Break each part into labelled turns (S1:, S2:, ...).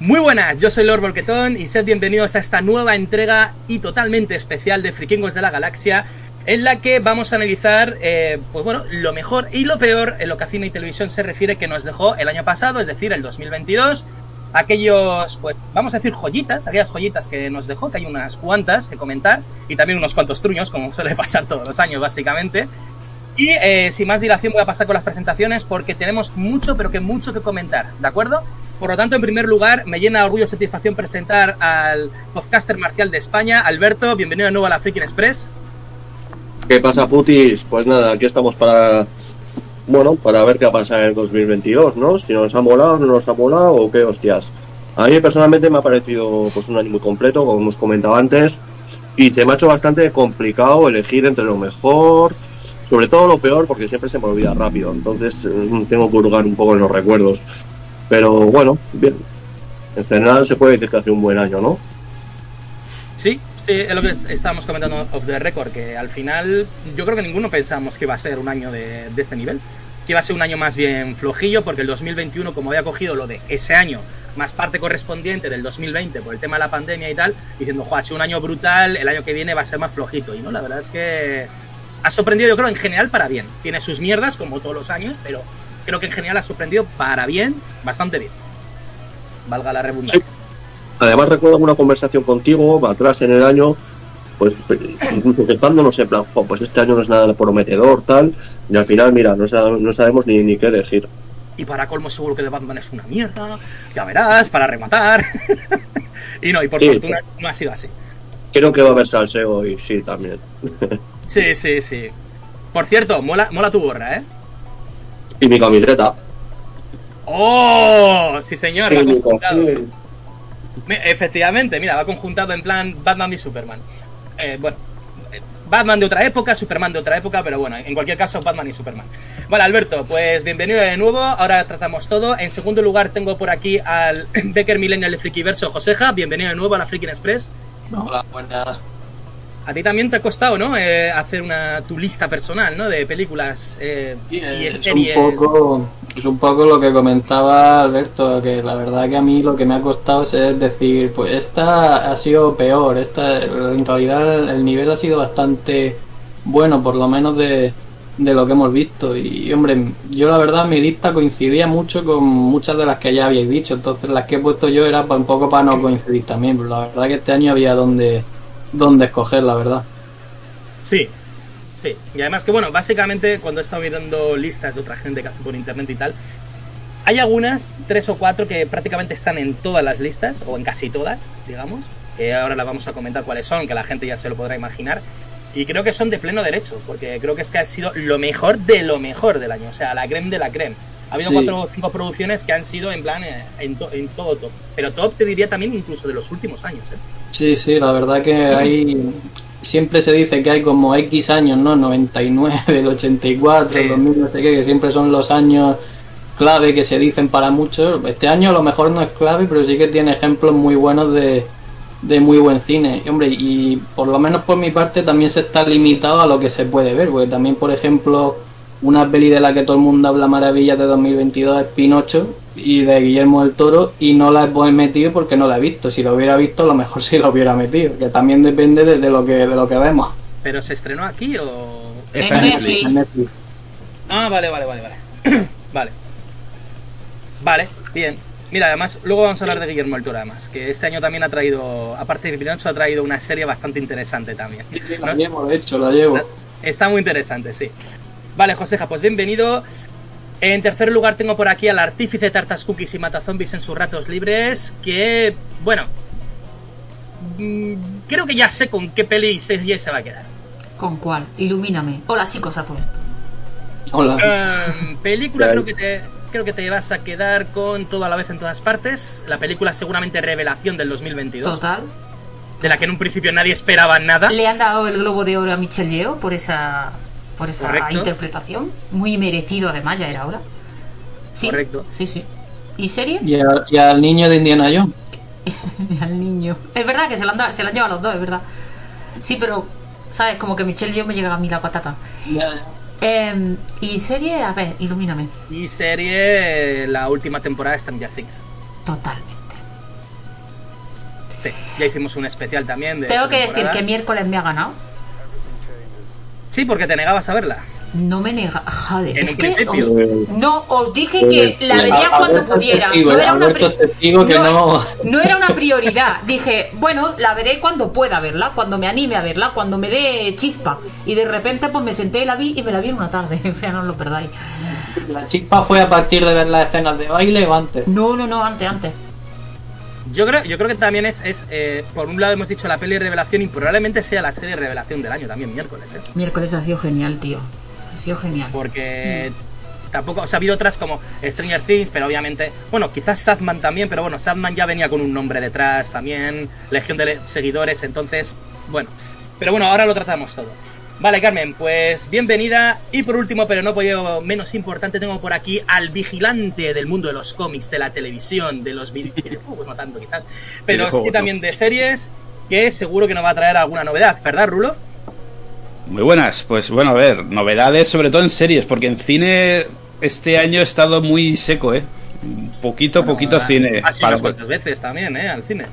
S1: Muy buenas, yo soy Lord Volquetón y sed bienvenidos a esta nueva entrega y totalmente especial de Frikingos de la Galaxia, en la que vamos a analizar, eh, pues bueno, lo mejor y lo peor en lo que a cine y televisión se refiere que nos dejó el año pasado, es decir, el 2022. Aquellos, pues, vamos a decir joyitas, aquellas joyitas que nos dejó, que hay unas cuantas que comentar, y también unos cuantos truños, como suele pasar todos los años, básicamente. Y eh, sin más dilación voy a pasar con las presentaciones porque tenemos mucho, pero que mucho que comentar, ¿de acuerdo? Por lo tanto, en primer lugar, me llena orgullo y satisfacción presentar al podcaster marcial de España, Alberto. Bienvenido de nuevo a la Freaking Express.
S2: ¿Qué pasa, putis? Pues nada, aquí estamos para. Bueno, para ver qué pasa en el 2022, ¿no? Si nos ha molado, no nos ha molado o qué hostias. A mí personalmente me ha parecido pues un año muy completo, como hemos comentado antes, y se me ha hecho bastante complicado elegir entre lo mejor, sobre todo lo peor, porque siempre se me olvida rápido. Entonces eh, tengo que hurgar un poco en los recuerdos. Pero bueno, bien. En general se puede decir que hace un buen año, ¿no?
S1: Sí, sí, es lo que estábamos comentando off the record, que al final yo creo que ninguno pensábamos que iba a ser un año de, de este nivel. Que iba a ser un año más bien flojillo, porque el 2021, como había cogido lo de ese año, más parte correspondiente del 2020 por el tema de la pandemia y tal, diciendo, jo, ha sido un año brutal, el año que viene va a ser más flojito. Y no, la verdad es que ha sorprendido, yo creo, en general para bien. Tiene sus mierdas, como todos los años, pero creo que en general ha sorprendido para bien, bastante bien. Valga la redundancia.
S2: Sí. Además recuerdo una conversación contigo atrás en el año, pues incluso quejándonos en plan, "Jo, pues este año no es nada prometedor, tal, y al final, mira, no, sab- no sabemos ni, ni qué elegir.
S1: Y para colmo seguro que de Batman es una mierda, ya verás, para rematar. y no, y por
S2: Sí.
S1: fortuna no ha sido así.
S2: Creo que va a haber salseo y sí, también.
S1: Sí, sí, sí. Por cierto, mola, mola tu gorra, ¿eh?
S2: Y mi camiseta.
S1: ¡Oh! Sí, señor,
S2: Sí,
S1: conjuntado. Efectivamente, mira, va conjuntado en plan Batman y Superman. Eh, bueno, eh, Batman de otra época, Superman de otra época, pero bueno, en cualquier caso, Batman y Superman. Vale, Alberto, pues bienvenido de nuevo. Ahora tratamos todo. En segundo lugar, tengo por aquí al Becker Millennial de Frikiverso, Joseja. Bienvenido de nuevo a la Freaking Express.
S3: Hola, buenas.
S1: A ti también te ha costado, ¿no? Eh, hacer una tu lista personal, ¿no? De películas eh,
S3: Sí,
S1: y
S3: es
S1: series.
S3: un poco es un poco lo que comentaba Alberto que la verdad que a mí lo que me ha costado es decir pues esta ha sido peor esta en realidad el nivel ha sido bastante bueno por lo menos de, de lo que hemos visto y hombre yo la verdad mi lista coincidía mucho con muchas de las que ya habíais dicho entonces las que he puesto yo era un poco para no coincidir también pero la verdad que este año había donde donde escoger la verdad
S1: Sí, sí. Y además que, bueno, básicamente cuando he estado mirando listas de otra gente que hace por internet y tal, hay algunas, tres o cuatro, que prácticamente están en todas las listas, o en casi todas, digamos. Que ahora las vamos a comentar cuáles son, que la gente ya se lo podrá imaginar. Y creo que son de pleno derecho, porque creo que es que ha sido lo mejor de lo mejor del año, o sea, la creme de la creme. Ha habido
S3: Sí.
S1: cuatro o cinco producciones que han sido en plan eh, en, to- en todo top. Pero top te diría también incluso de los últimos años, ¿eh?
S3: Sí, sí, la verdad que hay. Siempre se dice que hay como X años, ¿no? 99, el 84,
S1: Sí.
S3: el 2000, no sé qué, que siempre son los años clave que se dicen para muchos. Este año a lo mejor no es clave, pero sí que tiene ejemplos muy buenos de, de muy buen cine. Y, hombre, y por lo menos por mi parte también se está limitado a lo que se puede ver, porque también, por ejemplo, una peli de la que todo el mundo habla maravillas de 2022 es Pinocho y de Guillermo del Toro y no la he metido porque no la he visto. Si lo hubiera visto, a lo mejor sí lo hubiera metido, que también depende de, de lo que de lo que vemos.
S1: ¿Pero se estrenó aquí o...?
S4: En Netflix.
S1: Ah, vale, vale, vale, vale. vale. Vale, bien. Mira, además, luego vamos a hablar de Guillermo del Toro, además, que este año también ha traído, aparte de Pinocho, ha traído una serie bastante interesante también.
S3: Sí, sí,
S1: ¿no?
S3: la llevo, de hecho, la llevo.
S1: Está muy interesante, sí. Vale, Joseja, pues bienvenido. En tercer lugar tengo por aquí al artífice de tartas cookies y mata zombies en sus ratos libres, que, bueno, mm, creo que ya sé con qué peli y serie se va a quedar.
S4: ¿Con cuál? Ilumíname. Hola chicos a todo esto.
S3: Hola.
S1: Um, película creo que te creo que te vas a quedar con todo a la vez en todas partes. La película seguramente revelación del 2022,
S4: Total.
S1: de la que en un principio nadie esperaba nada.
S4: Le han dado el globo de oro a Michelle Yeoh por esa por esa
S1: Correcto.
S4: interpretación. Muy merecido además, ya era hora. Sí,
S1: Correcto.
S4: Sí, sí. ¿Y serie?
S3: Y, al- y al niño de Indiana Jones.
S4: Al niño. Es verdad que se la han, se la han llevado los dos, es verdad. Sí, pero, ¿sabes? Como que Michelle Yeoh me llega a mí la patata. Eh, ¿Y serie? A ver, ilumíname.
S1: Y serie la última temporada de Stranger Things.
S4: Totalmente.
S1: Sí, ya hicimos un especial también de
S4: Tengo que decir que miércoles me ha ganado.
S1: Sí, porque te negabas a verla.
S4: No me nega. Joder,
S1: En
S4: es que os- no os dije que la vería cuando pudiera.
S3: testigo,
S4: No era una
S3: que no-
S4: no era una prioridad. Dije, bueno, la veré cuando pueda verla, cuando me anime a verla, cuando me dé chispa. Y de repente pues me senté y la vi y me la vi en una tarde. O sea, no os lo perdáis.
S3: La chispa fue a partir de ver las escenas de baile o antes.
S4: No, no, no, antes, antes.
S1: Yo creo, yo creo que también es, es eh, por un lado hemos dicho la peli revelación y probablemente sea la serie revelación del año también, miércoles, ¿eh?
S4: Miércoles ha sido genial, tío. Ha sido genial.
S1: Porque tampoco, o sea, ha habido otras como Stranger Things, pero obviamente, bueno, quizás Sadman también, pero bueno, Sadman ya venía con un nombre detrás también, Legión de seguidores, entonces, bueno. Pero bueno, ahora lo tratamos todo. Vale, Carmen, pues bienvenida. Y por último, pero no por menos importante, tengo por aquí al vigilante del mundo de los cómics, de la televisión, de los vide- videojuegos, no tanto quizás, pero sí también de series, que seguro que nos va a traer alguna novedad, ¿verdad, Rulo?
S5: Muy buenas, pues bueno, a ver, novedades sobre todo en series, porque en cine este año he estado muy seco, ¿eh? Poquito, poquito
S1: Bueno,
S5: cine.
S1: Ha sido
S5: Para-
S1: unas cuantas veces también, ¿eh? Al cine.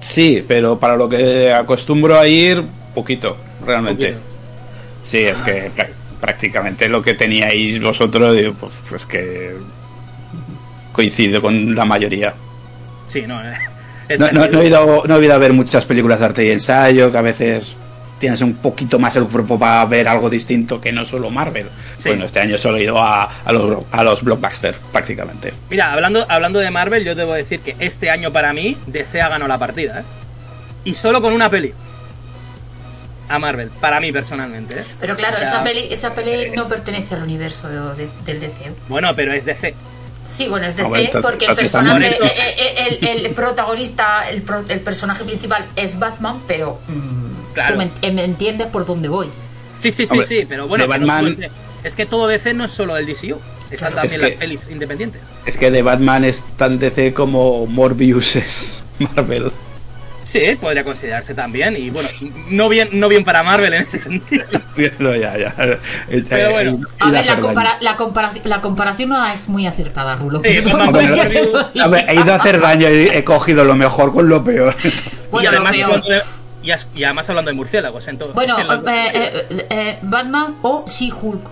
S5: Sí, pero para lo que acostumbro a ir, poquito, realmente.
S1: Poquito.
S5: Sí, es que prá- prácticamente lo que teníais vosotros, digo, pues, pues que coincido con la mayoría.
S1: Sí, no, eh,
S5: No,
S1: así.
S5: no- no he ido, no he ido a ver muchas películas de arte y ensayo, que a veces tienes un poquito más el cuerpo para ver algo distinto que no solo Marvel.
S1: Sí.
S5: Bueno, este año solo he ido a, a los, a los blockbusters, prácticamente.
S1: Mira, hablando, hablando de Marvel, yo debo decir que este año para mí DC ha ganado la partida, ¿eh? Y solo con una peli. A Marvel, para mí personalmente, ¿eh?
S4: Pero claro,
S1: O sea,
S4: esa peli, esa peli no pertenece al universo de- del DC.
S1: Bueno, pero es DC.
S4: Sí, bueno, es DC
S5: entonces-
S4: porque el personaje, eh, eh, el, el protagonista, el, pro- el personaje principal es Batman, pero mm,
S1: Claro.
S4: tú me, eh, me entiendes por dónde voy.
S1: Sí, sí, sí,
S5: Hombre,
S1: sí, pero bueno,
S5: Batman-
S1: es, es que todo DC no es solo el DCU. Están
S4: Claro.
S1: también
S5: Es que-
S1: las pelis independientes.
S5: Es que de Batman es tan DC como Morbius es Marvel.
S1: Sí, podría considerarse también. Y bueno, no bien, no bien para Marvel en ese sentido.
S5: No, ya, ya.
S1: Pero bueno.
S5: Eh,
S4: A ver, la, compara- la, comparaci- la comparación no es muy acertada, Rulo.
S1: Sí.
S5: A ver, he ido a hacer daño y he cogido lo mejor con lo peor.
S1: y,
S4: lo
S1: además
S4: peor.
S1: hablando de, y, as- y además hablando de murciélagos. En todo,
S4: Bueno,
S1: en los dos.
S4: eh, eh, eh, Batman o She-Hulk.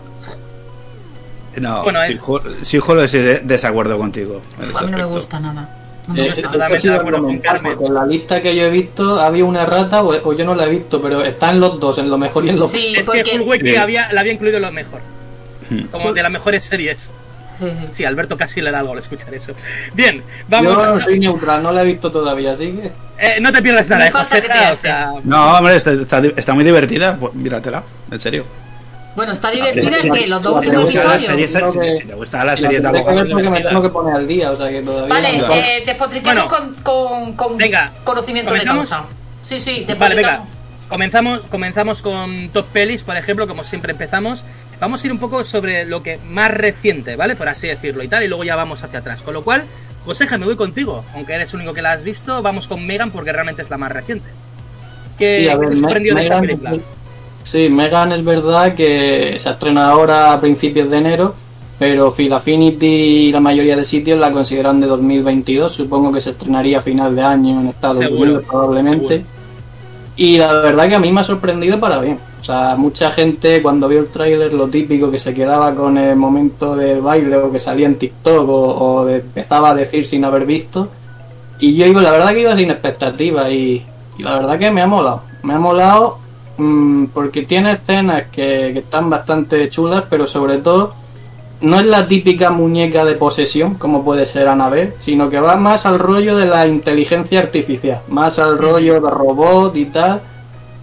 S5: No,
S1: Bueno,
S5: si
S1: es-
S5: estoy de desacuerdo contigo.
S4: A mí no me gusta nada. No
S1: Eh, totalmente de acuerdo con Carmen.
S3: En la lista que yo he visto había una errata o, o yo no la he visto, pero están los dos, en lo mejor y en lo
S4: Sí,
S1: es que
S4: porque...
S1: Hulk Wiki
S5: Sí.
S1: había, la había incluido en lo mejor.
S5: Hmm.
S1: Como de las mejores series.
S4: Sí,
S1: Alberto casi le da algo al escuchar eso. Bien, vamos
S3: Yo
S1: a...
S3: soy neutral, no la he visto todavía, así que.
S1: Eh, no te pierdas nada, eh,
S4: que
S1: Joseja, o sea,
S5: No, hombre, está, está, está muy divertida. Pues míratela, en serio.
S4: Bueno, está divertida en
S3: sí.
S4: que los dos
S5: te
S4: últimos episodios.
S5: si, te gusta la serie,
S3: ver porque me
S1: divertida.
S3: tengo que poner al día, o sea que todavía.
S4: Vale, eh, despotricamos
S1: Bueno.
S4: con, con, con
S1: Venga,
S4: conocimiento de
S1: ¿comenzamos?
S4: causa. Sí, sí,
S1: Vale, venga. Comenzamos, comenzamos con top pelis, por ejemplo, como siempre empezamos. Vamos a ir un poco sobre lo que más reciente, ¿vale? Por así decirlo y tal, y luego ya vamos hacia atrás. Con lo cual, Joseja, me voy contigo. Aunque eres el único que la has visto, vamos con Megan porque realmente es la más reciente. ¿Qué,
S3: Sí,
S1: te
S3: Me-
S1: sorprendió de esta película?
S3: Sí, Megan es verdad que se estrena ahora a principios de enero, pero Phil Affinity y la mayoría de sitios la consideran de 2022. Supongo que se estrenaría a final de año en Estados
S1: Seguro,
S3: Unidos probablemente.
S1: seguro.
S3: Y la verdad que a mí me ha sorprendido para bien. O sea, mucha gente cuando vio el tráiler lo típico que se quedaba con el momento del baile o que salía en TikTok o, o de- empezaba a decir sin haber visto. Y yo iba, la verdad que iba sin expectativas y, y la verdad que me ha molado. Me ha molado mm, porque tiene escenas que, que están bastante chulas, pero sobre todo no es la típica muñeca de posesión como puede ser Annabelle, sino que va más al rollo de la inteligencia artificial, más al rollo de robot y tal.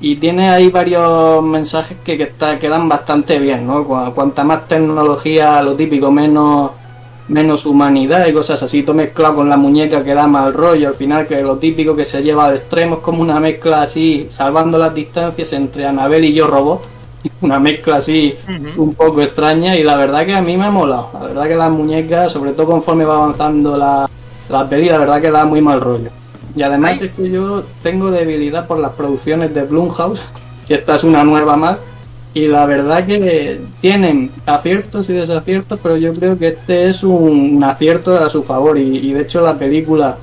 S3: Y tiene ahí varios mensajes que, que, está, que dan bastante bien, ¿no? Cu- Cuanta más tecnología, lo típico, menos, menos humanidad y cosas así, todo mezclado con la muñeca que da mal rollo, al final que lo típico que se lleva al extremo. Es como una mezcla así, salvando las distancias entre Anabel y yo robot, una mezcla así un poco extraña y la verdad que a mí me ha molado, la verdad que las muñecas, sobre todo conforme va avanzando la, la peli, la verdad que da muy mal rollo. Y además
S1: Ay.
S3: es que yo tengo debilidad por las producciones de Blumhouse, que esta es una nueva más, y la verdad que tienen aciertos y desaciertos, pero yo creo que este es un, acierto a su favor y, y de hecho la película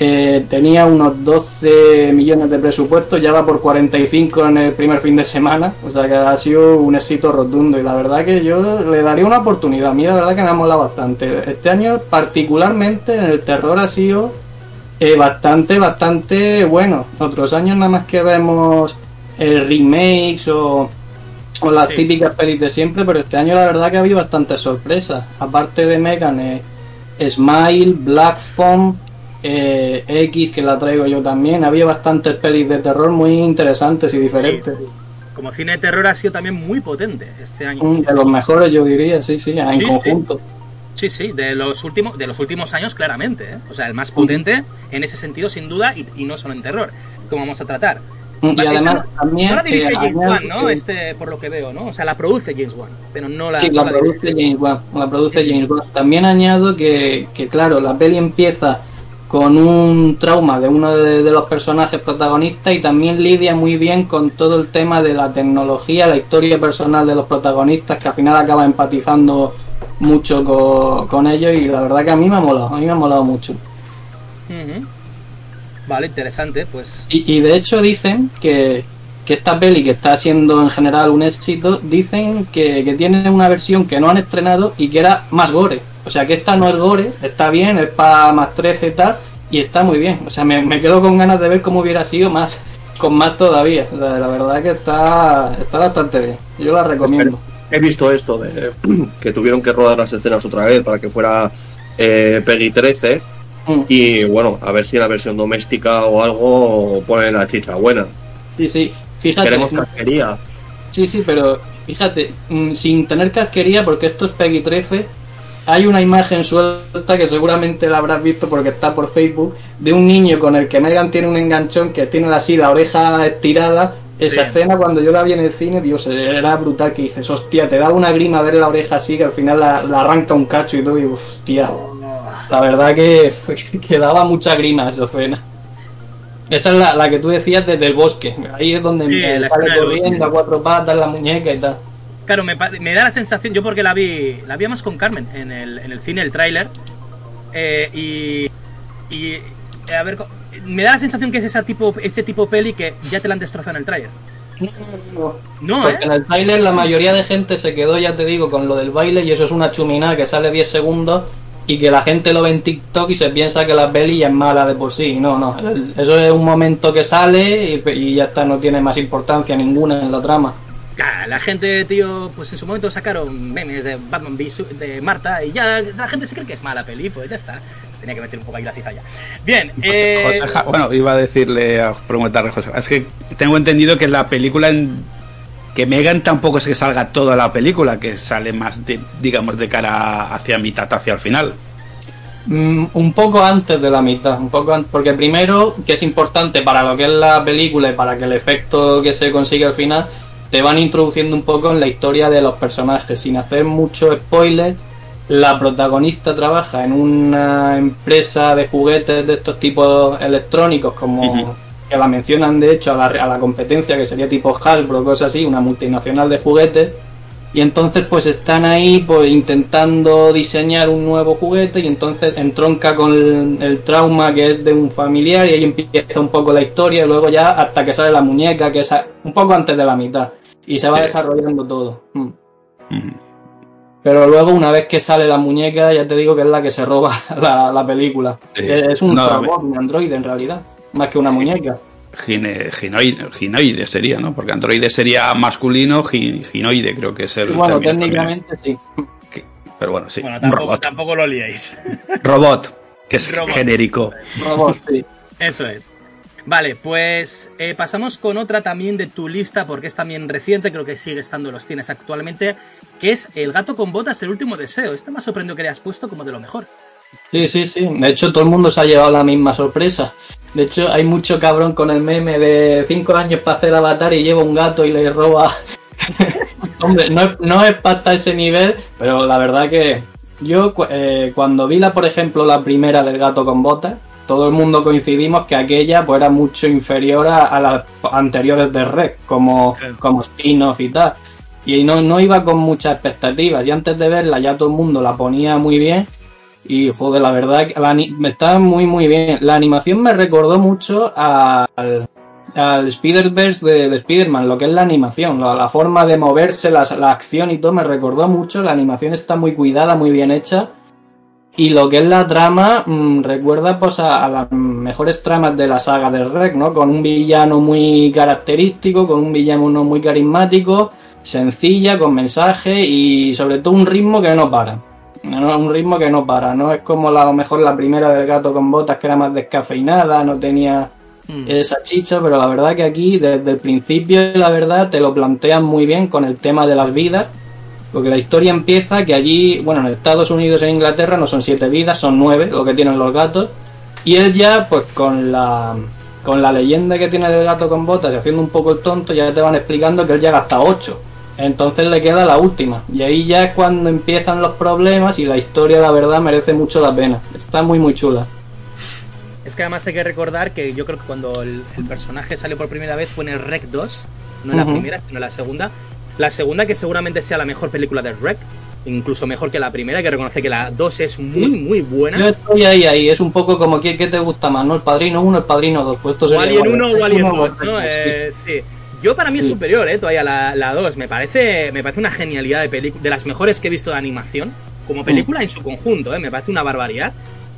S3: eh, tenía unos 12 millones de presupuesto, ya va por 45 en el primer fin de semana, o sea que ha sido un éxito rotundo y la verdad que yo le daría una oportunidad, a mí la verdad que me ha molado bastante. Este año particularmente en el terror ha sido eh, bastante, bastante bueno. Otros años nada más que vemos eh, remakes o, o las
S1: Sí.
S3: típicas pelis de siempre, pero este año la verdad que ha habido bastantes sorpresas. Aparte de Megan, eh, Smile, Black Phone, eh, X, que la traigo yo también. Había bastantes pelis de terror muy interesantes y diferentes.
S1: Como cine de terror ha sido también muy potente este año.
S3: Mm,
S1: Sí,
S3: De los mejores, yo diría, sí, sí, en
S1: sí.
S3: conjunto.
S1: Sí, sí, de los últimos, de los últimos años claramente, ¿eh? O sea, el más potente en ese sentido sin duda y, y no solo en terror, como vamos a tratar.
S3: Mm, Y
S1: Vale,
S3: además también...
S1: no la dirige
S3: eh,
S1: James Wan, ¿no?
S3: que-
S1: Este, por lo que veo, ¿no? O sea, la produce James Wan, pero no la,
S3: Sí,
S1: no
S3: la
S1: la
S3: produce. James Wan. La produce James Wan. También añado que, que, claro, la peli empieza con un trauma de uno de, de los personajes protagonistas y también lidia muy bien con todo el tema de la tecnología, la historia personal de los protagonistas, que al final acaba empatizando mucho co- con, ellos y la verdad que a mí me ha molado, a mí me ha molado mucho.
S1: Ujú. Vale, interesante, pues.
S3: Y, y de hecho dicen que, que esta peli, que está siendo en general un éxito, dicen que, que tiene una versión que no han estrenado y que era más gore. O sea que esta no es gore, está bien, es para más 13 y tal, y está muy bien. O sea, me, me quedo con ganas de ver cómo hubiera sido más, con más todavía. O sea, la verdad que está, está bastante bien. Yo la recomiendo.
S2: He visto esto de que tuvieron que rodar las escenas otra vez para que fuera eh, Peggy 13
S3: Mm.
S2: y bueno, a ver si en la versión doméstica o algo ponen la chicha buena.
S3: Sí, sí. Fíjate.
S2: Queremos casquería.
S3: Sí, sí, pero fíjate, mm, sin tener casquería, porque esto es Peggy 13, hay una imagen suelta que seguramente la habrás visto porque está por Facebook, de un niño con el que Megan tiene un enganchón que tiene así la oreja estirada. Esa
S1: Sí.
S3: escena cuando yo la vi en el cine, Dios, era brutal que dices, hostia, te da una grima ver la oreja así que al final la, la arranca un cacho y todo, y hostia. La verdad que, fue- que daba mucha grima esa escena. Esa es la, la que tú decías desde el bosque. Ahí es donde
S1: Sí,
S3: eh,
S1: la
S3: sale corriendo a cuatro patas, la muñeca y tal.
S1: Claro, me, me da la sensación, yo porque la vi, la vi más con Carmen en el, en el cine, el tráiler, eh, y, y eh, a ver, me da la sensación que es esa tipo, ese tipo peli que ya te la han destrozado en el tráiler. No,
S3: Porque en
S1: ¿eh?
S3: el trailer la mayoría de gente se quedó, ya te digo, con lo del baile y eso es una chuminada que sale 10 segundos y que la gente lo ve en TikTok y se piensa que la peli ya es mala de por sí. No, no. Eso es un momento que sale y, y ya está, no tiene más importancia ninguna en la trama.
S1: Claro, la gente, tío, pues en su momento sacaron memes de Batman v de Marta y ya la gente se cree que es mala peli, pues ya está. Tenía que meter un poco ahí la cizalla. Bien, eh,
S5: José Ja- bueno, iba a decirle, a preguntarle, José, es que tengo entendido que la película, en- que Megan tampoco es que salga toda la película, que sale más, de, digamos, de cara hacia mitad, hacia el final.
S3: Mm, un poco antes de la mitad, un poco an- porque primero, que es importante para lo que es la película y para que el efecto que se consigue al final, te van introduciendo un poco en la historia de los personajes, sin hacer mucho spoiler. La protagonista trabaja en una empresa de juguetes de estos tipos electrónicos, como. Que la mencionan de hecho a la, a la competencia, que sería tipo Hasbro, cosas así, una multinacional de juguetes. Y entonces pues están ahí pues intentando diseñar un nuevo juguete y entonces entronca con el, el trauma que es de un familiar y ahí empieza un poco la historia y luego ya hasta que sale la muñeca que es a- un poco antes de la mitad y se va desarrollando todo. Mm. Pero luego una vez que sale la muñeca ya te digo que es la que se roba la, la película.
S5: Sí.
S3: Es un
S5: No,
S3: robot, un androide en realidad, más que una muñeca.
S5: Gine- ginoide, ginoide sería, ¿no? Porque androide sería masculino, gi- ginoide creo que es el.
S3: bueno, técnicamente sí.
S5: Pero bueno, sí,
S1: bueno,
S5: un
S1: tampoco,
S5: robot.
S1: tampoco lo liéis.
S5: Robot, que es
S1: Robot.
S5: genérico.
S3: Robot, sí.
S1: Eso es. Vale, pues eh, pasamos con otra también de tu lista, porque es también reciente, creo que sigue estando en los cines actualmente, que es El gato con botas, el último deseo. Este me ha sorprendido que le has puesto como de lo mejor.
S3: Sí, sí, sí. De hecho, todo el mundo se ha llevado la misma sorpresa. De hecho, hay mucho cabrón con el meme de 5 años para hacer avatar y lleva un gato y le roba. Hombre, no, es- no es para ese nivel, pero la verdad que yo eh, cuando vi la, por ejemplo, la primera del gato con botas, todo el mundo coincidimos que aquella pues, era mucho inferior a, a las anteriores de Red, como, como spin-off y tal. Y no, no iba con muchas expectativas. Y antes de verla ya todo el mundo la ponía muy bien. Y joder, la verdad la, está muy muy bien. La animación me recordó mucho al, al Spider-Verse de, de Spider-Man, lo que es la animación, la, forma de moverse, la, la, acción y todo, me recordó mucho. La animación está muy cuidada, muy bien hecha. Y lo que es la trama mmm, recuerda pues a, las mejores tramas de la saga del Rec, ¿no? Con un villano muy característico, con un villano muy carismático, sencilla, con mensaje y sobre todo un ritmo que no para. Un ritmo que no para, no es como la, a lo mejor la primera del gato con botas que era más descafeinada, no tenía mm. esa chicha, pero la verdad que aquí desde el principio la verdad te lo plantean muy bien con el tema de las vidas porque la historia empieza que allí, bueno, en Estados Unidos e Inglaterra no son siete vidas, son nueve lo que tienen los gatos. Y él ya, pues con la, con la leyenda que tiene del gato con botas y haciendo un poco el tonto, ya te van explicando que él llega hasta ocho. Entonces le queda la última. Y ahí ya es cuando empiezan los problemas y la historia, la verdad, merece mucho la pena. Está muy, muy chula.
S1: Es que además hay que recordar que yo creo que cuando el, personaje salió por primera vez fue en el Rec 2, no en la primera, sino en la segunda, la segunda, que seguramente sea la mejor película de Rec, incluso mejor que la primera, que reconoce que la 2 es muy, muy buena.
S3: Yo estoy ahí, ahí, es un poco como ¿qué, qué te gusta más, ¿no? El Padrino 1, el Padrino 2. Pues
S1: o Alien 1 o Alien 2, ¿no? Eh, sí. Yo para mí es superior, ¿eh? Todavía la, la 2. Me parece, me parece una genialidad de película, de las mejores que he visto de animación, como película en su conjunto, ¿eh? Me parece una barbaridad.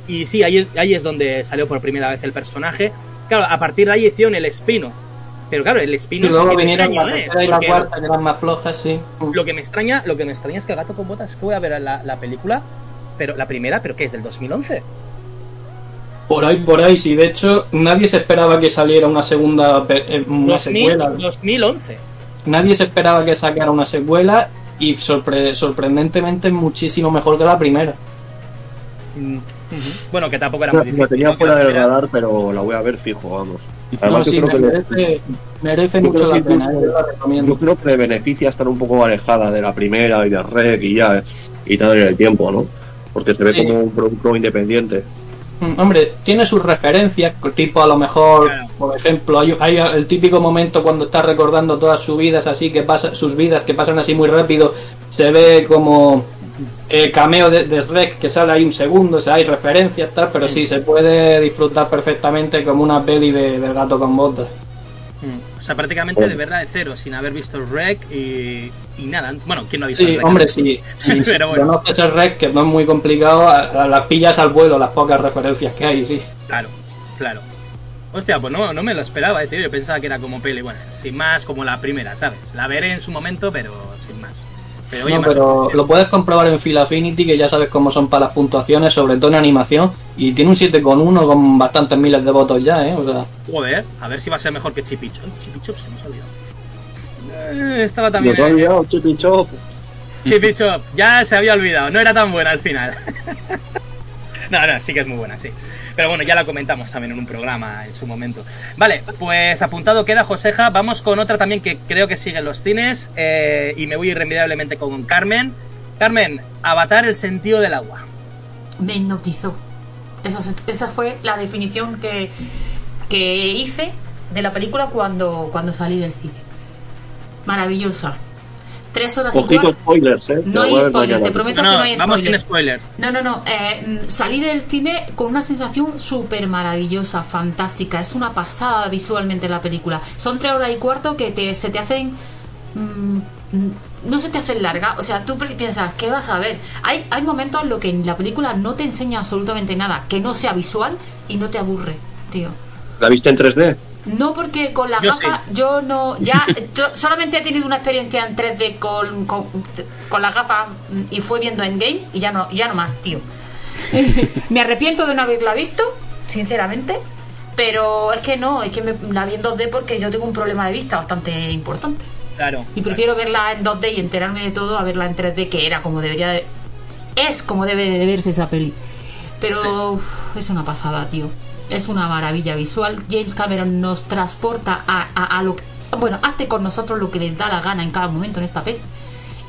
S1: Y sí, ahí es, ahí es donde salió por primera vez el personaje. Claro, a partir de ahí hicieron el espino pero claro, el espino.
S3: Y luego vinieron la tercera y la cuarta, que eran más flojas, sí.
S1: Lo que me extraña, lo que me extraña es que Gato con Botas, que voy a ver la, la película, pero la primera, pero que es del 2011.
S3: Por ahí, por ahí, sí. De hecho, nadie se esperaba que saliera una segunda eh, una secuela.
S1: 2011.
S3: Nadie se esperaba que sacara una secuela y sorpre sorprendentemente muchísimo mejor que la primera.
S1: Mm, bueno, que tampoco era muy difícil.
S2: La tenía fuera del radar, pero la voy a ver fijo, vamos.
S3: Además, yo creo que merece, mucho la pena.
S2: Eh, yo creo que le beneficia estar un poco alejada de la primera y de Rec y ya, y tal en el tiempo, ¿no? Porque se ve como un producto independiente.
S3: Mm, hombre, tiene sus referencias, tipo a lo mejor, por ejemplo, hay, hay, el típico momento cuando está recordando todas sus vidas así que pasa, sus vidas que pasan así muy rápido, se ve como eh, cameo de, de que sale ahí un segundo, o sea, hay referencias, tal, pero sí, se puede disfrutar perfectamente como una peli de, del gato con botas.
S1: O sea, prácticamente de verdad de cero, sin haber visto el Rec y, y nada. Bueno, ¿quién no ha visto
S3: sí,
S1: el Rec?
S3: Hombre, sí, sí, pero bueno. conoces el Rec, que no es muy complicado, las pillas al vuelo, las pocas referencias que hay, sí.
S1: Claro, claro. Hostia, pues no, no me lo esperaba, tío. Yo pensaba que era como peli, bueno, sin más, como la primera, ¿sabes? La veré en su momento, pero sin más.
S3: Pero, no, pero lo puedes comprobar en Phil Affinity, que ya sabes cómo son para las puntuaciones, sobre todo en animación, y tiene un 7,1 con bastantes miles de votos ya, ¿eh? O sea...
S1: Joder, a ver si va a ser mejor que Chippy Chop. Chippy Chop se nos ha olvidado. Eh, estaba también...
S2: ¿No te olvidado, Chippy Chop?
S1: Chippy Chop, ya se había olvidado, no era tan buena al final. no, no, sí que es muy buena, sí. Pero bueno, ya la comentamos también en un programa en su momento. Vale, pues apuntado queda Joseja. Vamos con otra también que creo que sigue en los cines. Eh, y me voy irremediablemente con Carmen. Carmen, Avatar el sentido del agua.
S4: Me hipnotizó. Esa, esa fue la definición que, que hice de la película cuando, cuando salí del cine. Maravillosa. Tres horas
S2: y cuarto. spoilers, ¿eh?
S4: No hay spoilers, te prometo
S1: no,
S4: que no hay
S1: spoilers. Vamos spoilers.
S4: No, no, no. Eh, salí del cine con una sensación súper maravillosa, fantástica. Es una pasada visualmente la película. Son tres horas y cuarto que te, se te hacen. Mmm, no se te hacen larga, o sea, tú piensas, ¿qué vas a ver? Hay, hay momentos en los que la película no te enseña absolutamente nada que no sea visual y no te aburre, tío.
S2: ¿La viste en 3D?
S4: No, porque con la gafa yo no. Ya, solamente he tenido una experiencia en 3D con, con, con la gafa y fue viendo Endgame y ya no, ya no más, tío. me arrepiento de no haberla visto, sinceramente. Pero es que no, es que me, la vi en 2D porque yo tengo un problema de vista bastante importante.
S1: Claro.
S4: Y prefiero verla en 2D y enterarme de todo a verla en 3D, que era como debería de, Es como debe de verse esa peli. Pero es una pasada, tío es una maravilla visual. James Cameron nos transporta a, lo que. Bueno, hace con nosotros lo que le da la gana en cada momento en esta peli.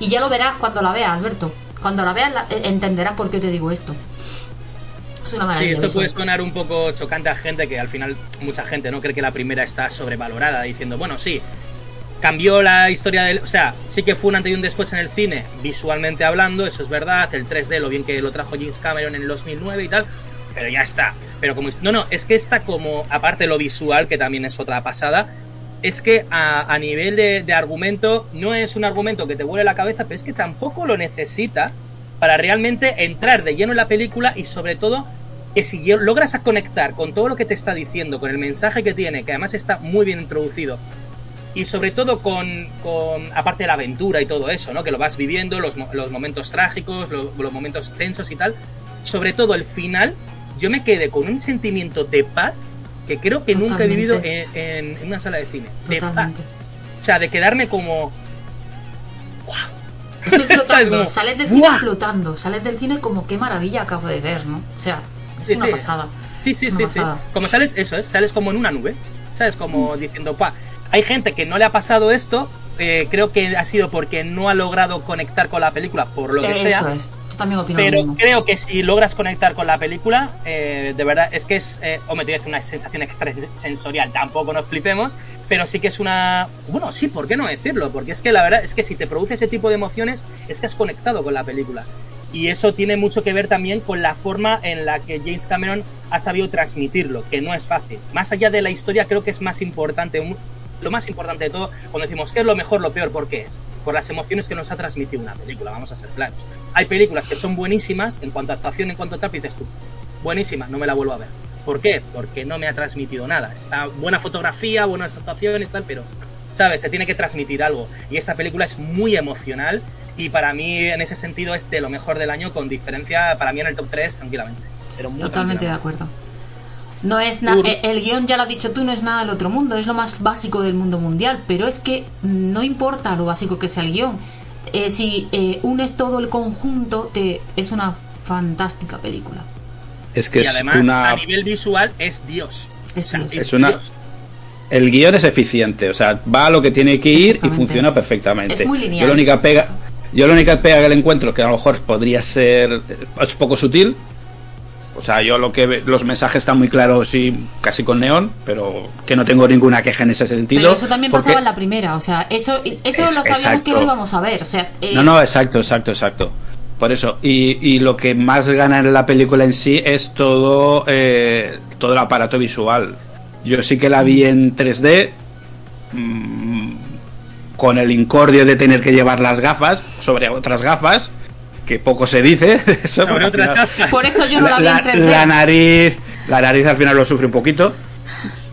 S4: Y ya lo verás cuando la veas, Alberto. Cuando la veas eh, entenderás por qué te digo esto.
S1: Es una maravilla. Sí, esto puede sonar un poco chocante a gente que al final mucha gente no cree que la primera está sobrevalorada, diciendo, bueno, sí, cambió la historia del. O sea, sí que fue un antes y un después en el cine, visualmente hablando, eso es verdad. El 3D, lo bien que lo trajo James Cameron en el 2009 y tal. Pero ya está. Pero como. No, no, es que está como. Aparte lo visual, que también es otra pasada. Es que a, nivel de, de argumento, no es un argumento que te vuele la cabeza, pero es que tampoco lo necesita para realmente entrar de lleno en la película y sobre todo que si logras conectar con todo lo que te está diciendo, con el mensaje que tiene, que además está muy bien introducido, y sobre todo con, con aparte de la aventura y todo eso, ¿no? Que lo vas viviendo, los, los momentos trágicos, lo- los, momentos tensos y tal, sobre todo el final, yo me quedé con un sentimiento de paz que creo que nunca he vivido en,
S4: Totalmente.
S1: en- en una sala de cine. De paz. O sea, de quedarme como...
S4: Estoy flotando,
S1: Como,
S4: sales del cine flotando, sales del cine como qué maravilla acabo de ver, ¿no? O sea, es
S1: Sí,
S4: una
S1: sí.
S4: pasada.
S1: Sí, sí, sí, sí. Como sales, eso es, sales como en una nube. ¿Sabes? Como diciendo, pa. Hay gente que no le ha pasado esto. eh, creo que ha sido porque no ha logrado conectar con la película, por lo que
S4: Eso
S1: sea.
S4: es. También
S1: Pero creo que si logras conectar con la película, eh, de verdad, es que es. Eh, hombre, te voy a decir una sensación extrasensorial, tampoco nos flipemos, pero sí que es una. Bueno, sí, ¿por qué no decirlo? Porque es que la verdad es que si te produce ese tipo de emociones, es que has conectado con la película. Y eso tiene mucho que ver también con la forma en la que James Cameron ha sabido transmitirlo, que no es fácil. Más allá de la historia, creo que es más importante, lo más importante de todo, cuando decimos qué es lo mejor, lo peor, ¿por qué es? Por las emociones que nos ha transmitido una película, vamos a ser claros. Hay películas que son buenísimas en cuanto a actuación, en cuanto a tal, dices tú, buenísima, no me la vuelvo a ver. ¿Por qué? Porque no me ha transmitido nada. Está buena fotografía, buenas actuaciones, tal, pero, ¿sabes? Te tiene que transmitir algo. Y esta película es muy emocional y para mí, en ese sentido, es de lo mejor del año, con diferencia, para mí en el top 3, tranquilamente. Pero muy
S4: Totalmente de acuerdo. No es nada.
S1: Ur-
S4: El guion, ya lo has dicho tú, no es nada del otro mundo, es lo más básico del mundo mundial. Pero es que no importa lo básico que sea el guion. Eh, si eh, unes todo el conjunto, te, es una fantástica película.
S5: Es que
S1: Y
S5: es
S1: además,
S5: una.
S1: a nivel visual, es Dios.
S4: Es
S1: O sea,
S4: Dios.
S5: Es una-
S1: Dios.
S5: El guion es eficiente, o sea, va a lo que tiene que ir y funciona perfectamente.
S4: Es muy lineal.
S5: Yo la única pega, yo la única pega que le encuentro que a lo mejor podría ser eh, es poco sutil. O sea, yo lo que los mensajes están muy claros y casi con neón, pero que no tengo ninguna queja en ese sentido.
S4: Pero eso también pasaba en la primera, o sea, eso, eso
S5: Es-
S4: lo sabíamos
S5: exacto.
S4: que lo íbamos a ver, o sea, eh,
S5: No, no, exacto, exacto, exacto. Por eso. Y, y lo que más gana en la película en sí es todo, eh, todo el aparato visual. Yo sí que la vi en 3D. mm, con el incordio de tener que llevar las gafas sobre otras gafas. Que poco se dice eso.
S1: Sobre otras
S5: final-
S4: por eso yo no la, vi en 3D.
S5: la nariz. La nariz al final lo sufre un poquito.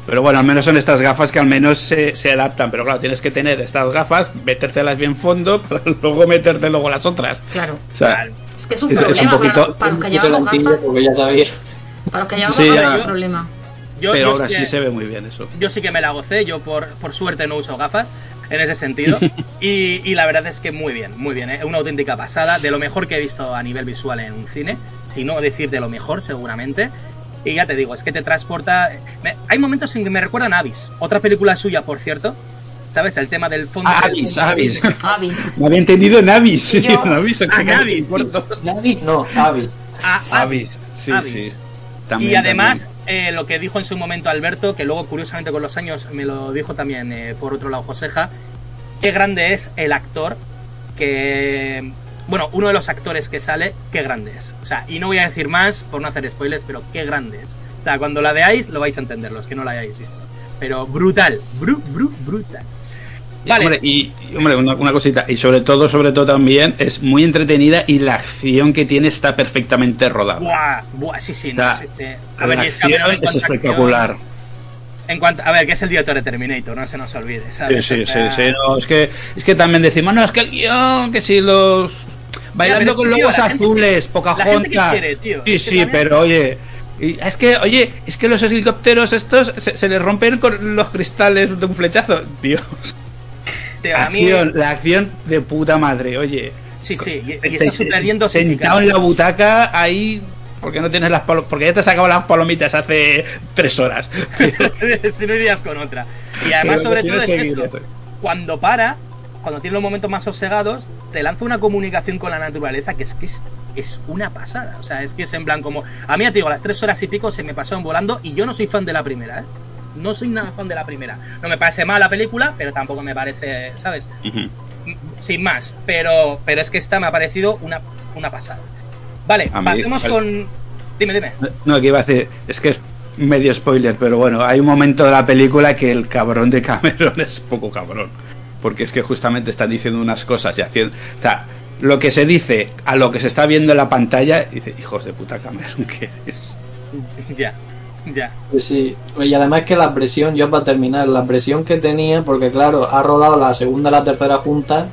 S5: Pero bueno, al menos son estas gafas que al menos se, se adaptan. Pero claro, tienes que tener estas gafas, metértelas bien fondo, para luego meterte luego las otras.
S4: Claro,
S5: O sea,
S4: es que es un
S5: Es- es un
S4: problema
S5: poquito-
S4: para, para los que
S3: lentillo,
S4: gafas,
S3: porque ya sabía.
S4: para los que llevamos
S5: Sí,
S4: gafas
S5: ya.
S4: es un problema.
S1: Yo,
S5: pero
S1: yo
S5: ahora
S1: sí
S5: sí
S1: que-
S5: se ve muy bien eso.
S1: yo sí que me la gocé, yo por, por suerte no uso gafas en ese sentido. Y, y la verdad es que muy bien, muy bien, ¿eh? una auténtica pasada, de lo mejor que he visto a nivel visual en un cine, si no decir de lo mejor seguramente. Y ya te digo, es que te transporta... me- hay momentos en que me recuerdan a Avis, otra película suya, por cierto. ¿Sabes? El tema del fondo... del
S5: Avis, Avis.
S4: Avis.
S5: Me había entendido
S4: Yo-
S1: Ah, Navis,
S3: Navis no, Avis.
S1: A-
S5: Avis, sí,
S1: Avis.
S5: sí. También,
S1: y además, eh, lo que dijo en su momento Alberto, que luego curiosamente con los años me lo dijo también eh, por otro lado Joseja, qué grande es el actor que... Bueno, uno de los actores que sale, qué grande es. O sea, y no voy a decir más por no hacer spoilers, pero qué grande es. O sea, cuando la veáis lo vais a entender, los que no la hayáis visto. Pero brutal, bru, bru, brutal. Vale.
S5: hombre, y, hombre, una, una cosita, y sobre todo, sobre todo también, es muy entretenida y la acción que tiene está perfectamente rodada.
S1: Buah, buah, sí, sí, no, es este... A ver, Cameron
S5: es
S1: acción-
S5: espectacular.
S1: En cuanto, a ver, que es el director de Terminator, no se nos olvide,
S5: Sí,
S1: ¿sabes?
S5: sí, sí,
S1: sea,
S5: sí, no, es que, es que también decimos, no, es que el guion, que si los... Bailando con lobos azules,
S1: quiere, tío.
S5: Sí, sí,
S1: también-
S5: pero oye... y es que, oye, es que los helicópteros estos se, se les rompen con los cristales de un flechazo. Dios.
S1: Mí-
S5: Acción, la acción de puta madre, oye.
S1: Sí, sí, y, y está dosificado.
S5: Sentado en la butaca ahí porque no tienes las palo- porque ya te has sacado las palomitas hace tres horas.
S1: si no irías con otra. Y además, sobre todo, es eso.
S5: eso.
S1: Cuando para, cuando tiene los momentos más sosegados, te lanza una comunicación con la naturaleza que es que es, es una pasada. O sea, es que es en plan como. A mí, ya te digo, las tres horas y pico se me pasaron volando y yo no soy fan de la primera, ¿eh? No soy nada fan de la primera. No me parece mala película, pero tampoco me parece, ¿sabes?
S5: Ujú.
S1: Sin más. Pero, pero es que esta me ha parecido una, una pasada. Vale,
S5: A mí-
S1: pasemos
S5: vale.
S1: con. Dime, dime.
S5: No, que iba a decir, es que es medio spoiler, pero bueno, hay un momento de la película que el cabrón de Cameron es poco cabrón. Porque es que justamente están diciendo unas cosas y haciendo. O sea, lo que se dice a lo que se está viendo en la pantalla, dice, hijos de puta Cameron, que eres.
S1: Ya, ya.
S3: Pues sí, y además que la presión, yo para terminar, la presión que tenía, porque claro, ha rodado la segunda y la tercera juntas,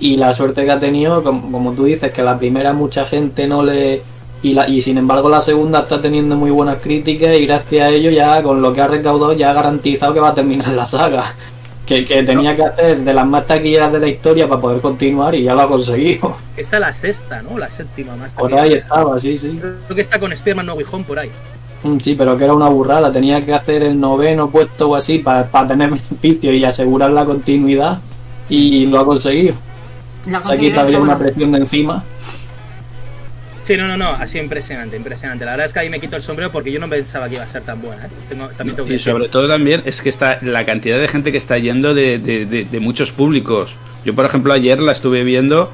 S3: y la suerte que ha tenido, como, como tú dices, que la primera mucha gente no le... Y, la, y sin embargo la segunda está teniendo muy buenas críticas y gracias a ello ya con lo que ha recaudado ya ha garantizado que va a terminar la saga. Que, que tenía que hacer de las más taquilleras de la historia para poder continuar y ya lo ha conseguido.
S1: Esta es la sexta, ¿no? La séptima más
S3: Por
S1: taquillera.
S3: ahí estaba, sí, sí.
S1: Creo que está con Spearman No Way Home por ahí.
S3: Mm, Sí, pero que era una burrada. Tenía que hacer el noveno puesto o así para tener beneficio y asegurar la continuidad. Y lo ha conseguido.
S4: La conseguiré
S3: había una presión de encima.
S1: Sí, no, no, no, ha sido impresionante, impresionante. La verdad es que ahí me quito el sombrero porque yo no pensaba que iba a ser tan buena. ¿eh? Tengo- también tengo que
S5: Y
S1: decir.
S5: sobre todo también es que está la cantidad de gente que está yendo de, de- de- de muchos públicos. Yo, por ejemplo, ayer la estuve viendo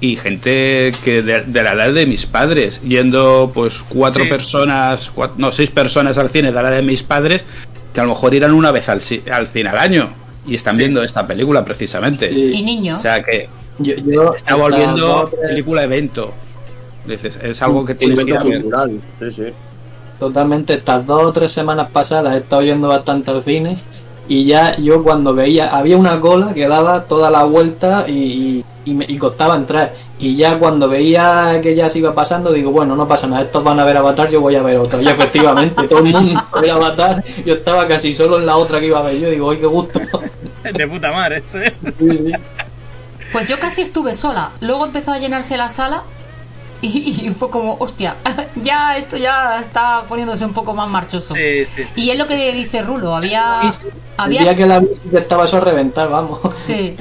S5: y gente que de, de la edad de mis padres, yendo pues cuatro
S1: Sí.
S5: personas, cua- no, seis personas al cine de la edad de mis padres, que a lo mejor irán una vez al, al cine al año y están
S1: Sí.
S5: viendo esta película precisamente.
S3: Sí.
S4: Y niños.
S5: O sea que
S3: Yo, yo
S5: está volviendo película evento. Dices, es algo que tienes que ir
S2: Invento
S5: a ver.
S2: cultural, sí, sí.
S3: Totalmente, estas dos o tres semanas pasadas he estado yendo bastante al cine y ya yo cuando veía, había una cola que daba toda la vuelta y, y, y me- y costaba entrar. Y ya cuando veía que ya se iba pasando, digo, bueno, no pasa nada, estos van a ver Avatar, yo voy a ver otro. Y efectivamente, todo el mundo ve Avatar, yo estaba casi solo en la otra que iba a ver yo, digo, ¡ay, qué gusto!
S1: De puta madre, ¿eh?
S3: Sí, sí.
S4: Pues yo casi estuve sola. Luego empezó a llenarse la sala y, y fue como, hostia, ya esto ya está poniéndose un poco más marchoso.
S1: Sí, sí, sí.
S4: Y es lo que dice Rulo, había...
S3: El
S4: había
S3: día que la que estaba eso a reventar, vamos.
S4: Sí.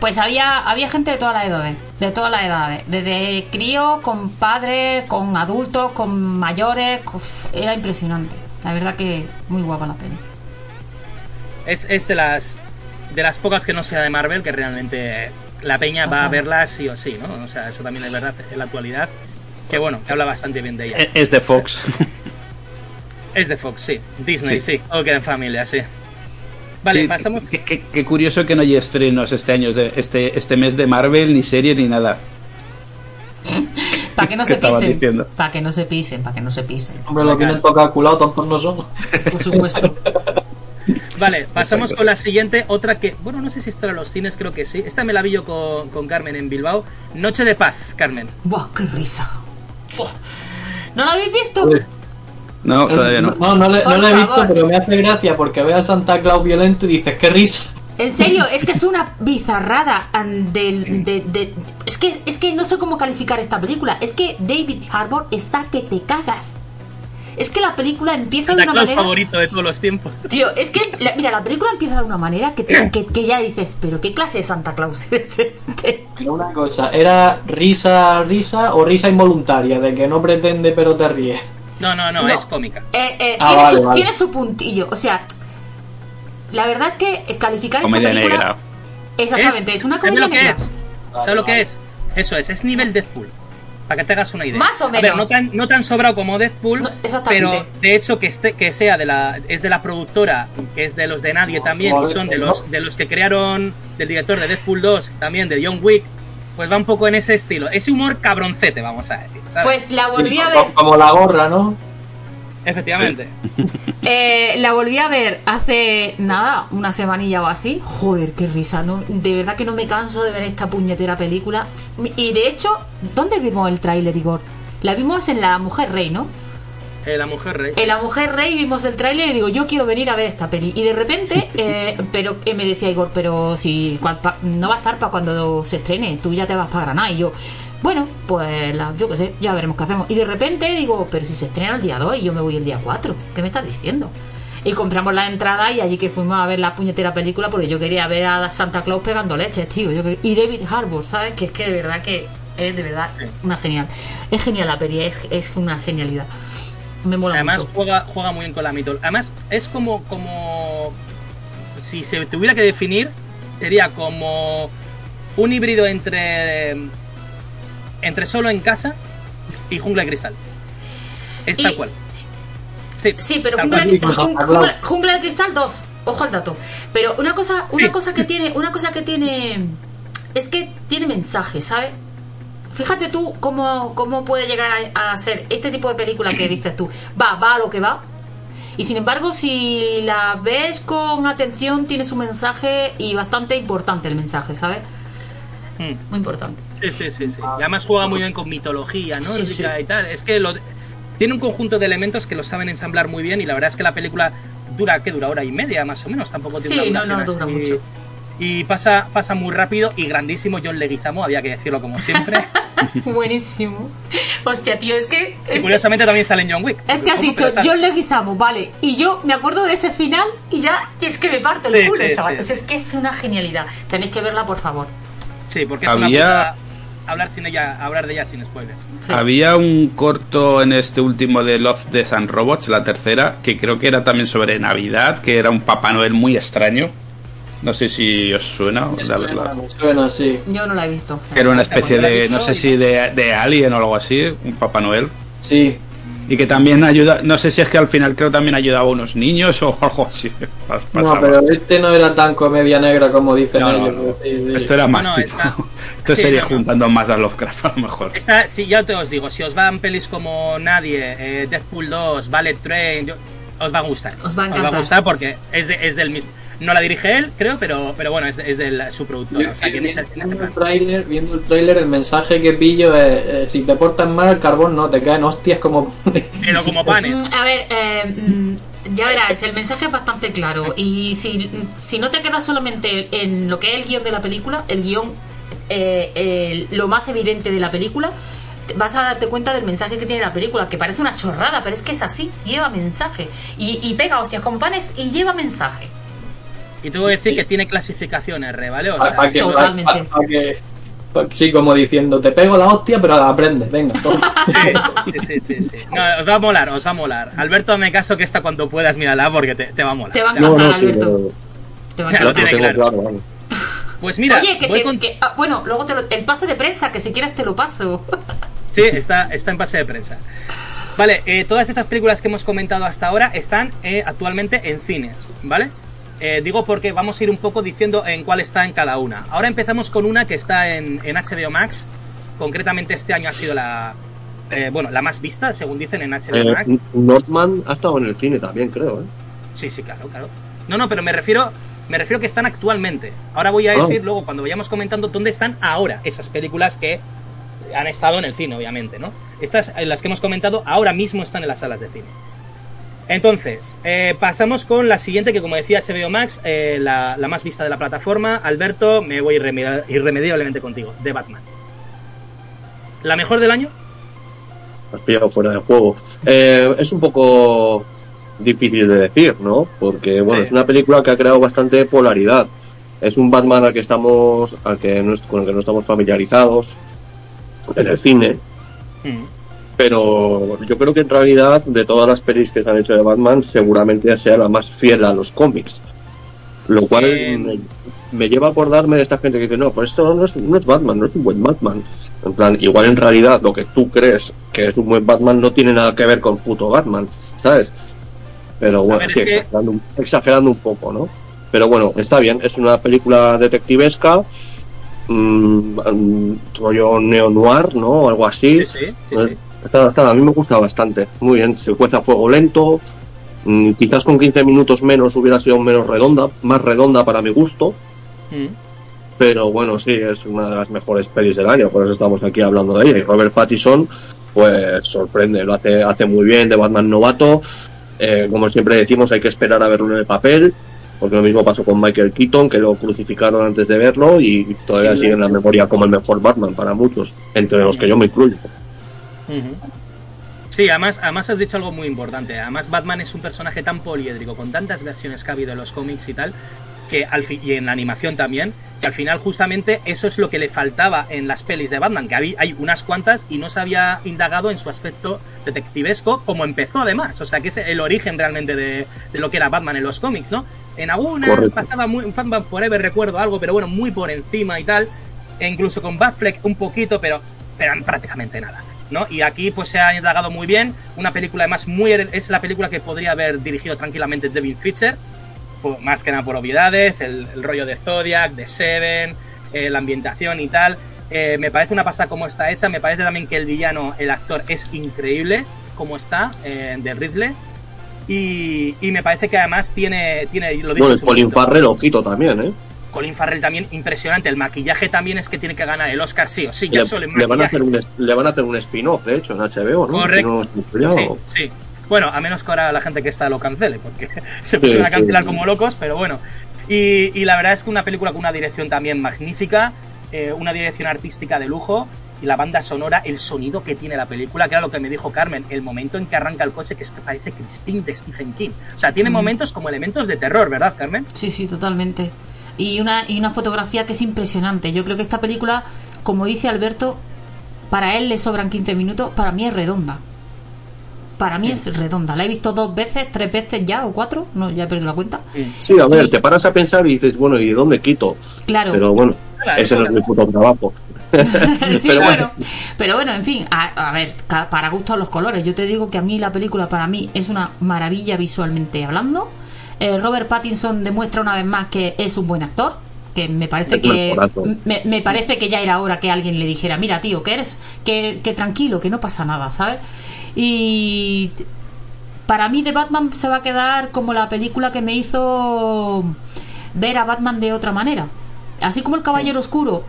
S4: Pues había, había gente de todas las edades, de todas las edades, desde crío, con padres, con adultos, con mayores, uf, era impresionante. La verdad que muy guapa la peli.
S1: Es, es de las de las pocas que no sea de Marvel que realmente la peña va a verla sí o sí, ¿no? O sea, eso también es verdad en la actualidad. Que bueno, que habla bastante bien de ella.
S5: Es- Es de Fox.
S1: Es de Fox, sí. Disney,
S5: Sí.
S1: sí. Todo queda en familia, sí. Vale,
S5: Sí,
S1: pasamos.
S5: Qué, qué- qué curioso que no hay estrenos este año, de, este, este mes de Marvel, ni serie, ni nada.
S4: Para que no
S5: ¿Qué
S4: se pisen.
S5: diciendo?
S4: Para que no se pisen, para que no se pisen.
S3: Hombre, lo tienen todo calculado, tontos no somos.
S4: Por supuesto.
S1: Vale, pasamos con la siguiente, otra que, bueno, no sé si estará en los cines, creo que sí. Esta me la vi yo con, con Carmen en Bilbao. Noche de paz, Carmen.
S4: Buah, qué risa. Buah. ¿No lo habéis visto?
S5: No, todavía no.
S3: No, no, le- no lo he visto, pero me hace gracia porque ve a Santa Claus violento y dices, qué risa.
S4: En serio, es que es una bizarrada de- es que es que no sé cómo calificar esta película. Es que David Harbour está que te cagas. Es que la película empieza de una
S1: Claus
S4: manera.
S1: favorito de todos los tiempos.
S4: Tío, es que la- mira, la película empieza de una manera que, te- que, que ya dices, pero qué clase de Santa Claus es este.
S3: Pero una cosa, ¿era risa, risa o risa involuntaria? De que no pretende pero te ríes.
S1: No, no, no,
S4: No.
S1: es cómica.
S4: Eh, eh,
S3: Ah,
S4: tiene,
S3: vale,
S4: su,
S3: vale.
S4: tiene su puntillo, o sea, la verdad es que eh, calificar esta
S5: Comedia
S4: película
S5: negra.
S4: exactamente es, una
S1: ¿Sabes
S4: comedia
S1: lo que
S4: negra.
S1: es? ¿Sabes lo que es? Eso es, es nivel Deadpool. Para que te hagas una idea.
S4: Más o
S1: A ver,
S4: menos.
S1: no tan, no tan sobrado como Deadpool,
S4: No, exactamente.
S1: pero de hecho que esté, que sea de la, es de la productora, que es de los de nadie también, y son de
S3: ¿no?
S1: los, de los que crearon, del director de Deadpool 2, también de John Wick, pues va un poco en ese estilo. Ese humor cabroncete, vamos a decir. ¿sabes?
S4: Pues la volví a
S3: Como,
S4: ver,
S3: como la gorra, ¿no?
S1: Efectivamente.
S4: eh, la volví a ver hace nada, una semanilla o así. Joder, qué risa, no, de verdad que no me canso de ver esta puñetera película. Y de hecho, ¿dónde vimos el tráiler, Igor? La vimos en La Mujer Rey, ¿no?
S1: Eh, la mujer rey.
S4: En La Mujer Rey vimos el tráiler y digo, yo quiero venir a ver esta peli. Y de repente, eh, pero eh, me decía Igor, pero si cual- pa- no va a estar para cuando se estrene, tú ya te vas para Granada. Y yo, bueno, pues la- yo qué sé, ya veremos qué hacemos. Y de repente digo, pero si se estrena el día 2 y yo me voy el día 4, ¿qué me estás diciendo? Y compramos la entrada y allí que fuimos a ver la puñetera película porque yo quería ver a Santa Claus pegando leches, tío. Yo y David Harbour, ¿sabes? Que es que de verdad que es de verdad una genial. Es genial la peli, es, es una genialidad. Me mola
S1: Además
S4: mucho.
S1: juega, juega muy bien con la mitología. Además es como, como... Si se tuviera que definir, sería como un híbrido entre... Entre solo en casa y jungla de cristal. Es tal
S4: Y-
S1: cual. Sí,
S4: Sí, pero jungla, jungla- jungla de cristal 2. Ojo al dato. Pero una cosa, una
S1: Sí.
S4: cosa que tiene, una cosa que tiene es que tiene mensaje, ¿sabes? Fíjate tú cómo, cómo puede llegar a, a ser este tipo de película que dices tú. Va, va a lo que va. Y sin embargo, si la ves con atención, tiene su mensaje y bastante importante el mensaje, ¿sabes?
S1: Mm.
S4: Muy importante.
S1: Sí, sí, sí, sí. Y además juega muy bien con mitología, ¿no?
S4: Sí,
S1: Nórdica
S4: sí.
S1: y tal. Es que lo, tiene un conjunto de elementos que lo saben ensamblar muy bien y la verdad es que la película dura, ¿qué dura? Hora y media más o menos, tampoco tiene
S4: Sí,
S1: una
S4: no, no, dura
S1: así.
S4: mucho.
S1: Y pasa, pasa muy rápido y grandísimo John Leguizamo, había que decirlo como siempre.
S4: Buenísimo. Hostia, tío, es que...
S1: y curiosamente también sale en John Wick.
S4: Es que has dicho John Leguizamo, vale. Y yo me acuerdo de ese final y ya es que me parto el
S1: Sí,
S4: culo,
S1: sí,
S4: chaval.
S1: sí.
S4: O sea, es que es una genialidad. Tenéis que verla, por favor.
S1: Sí, porque es
S5: Había-
S1: una puta hablar sin ella, hablar de ella sin spoilers.
S4: Sí.
S5: Había un corto en este último de Love, Death and Robots, la tercera, que creo que era también sobre Navidad, que era un Papá Noel muy extraño. No sé si os suena.
S3: Me me suena, sí.
S4: Yo no la he visto.
S5: Era una especie
S1: la
S5: de, no sé si de, de Alien o algo así, un Papá Noel.
S3: Sí.
S5: Y que también ayuda, no sé si es que al final creo también ayudaba a unos niños o algo así. Pas-
S3: No,
S5: pasaba.
S3: pero este no era tan comedia negra como dicen
S5: No, no,
S3: ellos.
S5: no.
S3: Sí, sí.
S5: Esto era más
S1: No, no,
S5: tipo.
S1: está-
S5: Esto
S1: sí,
S5: sería
S1: no, no.
S5: juntando más a Lovecraft a lo mejor.
S1: Esta, sí, ya te os digo, si os van pelis como Nadie, eh, Deathpool 2, Ballet Train, yo- os va a gustar.
S4: Os va a encantar.
S1: gustar porque es, de- es del mismo. No la dirige él, creo, pero, pero bueno, es, es de su productora. O sea, que en ese, en ese
S3: viendo,
S1: plan.
S3: el tráiler, viendo el tráiler, el mensaje que pillo es: eh, si te portas mal, el carbón no te caen hostias como.
S1: Pero como panes.
S4: Mm, A ver, eh, mm, ya verás, el mensaje es bastante claro. Y si, si no te quedas solamente en lo que es el guion de la película, el guion, eh, lo más evidente de la película, vas a darte cuenta del mensaje que tiene la película, que parece una chorrada, pero es que es así, lleva mensaje. Y, y pega hostias con panes y lleva mensaje.
S1: Y tengo que decir que tiene clasificación R, ¿vale? O sea,
S3: Pa- pa que-
S4: Totalmente.
S3: que- pa- sí, como diciendo: te pego la hostia, pero la aprendes. Venga, toma.
S1: sí, sí, sí, sí, sí. No, os va a molar, os va a molar. Alberto, me caso que esta cuando puedas, mírala porque te, te va a molar.
S4: Te va a
S2: No,
S4: encantar,
S2: no, sí,
S4: Alberto. Te va a
S1: Ya
S2: lo
S4: encantar.
S1: tiene claro.
S2: claro.
S1: Pues mira,
S4: Oye, que,
S1: voy
S4: te-
S1: con-
S4: que- ah, bueno, luego te lo- el pase de prensa, que si quieres te lo paso.
S1: Sí, está, está en pase de prensa. Vale, eh, todas estas películas que hemos comentado hasta ahora están eh, actualmente en cines, ¿vale? Eh, digo porque vamos a ir un poco diciendo en cuál está en cada una. Ahora empezamos con una que está en, en HBO Max. Concretamente este año ha sido la, eh, bueno, la más vista, según dicen en HBO
S2: Eh,
S1: Max.
S2: Northman ha estado en el cine también, creo, ¿eh?
S1: Sí, sí, claro, claro. No, no, pero me refiero, me refiero que están actualmente. Ahora voy a
S2: Ah.
S1: decir luego cuando vayamos comentando dónde están ahora esas películas que han estado en el cine, obviamente, ¿no? Estas, eh, las que hemos comentado, ahora mismo están en las salas de cine. Entonces, eh, pasamos con la siguiente, que como decía HBO Max, eh, la, la más vista de la plataforma. Alberto, me voy irremedi- irremediablemente contigo, de Batman. ¿La mejor del año?
S2: Has pillado fuera de juego. Eh, es un poco difícil de decir, ¿no? Porque, bueno,
S1: Sí.
S2: es una película que ha creado bastante polaridad. Es un Batman al que estamos, al que no, con el que no estamos familiarizados en el cine.
S1: Mm.
S2: Pero yo creo que en realidad, de todas las pelis que se han hecho de Batman, seguramente sea la más fiel a los cómics. Lo cual me, me lleva a acordarme de esta gente que dice, no, pues esto no es, no es Batman, no es un buen Batman. En plan, igual en realidad lo que tú crees que es un buen Batman no tiene nada que ver con puto Batman, ¿sabes? Pero bueno,
S1: ver,
S2: sí,
S1: es que-
S2: exagerando, un- exagerando un poco, ¿no? Pero bueno, está bien, es una película detectivesca, mm, mm, rollo neo-noir, ¿no? O algo así.
S1: Sí, sí, sí, sí.
S2: Está, está- a mí me gusta bastante. Muy bien, se cuesta a fuego lento. mm, quizás con 15 minutos menos hubiera sido menos redonda, más redonda para mi gusto.
S1: Mm.
S2: Pero bueno, sí, es una de las mejores pelis del año, por eso estamos aquí hablando de ella. Y Robert Pattinson, pues sorprende, lo hace, hace muy bien de Batman novato. Eh, como siempre decimos, hay que esperar a verlo en el papel, porque lo mismo pasó con Michael Keaton, que lo crucificaron antes de verlo y todavía sigue en la memoria como el mejor Batman para muchos, entre los que yo me incluyo.
S1: Sí, además, además has dicho algo muy importante. Además, Batman es un personaje tan poliédrico, con tantas versiones que ha habido en los cómics y tal, que al y en la animación también, que al final justamente eso es lo que le faltaba en las pelis de Batman, que había, hay unas cuantas y no se había indagado en su aspecto detectivesco como empezó además, o sea que es el origen realmente de, de lo que era Batman en los cómics, ¿no? En algunas
S2: Correcto.
S1: pasaba muy, en Batman Forever recuerdo algo, pero bueno, muy por encima y tal, e incluso con Batfleck un poquito, pero, pero prácticamente nada. ¿No? Y aquí pues se ha indagado muy bien, una película además muy her- es la película que podría haber dirigido tranquilamente David Fincher, por- más que nada por obviedades, el, el rollo de Zodiac, de Seven, eh, la ambientación y tal. Eh, me parece una pasada como está hecha, me parece también que el villano, el actor, es increíble como está, eh, de Ridley. Y, y me parece que además tiene, tiene lo en
S2: el
S1: su
S2: Colin Farrell, ojito también, ¿eh?
S1: Colin Farrell también impresionante. El maquillaje también es que tiene que ganar el Oscar sí o sí. Ya
S2: Le,
S1: solo en
S2: le van a hacer un, le van a hacer un spin-off, de hecho, en HBO, ¿no?
S1: Correcto.
S2: No.
S1: Sí, sí. Bueno, a menos que ahora la gente que está lo cancele, porque se pusieron a cancelar
S2: sí.
S1: como locos, pero bueno. Y, y la verdad es que una película con una dirección también magnífica, eh, una dirección artística de lujo, y la banda sonora, el sonido que tiene la película, que era lo que me dijo Carmen, el momento en que arranca el coche, que es que parece Christine de Stephen King. O sea, tiene
S4: Mm.
S1: momentos como elementos de terror, ¿verdad, Carmen?
S4: Sí, sí, totalmente. Y una, y una fotografía que es impresionante. Yo creo que esta película, como dice Alberto, para él le sobran 15 minutos, para mí es redonda. Para mí es redonda. La he visto dos veces, tres veces ya, o cuatro, no, ya he perdido la cuenta.
S2: Sí, a ver, te paras a pensar y dices, bueno, ¿y de dónde quito?
S4: Claro.
S2: Pero bueno, ese
S1: eso
S2: no es mi puto trabajo.
S4: sí,
S2: Pero
S4: bueno. Pero bueno, en fin, a, a ver, para gustos los colores. Yo te digo que a mí la película para mí es una maravilla visualmente hablando. Eh, Robert Pattinson demuestra una vez más que es un buen actor. Que me parece que me, me parece que ya era hora que alguien le dijera, mira tío, que eres, que, que tranquilo, que no pasa nada, ¿sabes? Y para mí de Batman se va a quedar como la película que me hizo ver a Batman de otra manera. Así como el Caballero Oscuro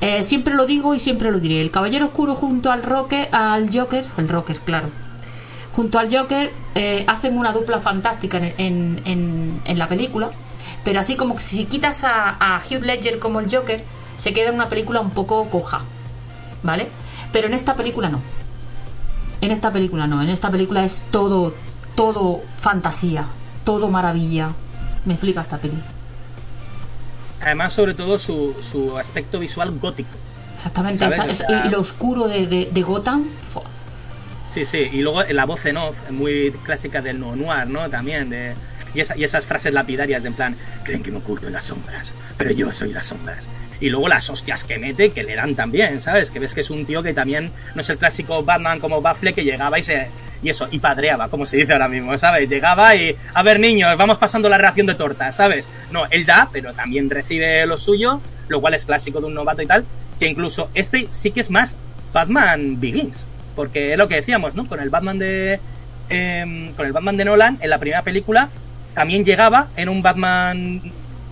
S4: eh, siempre lo digo y siempre lo diré. El Caballero Oscuro junto al Rocker, al Joker, el Rocker, claro. Junto al Joker eh, hacen una dupla fantástica en, en, en- en la película. Pero así como que si quitas a, a Hugh Ledger como el Joker, se queda en una película un poco coja. ¿Vale? Pero en esta película no. En esta película no. En esta película es todo, todo fantasía. Todo maravilla. Me flipa esta peli.
S1: Además, sobre todo su, su aspecto visual gótico.
S4: Exactamente. Esa- y lo oscuro de, de, de Gotham.
S1: Sí, sí, y luego la voz en off, muy clásica del no noir, ¿no? También, de, y, esa- y esas frases lapidarias de en plan, creen que me oculto en las sombras, pero yo soy las sombras. Y luego las hostias que mete, que le dan también, ¿sabes? Que ves que es un tío que también no es el clásico Batman como Batfleck que llegaba y se... Y eso, y padreaba, como se dice ahora mismo, ¿sabes? Llegaba y, a ver niños, vamos pasando la ración de tortas, ¿sabes? No, él da, pero también recibe lo suyo, lo cual es clásico de un novato y tal, que incluso este sí que es más Batman Begins, porque es lo que decíamos, ¿no? Con el Batman de em, con el Batman de Nolan en la primera película también llegaba en un Batman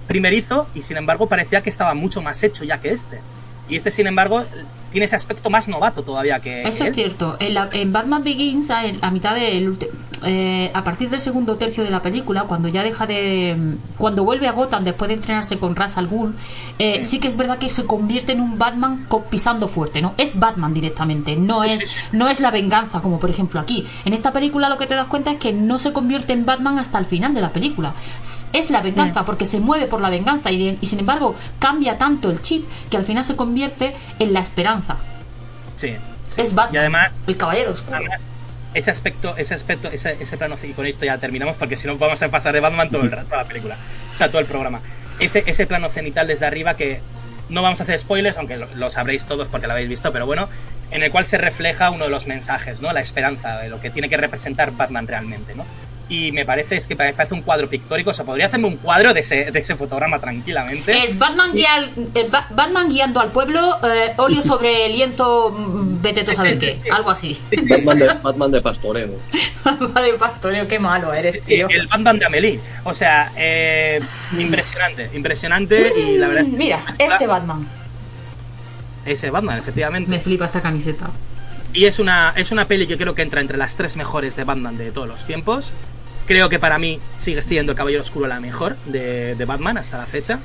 S1: primerizo y sin embargo parecía que estaba mucho más hecho ya que este. Y este sin embargo tiene ese aspecto más novato todavía que
S4: Eso
S1: él.
S4: es cierto. En, la- en Batman Begins, a, a mitad del eh, a partir del segundo tercio de la película, cuando ya deja de, cuando vuelve a Gotham después de entrenarse con Ra's al Ghul, eh, sí que es verdad que se convierte en un Batman pisando fuerte, ¿no? Es Batman directamente, no es,
S1: sí, sí.
S4: no es la venganza como por ejemplo aquí. En esta película lo que te das cuenta es que no se convierte en Batman hasta el final de la película. Es la venganza porque se mueve por la venganza y, y sin embargo cambia tanto el chip que al final se convierte en la esperanza.
S1: Sí, sí.
S4: Es Batman.
S1: Y además
S4: el caballero oscuro.
S1: Además, ese aspecto, ese aspecto, ese, ese plano, y con esto ya terminamos, porque si no vamos a pasar de Batman todo el rato, toda la película, o sea, todo el programa. Ese, ese plano cenital desde arriba que no vamos a hacer spoilers, aunque lo, lo sabréis todos porque lo habéis visto, pero bueno, en el cual se refleja uno de los mensajes, ¿no? La esperanza de lo que tiene que representar Batman realmente, ¿no? Y me parece, es que parece un cuadro pictórico, o sea, podría hacerme un cuadro de ese, de ese fotograma tranquilamente.
S4: Es Batman,
S1: Y-
S4: eh, Ba- Batman guiando al pueblo, eh, óleo sobre lienzo, mm, vete tú
S1: Sí, sí,
S4: qué,
S1: sí,
S4: algo así.
S2: Batman de, Batman de pastoreo.
S4: de pastoreo, qué malo eres,
S1: Sí,
S4: tío.
S1: el Batman de Amelie. O sea, eh, impresionante, impresionante y la verdad es que-
S4: Mira, este Batman.
S1: Ese Batman, efectivamente.
S4: Me flipa esta camiseta.
S1: Y es una, es una peli que creo que entra entre las tres mejores de Batman de todos los tiempos. Creo que para mí sigue siendo el Caballero Oscuro la mejor de, Batman hasta la fecha.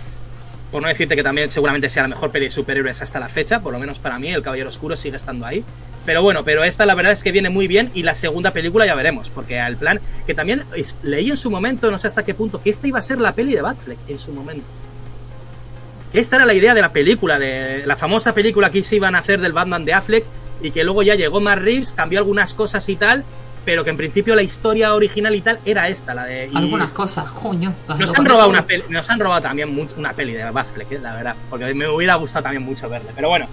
S1: Por no decirte que también seguramente sea la mejor peli de superhéroes hasta la fecha, por lo menos para mí el Caballero Oscuro sigue estando ahí. Pero bueno, pero esta la verdad es que viene muy bien y la segunda película ya veremos, porque al plan, que también leí en su momento, no sé hasta qué punto, que esta iba a ser la peli de Batfleck en su momento. Esta era la idea de la película, de la famosa película que se iban a hacer del Batman de Affleck y que luego ya llegó Matt Reeves, cambió algunas cosas y tal, pero que en principio la historia original y tal era esta, la de... y-
S4: Algunas cosas, coño.
S1: nos han robado una peli, nos han robado también mucho- una peli de Batfleck, eh, la verdad, porque me hubiera gustado también mucho verla, pero bueno.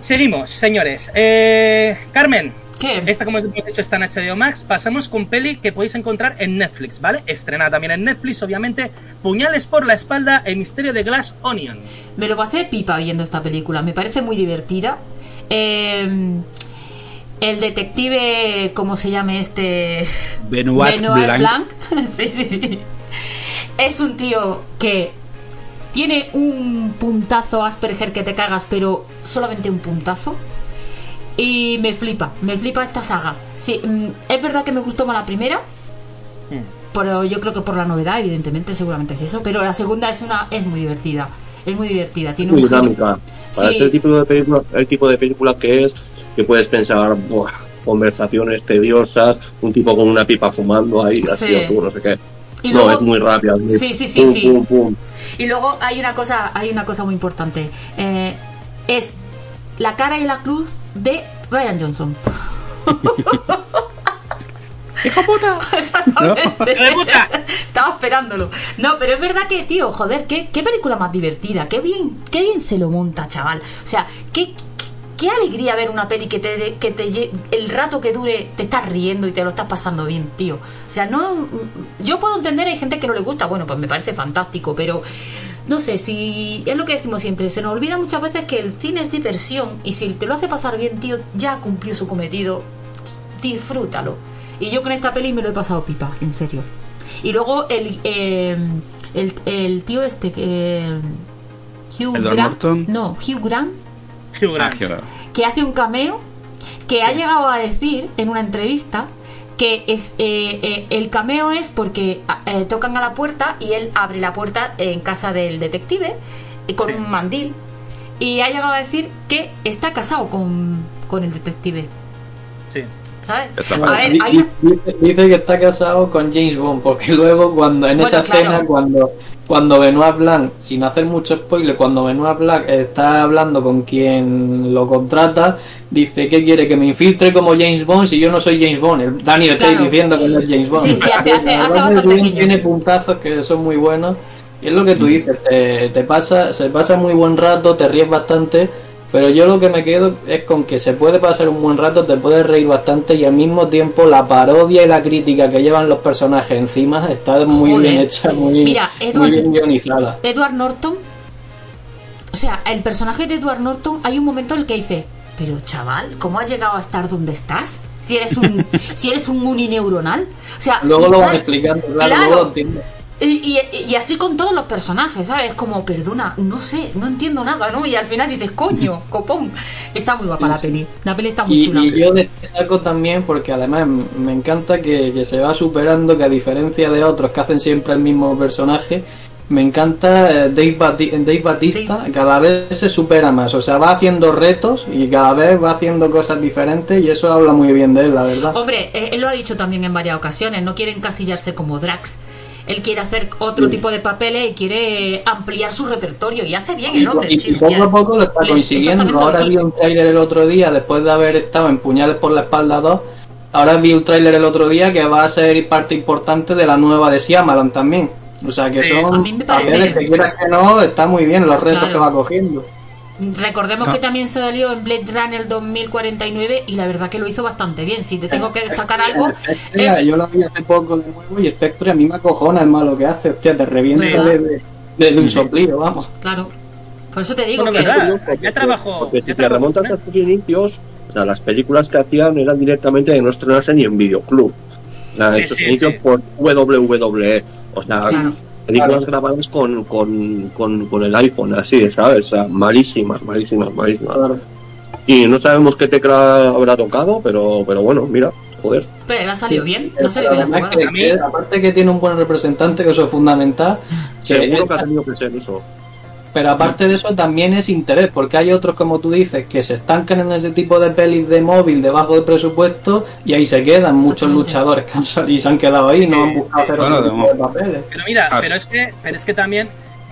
S1: Seguimos, señores. Eh, Carmen,
S4: ¿Qué?
S1: esta como hemos dicho está en HBO Max, pasamos con peli que podéis encontrar en Netflix, ¿vale? Estrenada también en Netflix, obviamente, Puñales por la espalda, El misterio de Glass Onion.
S4: Me lo pasé pipa viendo esta película. Me parece muy divertida. Eh, el detective, ¿cómo se llame este?
S5: Benoit Blanc.
S4: Blanc. sí, sí, sí. Es un tío que tiene un puntazo Asperger que te cagas, pero solamente un puntazo. Y me flipa, me flipa esta saga. Sí, mm, es verdad que me gustó más la primera, pero yo creo que por la novedad, evidentemente, seguramente es eso. Pero la segunda es una es muy divertida. Es muy divertida. Tiene
S2: muy
S4: un giro-
S2: dinámica. Para
S4: Sí.
S2: este tipo de película, el tipo de película que es, que puedes pensar, "Buah, conversaciones tediosas, un tipo con una pipa fumando ahí, así
S4: Sí.
S2: o tú, no sé qué.
S4: Y
S2: no,
S4: luego-
S2: es muy rápida. es muy
S4: Sí, sí, sí,
S2: pum,
S4: sí.
S2: pum, pum.
S4: Y luego hay una cosa, hay una cosa muy importante. Eh, es la cara y la cruz de Ryan Johnson. ¡Hijo puta! Exactamente.
S1: ¡Hijo de puta!
S4: Estaba esperándolo. No, pero es verdad que, tío, joder, qué, qué película más divertida. Qué bien, qué bien se lo monta, chaval. O sea, qué, qué alegría ver una peli que te, que te el rato que dure te estás riendo y te lo estás pasando bien, tío. O sea, no. Yo puedo entender, hay gente que no le gusta, bueno, pues me parece fantástico, pero. No sé, si es lo que decimos siempre, se nos olvida muchas veces que el cine es diversión y si te lo hace pasar bien, tío, ya cumplió su cometido, disfrútalo. Y yo con esta peli me lo he pasado pipa, en serio. Y luego el, eh, el, el tío este que... Hugh
S5: ¿Edward
S4: Grant. No, Hugh Grant,
S1: Hugh
S5: Ah,
S1: Grant.
S4: que hace un cameo, que ha llegado a decir en una entrevista que es eh, eh, el cameo es porque eh, tocan a la puerta y él abre la puerta en casa del detective eh, con
S1: Sí.
S4: un mandil y ha llegado a decir que está casado con, con el detective
S1: Sí.
S4: ¿sabes? A ver hay
S3: dice, dice que está casado con James Bond, porque luego cuando en
S4: Bueno,
S3: esa
S4: claro.
S3: escena, cuando, cuando Benoit Blanc, sin hacer mucho spoiler, cuando Benoit Blanc está hablando con quien lo contrata, dice que quiere que me infiltre como James Bond si yo no soy James Bond. El Daniel
S4: Claro.
S3: Craig diciendo que no es James Bond.
S4: Sí, sí, hace- hace- hace
S3: Bond tiene puntazos que son muy buenos. Y es lo que tú dices, te, te pasa, se pasa muy buen rato, te ríes bastante, pero yo lo que me quedo es con que se puede pasar un buen rato, te puedes reír bastante y al mismo tiempo la parodia y la crítica que llevan los personajes encima está muy
S4: Joder.
S3: bien hecha, muy,
S4: Mira,
S3: muy
S4: Edward-
S3: bien guionizada.
S4: Edward Norton o sea el personaje de Edward Norton hay un momento en el que dice pero chaval ¿cómo has llegado a estar donde estás? si eres un si eres un unineuronal o sea
S3: Luego lo van explicando, claro,
S4: Claro.
S3: luego lo entiendo.
S4: Y, y- y así con todos los personajes, ¿sabes? Como, perdona, no sé, no entiendo nada, ¿no? Y al final dices, coño, copón. Está muy guapa la peli. La peli está muy
S3: Y,
S4: chula.
S3: y yo destaco también porque además me encanta que, que se va superando, que a diferencia de otros que hacen siempre el mismo personaje, me encanta eh, Dave, Bati- Dave Batista, cada vez se supera más, o sea, va haciendo retos y cada vez va haciendo cosas diferentes y eso habla muy bien de él, la verdad.
S4: Hombre, eh, él lo ha dicho también en varias ocasiones, no quiere encasillarse como Drax. Él quiere hacer otro
S3: Sí.
S4: tipo de papeles y quiere ampliar su repertorio. Y hace bien
S3: Y,
S4: el hombre,
S3: y- poco a poco lo está
S4: Les-
S3: consiguiendo. Ahora vi un tráiler el otro día, después de haber estado en Puñales por la Espalda 2. Ahora vi un tráiler el otro día que va a ser parte importante de la nueva de Shyamalan también. O sea que
S1: Sí,
S4: a
S3: son
S4: mí me parece-
S3: papeles que quieras que no, está muy bien los retos
S4: Claro.
S3: que va cogiendo.
S4: Recordemos
S5: Ah.
S4: que también salió en Blade Runner 2049 y la verdad que lo hizo bastante bien. Si te tengo que destacar algo,
S3: Spectre,
S4: es-
S3: Yo lo vi hace poco de nuevo y Spectre a mí me acojona el malo que hace. Hostia, te revienta
S1: Sí.
S3: de, de, de un soplido, vamos.
S4: claro. Por eso te digo
S1: Bueno,
S4: que.
S1: verdad.
S2: curioso,
S1: ya trabajó-
S2: Porque si te remontas a sus inicios, o sea, las películas que hacían eran directamente de no estrenarse ni en videoclub. O sea,
S1: Sí,
S2: sus
S1: sí,
S2: inicios
S1: sí.
S2: por WWE. O sea,
S4: Claro.
S2: Películas grabadas con, con, con, con el iPhone, así, ¿sabes? O sea, malísimas, malísimas, malísimas.
S3: Claro.
S2: Y no sabemos qué tecla habrá tocado, pero, pero bueno, mira, joder.
S4: Pero ha salido bien. Ha salido bien la jugada.
S3: aparte que tiene un buen representante, que eso es fundamental.
S2: Seguro que ha tenido que ser eso.
S3: Pero aparte de eso también es interés, porque hay otros, como tú dices, que se estancan en ese tipo de pelis de móvil de bajo de presupuesto y ahí se quedan muchos luchadores que han salido y se han quedado ahí, no han buscado hacer
S5: Bueno,
S3: otro tipo
S5: de-
S3: de papeles.
S1: Pero mira, pero es que, pero es que también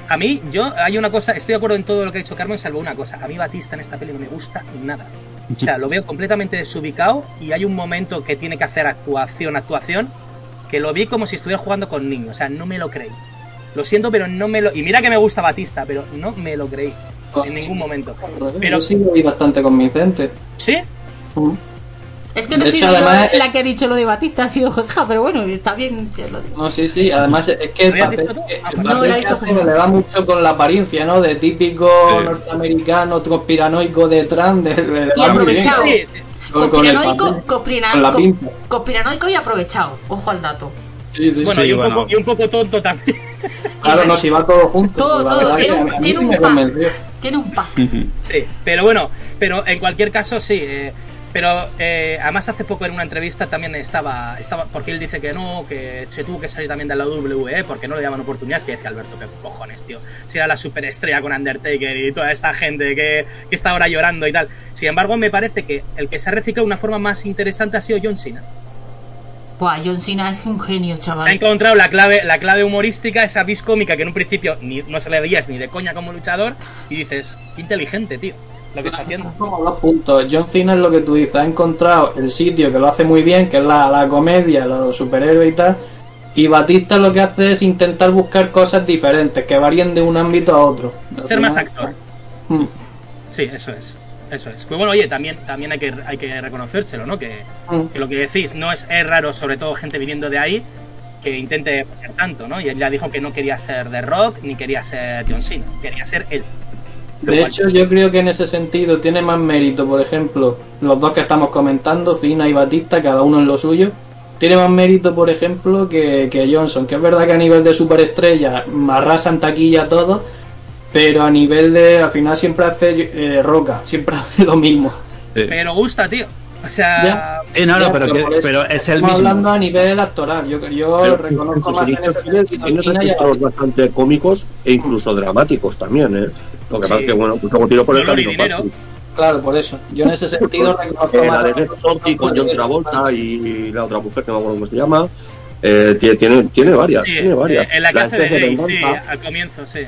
S1: a mí, yo hay una cosa, estoy de acuerdo en todo lo que ha dicho Carmen, salvo una cosa. A mí Batista en esta peli no me gusta nada. O sea, lo veo completamente desubicado y hay un momento que tiene que hacer actuación, actuación, que lo vi como si estuviera jugando con niños. O sea, no me lo creí. Lo siento, pero no me lo... Y mira que me gusta Batista, pero no me lo creí en ningún momento. Pero
S3: sí lo vi bastante convincente.
S1: sí,
S3: Mm.
S4: Es que no
S3: hecho, además,
S4: la que ha dicho lo de Batista, ha sido Josja, pero bueno, está bien que lo diga.
S3: No, sí, sí, además es que el
S1: Ah,
S3: papel
S4: no, lo ha dicho
S3: le da mucho con la apariencia, ¿no? De típico
S5: Sí.
S3: norteamericano conspiranoico de Trump, de, de-
S4: Y aprovechado.
S1: sí, sí.
S3: Con- con el
S4: Conspiranoico,
S3: papel.
S4: conspirana-
S3: Con la
S4: co-
S3: pinza.
S4: conspiranoico y aprovechado. Ojo al dato.
S3: Sí, sí,
S1: Bueno,
S3: sí.
S1: y, un
S5: bueno.
S1: Poco, y un poco tonto también.
S3: Claro, no, si va todo junto.
S4: Todo,
S3: la
S4: todo, tiene
S3: que
S4: un- tiene un pack. Tiene un pack.
S1: Sí, pero bueno, pero en cualquier caso sí. eh, pero eh, además hace poco en una entrevista también estaba, estaba, porque él dice que no, que se tuvo que salir también de la WWE porque no le daban oportunidades, que decía Alberto, qué cojones, tío. Si era la superestrella con Undertaker y toda esta gente que, que está ahora llorando y tal. Sin embargo, me parece que el que se ha reciclado de una forma más interesante ha sido John Cena.
S4: Buah, John Cena es un genio,
S1: Ha
S4: chaval.
S1: encontrado la clave, la clave humorística, esa vis cómica que en un principio ni, no se le veías ni de coña como luchador, y dices, qué inteligente, tío, lo que está haciendo.
S3: Son como dos puntos. John Cena es lo que tú dices, ha encontrado el sitio que lo hace muy bien, que es la, la comedia, los superhéroes y tal. Y Batista lo que hace es intentar buscar cosas diferentes, que varíen de un ámbito a otro.
S1: Ser más actor.
S3: Mm.
S1: Sí, eso es. Eso es. Pues bueno, oye, también, también hay, que, hay que reconocérselo, ¿no? Que,
S3: Mm.
S1: que lo que decís no es, es raro, sobre todo gente viniendo de ahí, que intente hacer tanto, ¿no? Y él ya dijo que no quería ser The Rock ni quería ser John Cena, quería ser él.
S3: De
S1: cual-
S3: hecho, yo creo que en ese sentido tiene más mérito, por ejemplo, los dos que estamos comentando, Cena y Batista, cada uno en lo suyo. Tiene más mérito, por ejemplo, que, que Johnson, que es verdad que a nivel de superestrella arrasan taquilla todo, pero a nivel de, al final siempre hace eh, roca, siempre hace lo mismo.
S5: Sí.
S1: Pero gusta, tío. O sea.
S5: Sí, no, no,
S3: Ya,
S5: pero, que- pero es el
S3: Estamos
S5: mismo.
S3: hablando a nivel actoral, yo, yo
S2: Pero
S3: reconozco más en
S2: inicios
S3: ese
S2: bastante cómicos e incluso dramáticos también, ¿eh? Lo que
S1: Sí.
S2: pasa es que, bueno, pues luego tiro por el camino fácil.
S3: Claro, por eso. Yo en ese sentido reconozco
S2: Eh,
S3: más
S2: la de Zombie con John Travolta y la otra mujer que no me acuerdo cómo se llama. Eh, tiene, tiene, tiene varias,
S1: sí,
S2: tiene varias.
S1: eh, en la que hace de Day, sí, al comienzo, sí.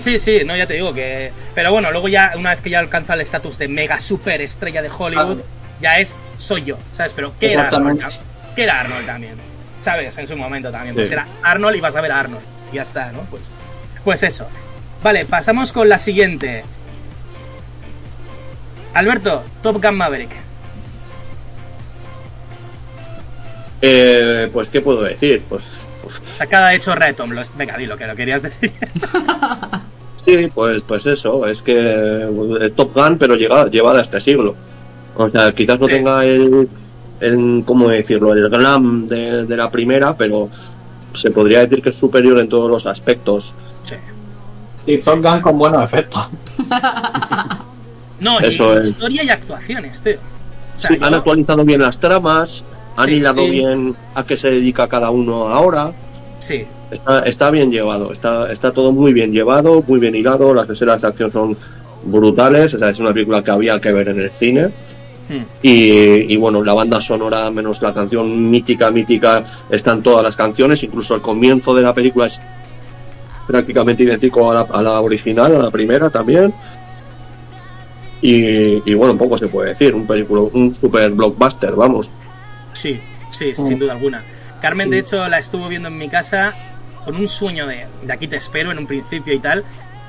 S1: Sí, sí, sí, no, ya te digo que... Pero bueno, luego ya, una vez que ya alcanza el estatus de mega super estrella de Hollywood,
S3: Ah.
S1: ya es, soy yo, ¿sabes? Pero ¿qué era Arnold? ¿Qué era Arnold también? ¿Sabes? En su momento también. Pues era Arnold y vas a ver a Arnold. Y ya está, ¿no? Pues, pues eso. Vale, pasamos con la siguiente. Alberto, Top Gun Maverick.
S2: Eh, pues, ¿qué puedo decir? Pues
S1: Sacada de hecho Retom. Los... Venga, di lo que lo querías decir.
S2: sí, pues, pues eso, es que eh, Top Gun, pero llega, llevada a este siglo. O sea, quizás no
S1: Sí.
S2: tenga el, el, ¿cómo decirlo? El glam de, de la primera, pero se podría decir que es superior en todos los aspectos.
S1: Sí.
S3: Y Top Gun con buenos efectos.
S1: No, y
S2: Eso es.
S1: historia y actuaciones, tío. O sea,
S2: Sí, han actualizado bien las tramas, han
S1: Sí,
S2: hilado
S3: sí.
S2: bien a qué se dedica cada uno ahora.
S1: Sí,
S2: Está, está bien llevado, está, está todo muy bien llevado, muy bien hilado, las escenas de acción son brutales, o sea, es una película que había que ver en el cine.
S1: Hmm.
S2: Y, y bueno, la banda sonora, menos la canción mítica, mítica, están todas las canciones, incluso el comienzo de la película es prácticamente idéntico a la, a la original, a la primera también. Y, y bueno, poco se puede decir, un película, un super blockbuster, vamos.
S1: sí, sí, sin duda alguna. Carmen, de
S3: Sí.
S1: hecho, la estuvo viendo en mi casa con un sueño de, de aquí te espero en un principio y tal,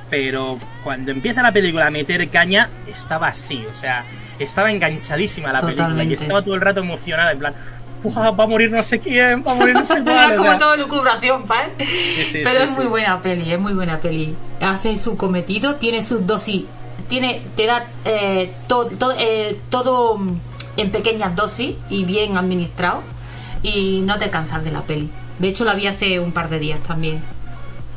S1: pero cuando empieza la película a meter caña, estaba así, o sea, estaba enganchadísima la película y estaba todo el rato emocionada, en plan, "Buah, va a morir no sé quién, va a morir no sé cuál.
S4: Era
S1: o
S4: como
S1: sea,
S4: todo lucubración, ¿vale?
S1: sí,
S4: Pero
S1: sí,
S4: es
S1: sí.
S4: muy buena peli, es muy buena peli. Hace su cometido, tiene sus dosis, tiene, te da eh, to- to- eh, todo en pequeñas dosis y bien administrado y no te cansas de la peli. De hecho la vi hace un par de días también.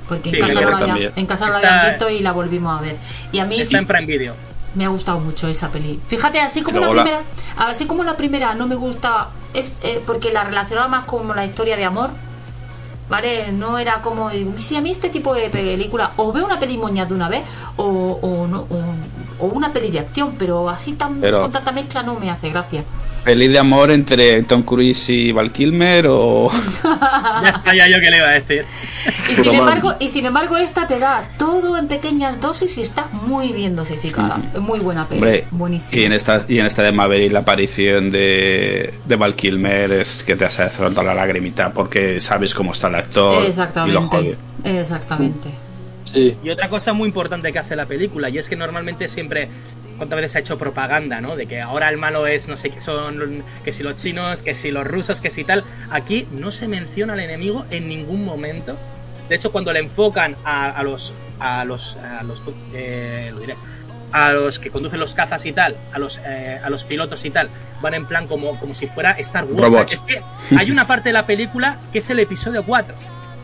S4: Porque
S1: Sí,
S4: en, casa no había- en casa no la habían visto y la volvimos a ver. Y a mí
S1: Está en Prime Video.
S4: me ha gustado mucho esa peli. Fíjate, así como la primera, así como la primera no me gusta, es eh, porque la relacionaba más como la historia de amor. ¿vale? No era como, digo, si a mí este tipo de película, o veo una peli moña de una vez, o, o, no, o, o una peli de acción, pero así tan,
S5: Pero-
S4: con tanta mezcla no me hace gracia.
S5: ¿Feliz de amor entre Tom Cruise y Val Kilmer o...?
S1: Ya sabía yo que le iba a decir.
S4: Y sin, embargo, y sin embargo, esta te da todo en pequeñas dosis y está muy bien dosificada. Muy buena peli,
S5: Hombre,
S4: buenísima.
S5: y en esta y en esta de Maverick la aparición de, de Val Kilmer es que te hace soltar la lagrimita porque sabes cómo está el actor y lo
S4: Exactamente,
S5: jode.
S4: exactamente.
S3: Sí.
S1: Y otra cosa muy importante que hace la película, y es que normalmente siempre, ¿cuántas veces se ha hecho propaganda, no? De que ahora el malo es, no sé qué son, que si los chinos, que si los rusos, que si tal. Aquí no se menciona al enemigo en ningún momento. De hecho, cuando le enfocan a, a los, a los, a los, eh, lo diré, a los que conducen los cazas y tal, a los, eh, a los pilotos y tal, van en plan como, como si fuera Star Wars. Es que hay una parte de la película que es el episodio 4.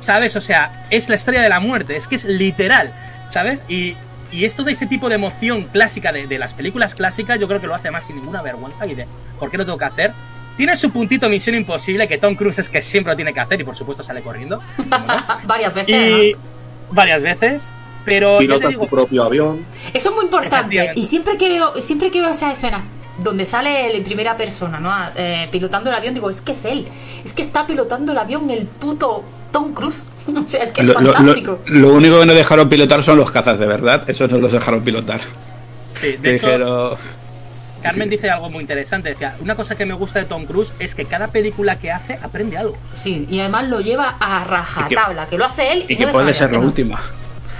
S1: ¿Sabes? O sea, es la estrella de la muerte, es que es literal, ¿sabes? Y, y esto de ese tipo de emoción clásica de, de las películas clásicas, yo creo que lo hace más sin ninguna vergüenza y de ¿por qué lo tengo que hacer? Tiene su puntito Misión Imposible, que Tom Cruise es que siempre lo tiene que hacer y por supuesto sale corriendo.
S4: Varias veces.
S1: y varias veces. Pero
S2: Pilota
S1: digo,
S2: su propio avión.
S4: Eso es muy importante. Y siempre que veo, siempre que veo esa escena donde sale él en primera persona, ¿no? Eh, pilotando el avión, digo, es que es él. Es que está pilotando el avión el puto Tom Cruise. o sea, es que es
S5: Lo,
S4: fantástico.
S5: lo único que no dejaron pilotar son los cazas de verdad, esos no los dejaron pilotar.
S1: sí,
S5: Que
S1: de hecho,
S5: dijeron,
S1: Carmen dice algo muy interesante. Decía, una cosa que me gusta de Tom Cruise es que cada película que hace aprende algo.
S4: Sí, y además lo lleva a rajatabla, que, lo hace él y,
S5: y que
S4: no
S5: puede
S4: de
S5: ser la última.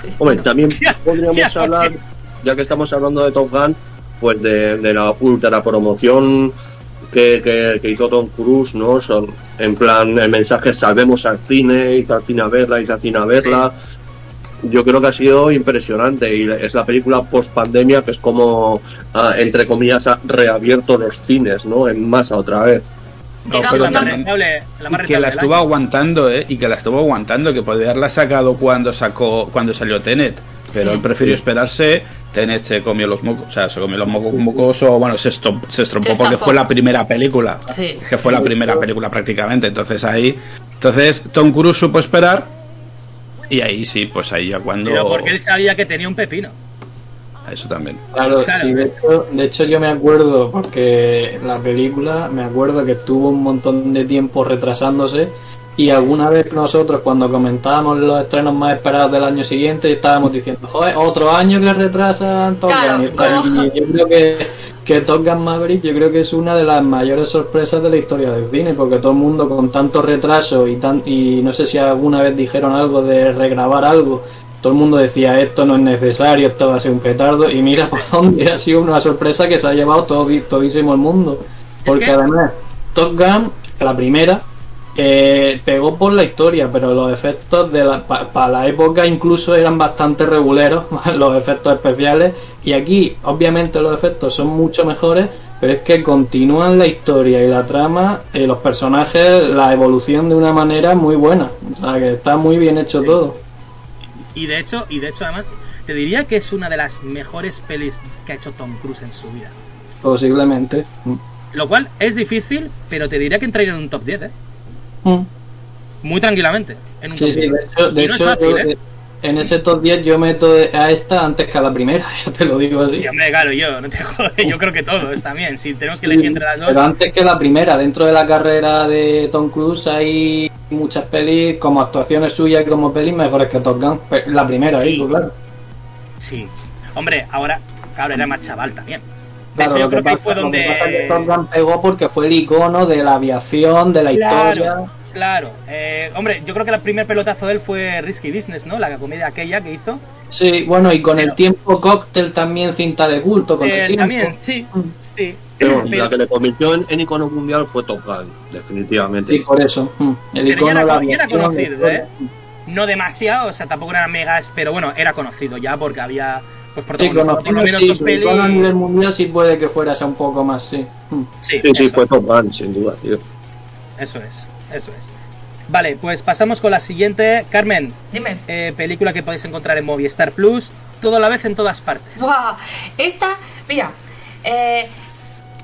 S4: Sí,
S2: Hombre,
S4: bueno.
S2: también podríamos hablar, ya que estamos hablando de Top Gun, pues de, de la ultra promoción que, que- que hizo Tom Cruise, ¿no? Son, en plan, el mensaje salvemos al cine, hizo al cine a verla, hizo al cine a verla. Yo creo que ha sido impresionante y es la película post pandemia que es como, ah, entre comillas, ha reabierto los cines, ¿no? En masa otra vez.
S4: Que no
S5: pero
S1: la rentable, la más
S5: que la estuvo aguantando, ¿eh? Y que la estuvo aguantando, que podría haberla sacado cuando sacó cuando salió Tenet. Pero
S4: Sí.
S5: él prefirió esperarse. Tenet se comió los mocos, o sea, se comió los mocos, mocos o bueno, se, estop- se estrompó
S4: Se
S5: porque fue la primera película.
S4: Sí.
S5: Que fue la primera película prácticamente. Entonces ahí. Entonces Tom Cruise supo esperar. Y ahí sí, pues ahí ya cuando.
S1: Pero porque él sabía que tenía un pepino.
S5: Eso también.
S3: Claro,
S1: Claro.
S3: sí, de hecho, de hecho yo me acuerdo, porque la película, me acuerdo que estuvo un montón de tiempo retrasándose y alguna vez nosotros cuando comentábamos los estrenos más esperados del año siguiente estábamos diciendo, joder, otro año que retrasan Top Gun", y yo creo que, que Top Gun Maverick yo creo que es una de las mayores sorpresas de la historia del cine, porque todo el mundo con tanto retraso y, tan, y no sé si alguna vez dijeron algo de regrabar algo, todo el mundo decía esto no es necesario, esto va a ser un petardo y mira por dónde ha sido una sorpresa que se ha llevado todo, todísimo el mundo. Porque
S1: que-
S3: además Top Gun, la primera, eh, pegó por la historia, pero los efectos de la, para la época incluso eran bastante reguleros, los efectos especiales. Y aquí, obviamente, los efectos son mucho mejores, pero es que continúan la historia y la trama, y los personajes, la evolución de una manera muy buena. O sea, que está muy bien hecho todo.
S1: Y de hecho, y de hecho además, te diría que es una de las mejores pelis que ha hecho Tom Cruise en su vida.
S3: Posiblemente.
S1: Lo cual es difícil, pero te diría que entraría en un top 10, ¿eh?
S3: Mm.
S1: Muy tranquilamente. En un
S3: Sí,
S1: top
S3: sí,
S1: 10.
S3: de hecho, de
S1: Y no es
S3: hecho,
S1: fácil,
S3: yo,
S1: ¿eh?
S3: eh, en ese top 10 yo meto a esta antes que a la primera, ya te lo digo así.
S1: Y hombre, claro, yo, no te jodes, yo creo que todos también. Si tenemos que elegir entre las
S3: Pero
S1: dos,
S3: antes que la primera, dentro de la carrera de Tom Cruise hay muchas pelis, como actuaciones suyas y como pelis mejores que Top Gun. Pe- La primera,
S1: Sí.
S3: claro.
S1: sí. Hombre, ahora, claro, era más chaval también. De
S3: Claro,
S1: hecho, yo
S3: lo que
S1: creo que ahí
S3: pasa-
S1: fue
S3: que
S1: donde.
S3: Top Gun pegó porque fue el icono de la aviación, de la historia.
S1: Claro. Eh, hombre, yo creo que el primer pelotazo de él fue Risky Business, ¿no? La comedia aquella que hizo.
S3: Sí, bueno, y con
S1: Pero-
S3: el tiempo cóctel también cinta de culto. Con
S1: Eh,
S3: el tiempo.
S1: también, sí,
S3: Mm.
S1: sí.
S2: Pero
S1: Pero-
S2: la que le convirtió en, en icono mundial fue Top Gun, definitivamente.
S3: Sí, por eso. mm, El
S1: Pero ya
S3: icono
S1: era, ya era conocido. ¿eh? No demasiado, o sea, tampoco era megas, pero bueno, era conocido ya porque había pues
S3: Sí,
S1: protagonizado por lo
S3: conocido,
S1: menos
S3: sí,
S1: dos
S3: pero icono a nivel mundial sí puede que fuera ese un poco más, sí. Mm.
S1: Sí,
S2: Sí, sí, fue Top Gun, sin duda, tío.
S1: eso es, eso es. Vale, pues pasamos con la siguiente. Carmen,
S4: Dime.
S1: eh, película que podéis encontrar en Movistar Plus, todo a la vez en todas partes.
S4: Buah, esta, mira, eh,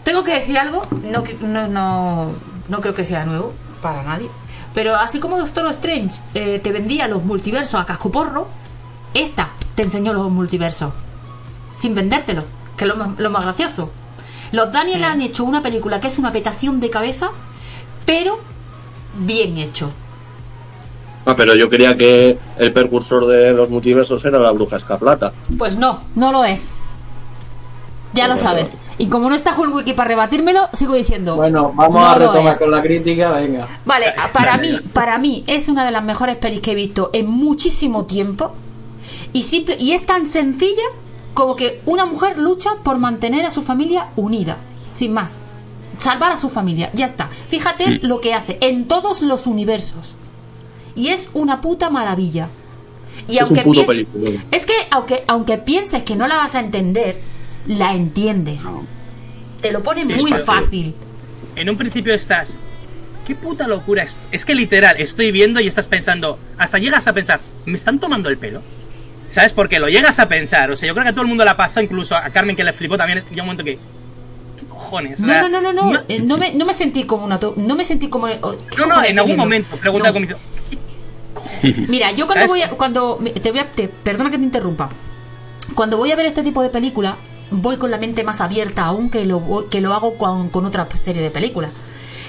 S4: tengo que decir algo, no, no, no, no creo que sea nuevo para nadie, Pero así como Doctor Strange eh, te vendía los multiversos a cascoporro, esta te enseñó los multiversos. Sin vendértelo, que es lo más, lo más gracioso. Los Daniel han hecho una película que es una petación de cabeza, pero bien hecho.
S2: Ah, pero yo creía que el precursor de los multiversos era la bruja escarlata.
S4: Pues no, no lo es. Ya lo sabes. Y como no está Hulk Wiki para rebatírmelo, sigo diciendo.
S3: Bueno, vamos
S4: no
S3: a retomar con la crítica, venga.
S4: Vale, para mí, para mí es una de las mejores pelis que he visto en muchísimo tiempo y simple y es tan sencilla como que una mujer lucha por mantener a su familia unida, sin más. Salvar a su familia, ya está. Fíjate lo que hace en todos los universos. Y es una puta maravilla. Y
S2: Es un
S4: aunque
S2: puto
S4: piens-
S2: peliculón.
S4: es que aunque aunque pienses que no la vas a entender, la entiendes. Te lo pone
S1: Sí,
S4: muy fácil.
S1: En un principio estás. ¿Qué puta locura es? Es que literal, estoy viendo y estás pensando. Hasta llegas a pensar, ¿me están tomando el pelo? ¿Sabes? Porque lo llegas a pensar. O sea, yo creo que a todo el mundo la pasa, incluso a Carmen que le flipó también. Llega un momento que. ¿Qué cojones? O
S4: No,
S1: sea,
S4: no, no, no, no. eh, No me, no me sentí como una. to- No me sentí como. oh, ¿qué
S1: No, no, en
S4: estoy
S1: algún
S4: viendo?
S1: momento pregunta
S4: No. Mira, yo cuando
S1: ¿Sabes?
S4: voy a. Cuando, me- te voy a te- perdona que te interrumpa. Cuando voy a ver este tipo de película, voy con la mente más abierta aún que lo, voy- que lo hago con, con otra serie de películas.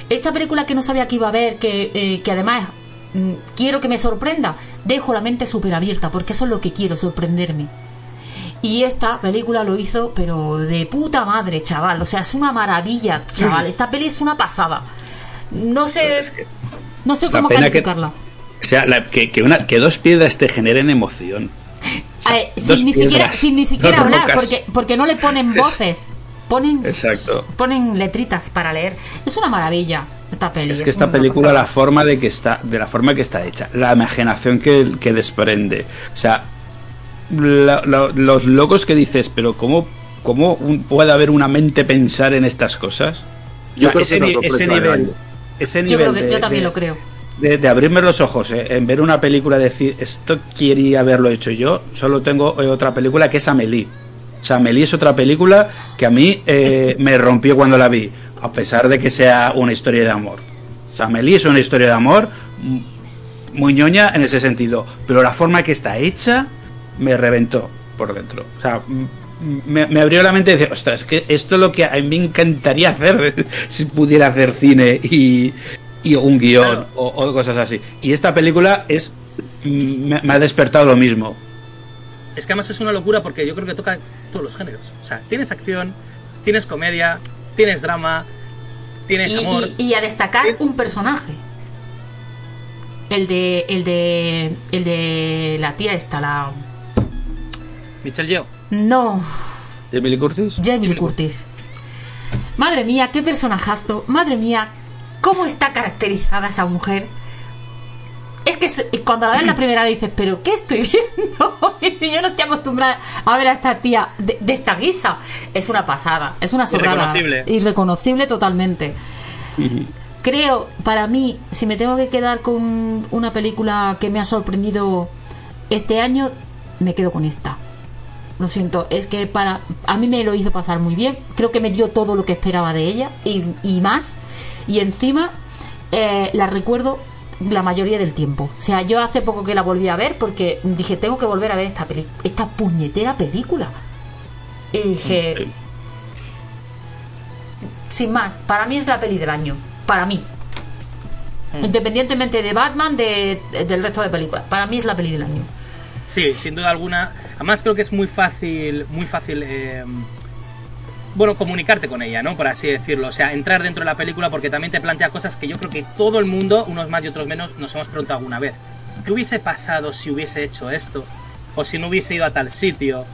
S4: Esta película que no sabía que iba a ver, que, eh, que además mm, quiero que me sorprenda, dejo la mente súper abierta, porque eso es lo que quiero, sorprenderme. Y esta película lo hizo, pero de puta madre, chaval. O sea, es una maravilla, chaval. Esta peli es una pasada. No sé,
S5: Es que-
S4: no sé cómo
S5: pena que-
S4: calificarla.
S5: O sea, la- que, que una, que dos piedras te generen emoción.
S4: Eh,
S5: dos
S4: sin, ni siquiera, sin ni siquiera hablar, porque, porque no le ponen voces, ponen,
S5: Exacto.
S4: ponen letritas para leer. Es una maravilla esta peli.
S5: Es que esta película,
S4: pasada.
S5: la forma de que está, de la forma que está hecha, la imaginación que, que desprende, o sea, la- la- los locos que dices, pero cómo, cómo un- puede haber una mente pensar en estas cosas.
S2: Yo
S5: O sea,
S2: creo
S5: ese,
S2: que
S5: ese nivel, ese
S4: Yo,
S5: nivel
S4: creo que-
S5: de-
S4: yo también
S5: de-
S4: lo creo.
S5: de, de abrirme los ojos eh, en ver una película y decir esto quería haberlo hecho yo solo tengo eh, otra película que es Amelie o sea, Amelie es otra película que a mí eh, me rompió cuando la vi a pesar de que sea una historia de amor o sea, Amelie es una historia de amor mm, muy ñoña en ese sentido pero la forma que está hecha me reventó por dentro o sea mm, me, me abrió la mente y decir, ostras, es que esto es lo que a mí me encantaría hacer si pudiera hacer cine y, y un guion
S1: Claro.
S5: o, o cosas así. Y esta película es me, me ha despertado lo mismo.
S1: Es que además es una locura porque yo creo que toca todos los géneros. O sea, tienes acción, tienes comedia, tienes drama, tienes
S4: Y,
S1: amor.
S4: y- y a destacar
S1: Sí.
S4: un personaje. El de, el de, el de la tía esta, la...
S1: Michelle Yeoh.
S4: No,
S5: Emily Curtis.
S4: Jamie Lee Curtis. Madre mía, qué personajazo. Madre mía, cómo está caracterizada esa mujer. Es que cuando la ves la primera vez dices, pero ¿qué estoy viendo? Y yo no estoy acostumbrada a ver a esta tía de, de esta guisa. Es una pasada, es una sobrada.
S1: Irreconocible.
S4: Irreconocible totalmente. Creo, para mí, si me tengo que quedar con una película que me ha sorprendido este año, me quedo con esta. Lo siento, es que para a mí me lo hizo pasar muy bien. Creo que me dio todo lo que esperaba de ella y, y más. Y encima eh, la recuerdo la mayoría del tiempo. O sea, yo hace poco que la volví a ver porque dije, tengo que volver a ver esta, peli esta puñetera película. Y dije, sin más, para mí es la peli del año. Para mí. Independientemente de Batman, de, del resto de películas. Para mí es la peli del año.
S1: Sí, sin duda alguna. Además creo que es muy fácil, muy fácil, eh, bueno, comunicarte con ella, ¿no? Por así decirlo. O sea, entrar dentro de la película porque también te plantea cosas que yo creo que todo el mundo, unos más y otros menos, nos hemos preguntado alguna vez. ¿Qué hubiese pasado si hubiese hecho esto? O si no hubiese ido a tal sitio.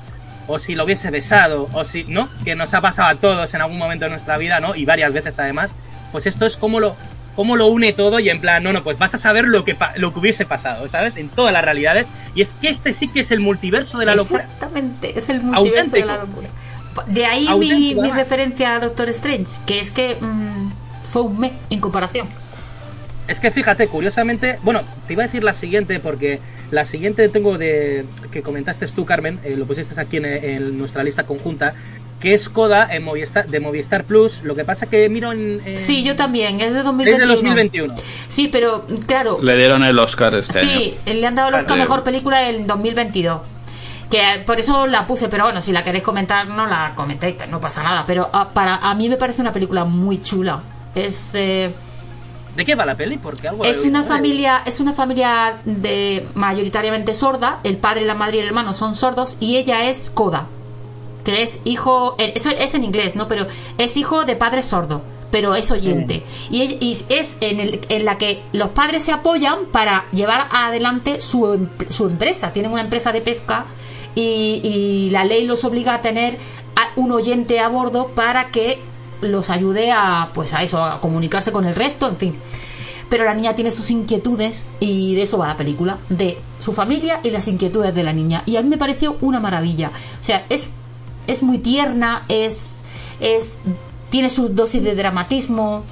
S1: O si lo hubiese besado. O si, ¿no? Que nos ha pasado a todos en algún momento de nuestra vida, ¿no? Y varias veces además. Pues esto es como lo, cómo lo une todo y en plan, no, no, pues vas a saber lo que, lo que hubiese pasado, ¿sabes? En todas las realidades. Y es que este sí que es el multiverso de la locura.
S4: Exactamente, es el multiverso de la locura. De ahí mi, mi referencia a Doctor Strange, que es que mm, fue un mes en comparación.
S1: Es que fíjate, curiosamente, bueno, te iba a decir la siguiente porque la siguiente tengo de que comentaste tú, Carmen, eh, lo pusiste aquí en, en nuestra lista conjunta, que es Coda en Movistar, de Movistar Plus. Lo que pasa que miro en. en-
S4: Sí, yo también, es de
S1: Es
S4: 2021.
S1: de 2021.
S4: Sí, pero claro,
S5: Le dieron el Oscar este año.
S4: sí, le han dado el Oscar. Mejor Película en 2022. Que eh, por eso la puse, pero bueno, si la queréis comentar, no la comentéis, no pasa nada. Pero ah, para a mí me parece una película muy chula. Es. eh,
S1: ¿De qué va la peli? Porque algo.
S4: Es una familia, es una familia de mayoritariamente sorda. El padre, la madre y el hermano son sordos y ella es coda, que es hijo, eh, eso es en inglés, ¿no? Pero es hijo de padre sordo, pero es oyente. Y, es en, el- en la que los padres se apoyan para llevar adelante su, su empresa. Tienen una empresa de pesca y, y la ley los obliga a tener a un oyente a bordo para que los ayude a pues a eso a comunicarse con el resto en fin pero la niña tiene sus inquietudes y de eso va la película de su familia y las inquietudes de la niña y a mí me pareció una maravilla o sea es es muy tierna es es tiene su dosis de dramatismo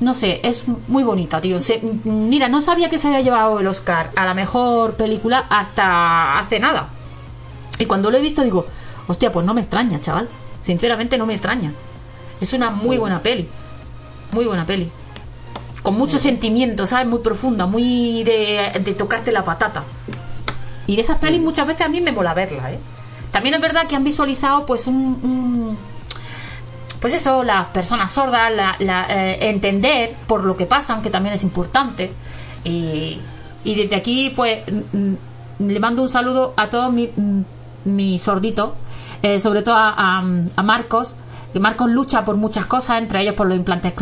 S4: no sé, es muy bonita, tío. Se- mira, no sabía que se había llevado el Oscar a la mejor película hasta hace nada. Y cuando lo he visto digo, hostia, pues no me extraña, chaval. Sinceramente no me extraña. Es una muy buena peli. Muy buena peli. Con mucho sentimiento, ¿sabes? Muy profunda, muy de, de tocarte la patata. Y de esas pelis muchas veces a mí me mola verlas, ¿eh? También es verdad que han visualizado pues un... pues eso, las personas sordas, la, la, eh, entender por lo que pasan, que también es importante. Y, y desde aquí, pues, le mando un saludo a todos mis mis sorditos, eh, sobre todo a, a- Marcos, que Marcos lucha por muchas cosas, entre ellos por los implantes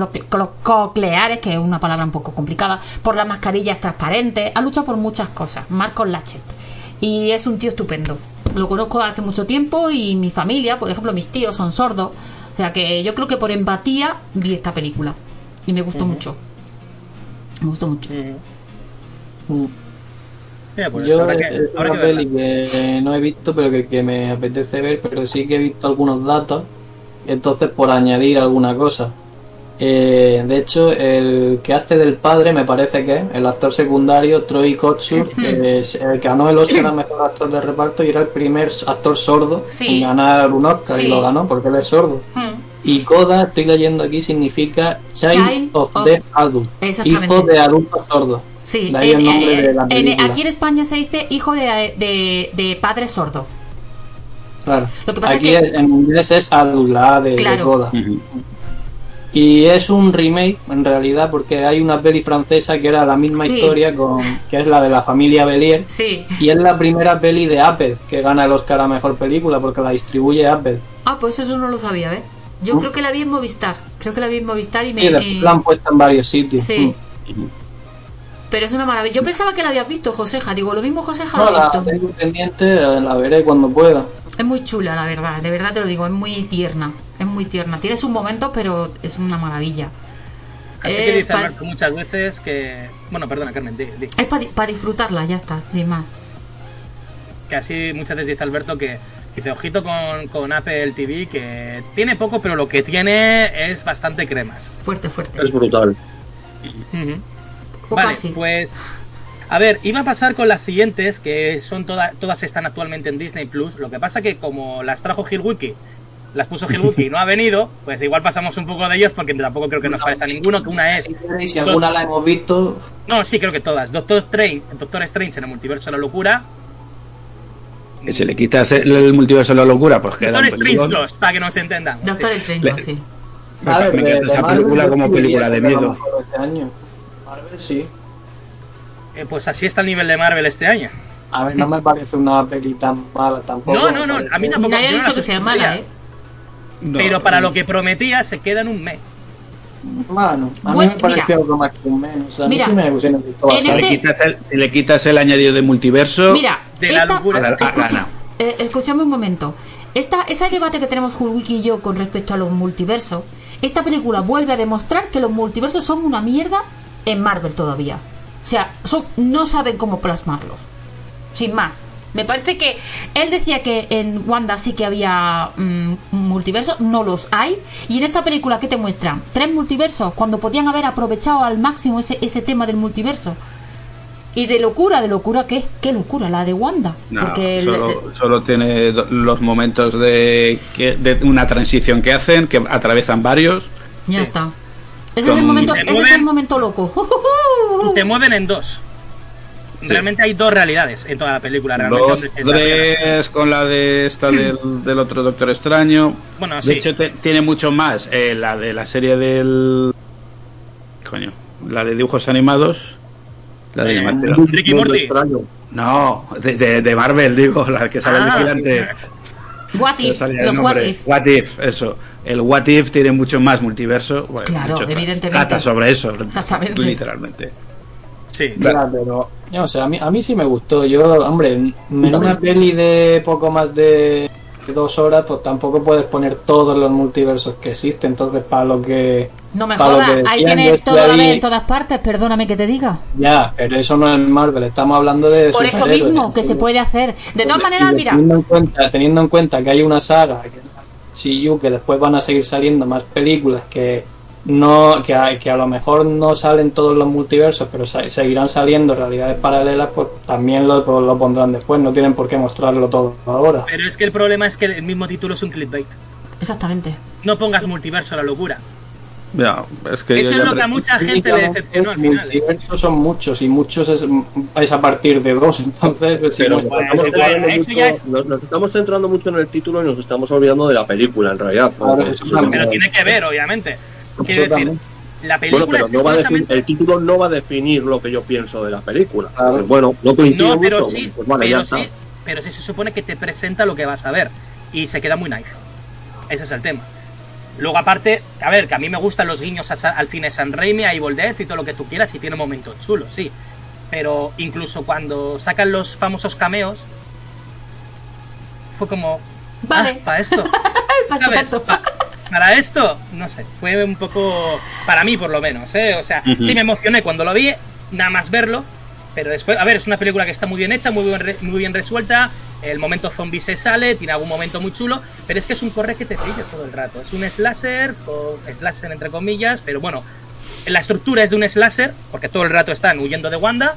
S4: cocleares, que es una palabra un poco complicada, por las mascarillas transparentes, ha luchado por muchas cosas, Marcos Lachet. Y es un tío estupendo. Lo conozco hace mucho tiempo y mi familia, por ejemplo, mis tíos son sordos. O sea que yo creo que por empatía vi esta película. Y me gustó mucho. Me gustó mucho.
S1: Mira, pues
S3: Yo
S1: que-
S3: es una
S1: que verla.
S3: peli que no he visto, pero que, que me apetece ver, pero sí que he visto algunos datos, entonces por añadir alguna cosa. Eh, de hecho, el que hace del padre me parece que es el actor secundario Troy Kotsur, que es el que ganó el Oscar a Mejor Actor de Reparto y era el primer actor sordo
S4: Sí.
S3: en ganar un Oscar
S4: Sí.
S3: y lo ganó porque él es sordo.
S4: Hmm.
S3: Y Coda, estoy leyendo aquí, significa Child,
S4: Child
S3: of,
S4: of-
S3: Deaf Adult, hijo de adultos sordos.
S4: Sí,
S3: De ahí el
S4: en-
S3: nombre
S4: eh,
S3: de la
S4: en-
S3: película.
S4: aquí en España se dice hijo de, de, de padre sordo.
S3: Claro.
S4: Lo que pasa
S3: Aquí
S4: es que-
S3: en inglés es Adult, la A de, de
S4: Claro.
S3: Coda.
S5: Ujú.
S3: Y es un remake, en realidad, porque hay una peli francesa que era la misma
S4: Sí.
S3: historia, con, que es la de la familia Belier.
S4: Sí.
S3: Y es la primera peli de Apple que gana el Oscar a Mejor Película, porque la distribuye Apple.
S4: Ah, pues eso no lo sabía, ¿ves? Yo
S3: ¿No?
S4: creo que la vi en Movistar. Creo que la vi en Movistar y me...
S3: Y después
S4: eh,
S3: la han puesto en varios sitios.
S4: Sí.
S3: Mm.
S4: Pero es una maravilla. Yo pensaba que la habías visto, Joseja. Digo, lo mismo Joseja
S3: No, la
S4: visto.
S3: tengo pendiente, eh, la veré cuando pueda.
S4: Es muy chula, la verdad. De verdad te lo digo. Es muy tierna. Es muy tierna. Tiene sus momentos, pero es una maravilla.
S1: Así que dice
S4: pa-
S1: Alberto muchas veces que. Bueno, perdona, Carmen, di- di.
S4: Es para disfrutarla, ya está, sin más.
S1: que así muchas veces dice Alberto que dice ojito con, con Apple TV que tiene poco pero lo que tiene es bastante cremas
S4: Fuerte, fuerte.
S2: Es brutal.
S1: Vale
S4: casi.
S1: pues a ver iba a pasar con las siguientes que son todas todas están actualmente en Disney Plus lo que pasa que como las trajo Hilwiki las puso Hilwiki y no ha venido pues igual pasamos un poco de ellos porque tampoco creo que nos parezca ninguno que una es
S3: Si alguna la hemos visto,
S1: no sí creo que todas Doctor Strange Doctor Strange en el multiverso de la locura
S5: Que si le quitas el, el multiverso de la locura, pues queda
S1: Doctor Strange
S5: película.
S1: 2 para que nos entendamos
S4: Doctor
S1: sí.
S4: Strange,
S5: Le-
S4: no, sí.
S5: Me,
S3: A ver,
S5: me
S3: de-
S5: encanta
S3: de
S5: esa
S3: Marvel
S5: película como película de miedo.
S3: Este año. Marvel sí.
S1: Eh, pues así está el nivel de Marvel este año
S3: A ver, no me parece una peli tan mala tampoco.
S1: No, no, no, a mí tampoco.
S4: Nadie ha
S1: no
S4: dicho que sea mala, ¿eh?
S5: No,
S1: Pero para lo que prometía se queda en un mes.
S3: Bueno, a
S4: Bueno,
S3: mí me pareció
S4: mira.
S3: algo más que un menos. A mí
S4: Mira,
S3: sí me, sí me gustó
S4: en
S5: Si
S3: bastante.
S5: le,
S4: este-
S5: quitas el, si le quitas el añadido de multiverso,
S4: Mira,
S1: de la
S4: esta,
S1: locura.
S5: La- la
S4: escucha,
S5: gana.
S4: eh, escúchame un momento. Esta, ese debate que tenemos Hulwiki y yo con respecto a los multiversos, esta película vuelve a demostrar que los multiversos son una mierda en Marvel todavía. O sea, son, no saben cómo plasmarlos. Sin más. Me parece que él decía que en Wanda sí que había mm, multiversos, no los hay. Y en esta película, ¿qué te muestran? Tres multiversos, cuando podían haber aprovechado al máximo ese, ese tema del multiverso. ¿Y de locura? ¿De locura qué? ¿Qué locura? La de Wanda.
S5: No,
S4: Porque el-
S5: solo, solo tiene los momentos de, que- de una transición que hacen, que atraviesan varios.
S4: ya
S1: sí.
S4: está. Ese,
S5: Con-
S4: es el momento,
S1: Se
S4: ese es el momento loco.
S1: Y se mueven en dos. Realmente hay dos realidades en toda la película. Realmente,
S5: Los tres con la de esta del, del otro Doctor Extraño.
S1: Bueno,
S5: de
S1: sí.
S5: hecho, te- tiene mucho más. eh, la de la serie del. Coño. La de dibujos animados. La de
S1: Eh,
S5: animación.
S1: Ricky Morty.
S5: No, de, de- de Marvel, digo, la que sale
S1: Ah.
S5: el vigilante.
S4: What if, los what if.
S5: What if, eso. El What if tiene mucho más multiverso. Bueno,
S4: Claro, evidentemente.
S5: Trata sobre eso.
S4: Exactamente.
S5: Literalmente.
S1: Sí.
S3: Pero, yo, o sea, a mí, a mí sí me gustó. Yo, hombre, en una peli de poco más de dos horas, pues tampoco puedes poner todos los multiversos que existen. Entonces, para lo que.
S4: No me
S3: para lo
S4: jodas,
S3: que
S4: ahí tienes todo a la
S3: ahí-
S4: vez en todas partes, perdóname que te diga.
S3: Ya, pero eso no es Marvel, estamos hablando de.
S4: Por eso mismo, que se puede hacer. De todas maneras, mira,
S3: Teniendo en, cuenta, teniendo en cuenta que hay una saga, que CU, que después van a seguir saliendo más películas que no que a, que a lo mejor no salen todos los multiversos, pero sa- seguirán saliendo realidades paralelas, pues también lo, pues, lo pondrán después. No tienen por qué mostrarlo todo ahora.
S1: Pero es que el problema es que el mismo título es un clickbait.
S4: exactamente.
S1: No pongas multiverso a la locura.
S5: Ya, es que
S1: Eso es lo que a mucha gente le decepcionó al final.
S3: Multiversos son muchos y muchos es, es a partir de dos, entonces pues, si
S2: estamos
S1: Bueno,
S2: mucho-
S1: es-
S2: nos, nos estamos centrando mucho en el título y nos estamos olvidando de la película, en realidad.
S3: Claro, también.
S1: Pero tiene que ver, obviamente. Quiero decir,
S3: también.
S1: la
S2: Bueno,
S1: película
S2: pero
S1: es
S2: no va
S1: curiosamente-
S2: el título no va a definir lo que yo pienso de la película. Pues bueno, no coincido
S1: No, pero
S2: mucho,
S1: sí,
S2: pues vale,
S1: pero
S2: ya está.
S1: sí, pero sí se supone que te presenta lo que vas a ver y se queda muy nice. Ese es el tema. Luego aparte, a ver, que a mí me gustan los guiños al cine San Raimi, a Evil Dead y todo lo que tú quieras y tiene momentos chulos, sí. Pero incluso cuando sacan los famosos cameos fue como
S4: Vale.
S1: para esto.
S4: Para
S1: ¿Sabes?
S4: tanto.
S1: Pa- para esto, no sé, fue un poco para mí por lo menos, ¿eh? O sea, sí me emocioné cuando lo vi, nada más verlo, pero después, a ver, es una película que está muy bien hecha, muy bien, re- muy bien resuelta, el momento zombie se sale, tiene algún momento muy chulo, pero es que es un corre que te pilla todo el rato. Es un slasher, con slasher entre comillas, pero bueno, la estructura es de un slasher, porque todo el rato están huyendo de Wanda,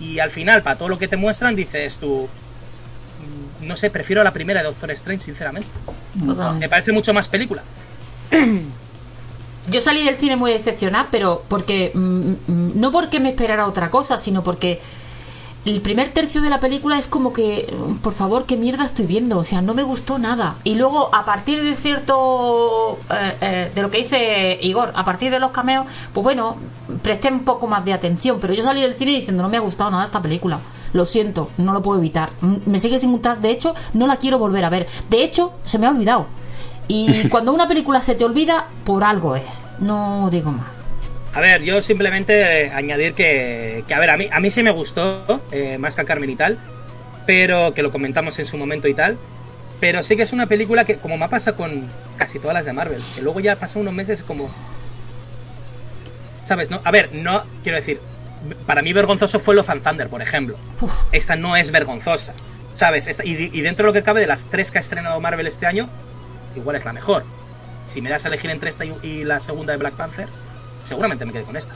S1: y al final, para todo lo que te muestran, dices tú, no sé, prefiero la primera de Doctor Strange, sinceramente. Me parece mucho más película.
S4: Yo salí del cine muy decepcionada, pero porque mm, mm, no porque me esperara otra cosa, sino porque el primer tercio de la película es como que, mm, por favor, qué mierda estoy viendo, o sea, no me gustó nada. Y luego, a partir de cierto, eh, eh, de lo que dice Igor, a partir de los cameos, pues bueno, presté un poco más de atención, pero yo salí del cine diciendo, no me ha gustado nada esta película. Lo siento, no lo puedo evitar. Mm, Me sigue sin gustar, de hecho, no la quiero volver a ver. De hecho, se me ha olvidado. Y cuando una película se te olvida, por algo es. No digo más.
S1: A ver, yo simplemente eh, añadir que, que, a ver, a mí, a mí sí me gustó, eh, más que a Carmen y tal, pero que lo comentamos en su momento y tal. Pero sí que es una película que, como me pasa con casi todas las de Marvel, que luego ya pasan unos meses como. ¿Sabes? No, a ver, no, quiero decir, para mí vergonzoso fue lo Fan Thunder, por ejemplo.
S4: Uf.
S1: Esta no es vergonzosa, ¿sabes? Esta- y, y dentro de lo que cabe de las tres que ha estrenado Marvel este año, igual es la mejor. Si me das a elegir entre esta y, y la segunda de Black Panther, seguramente me quedé con esta.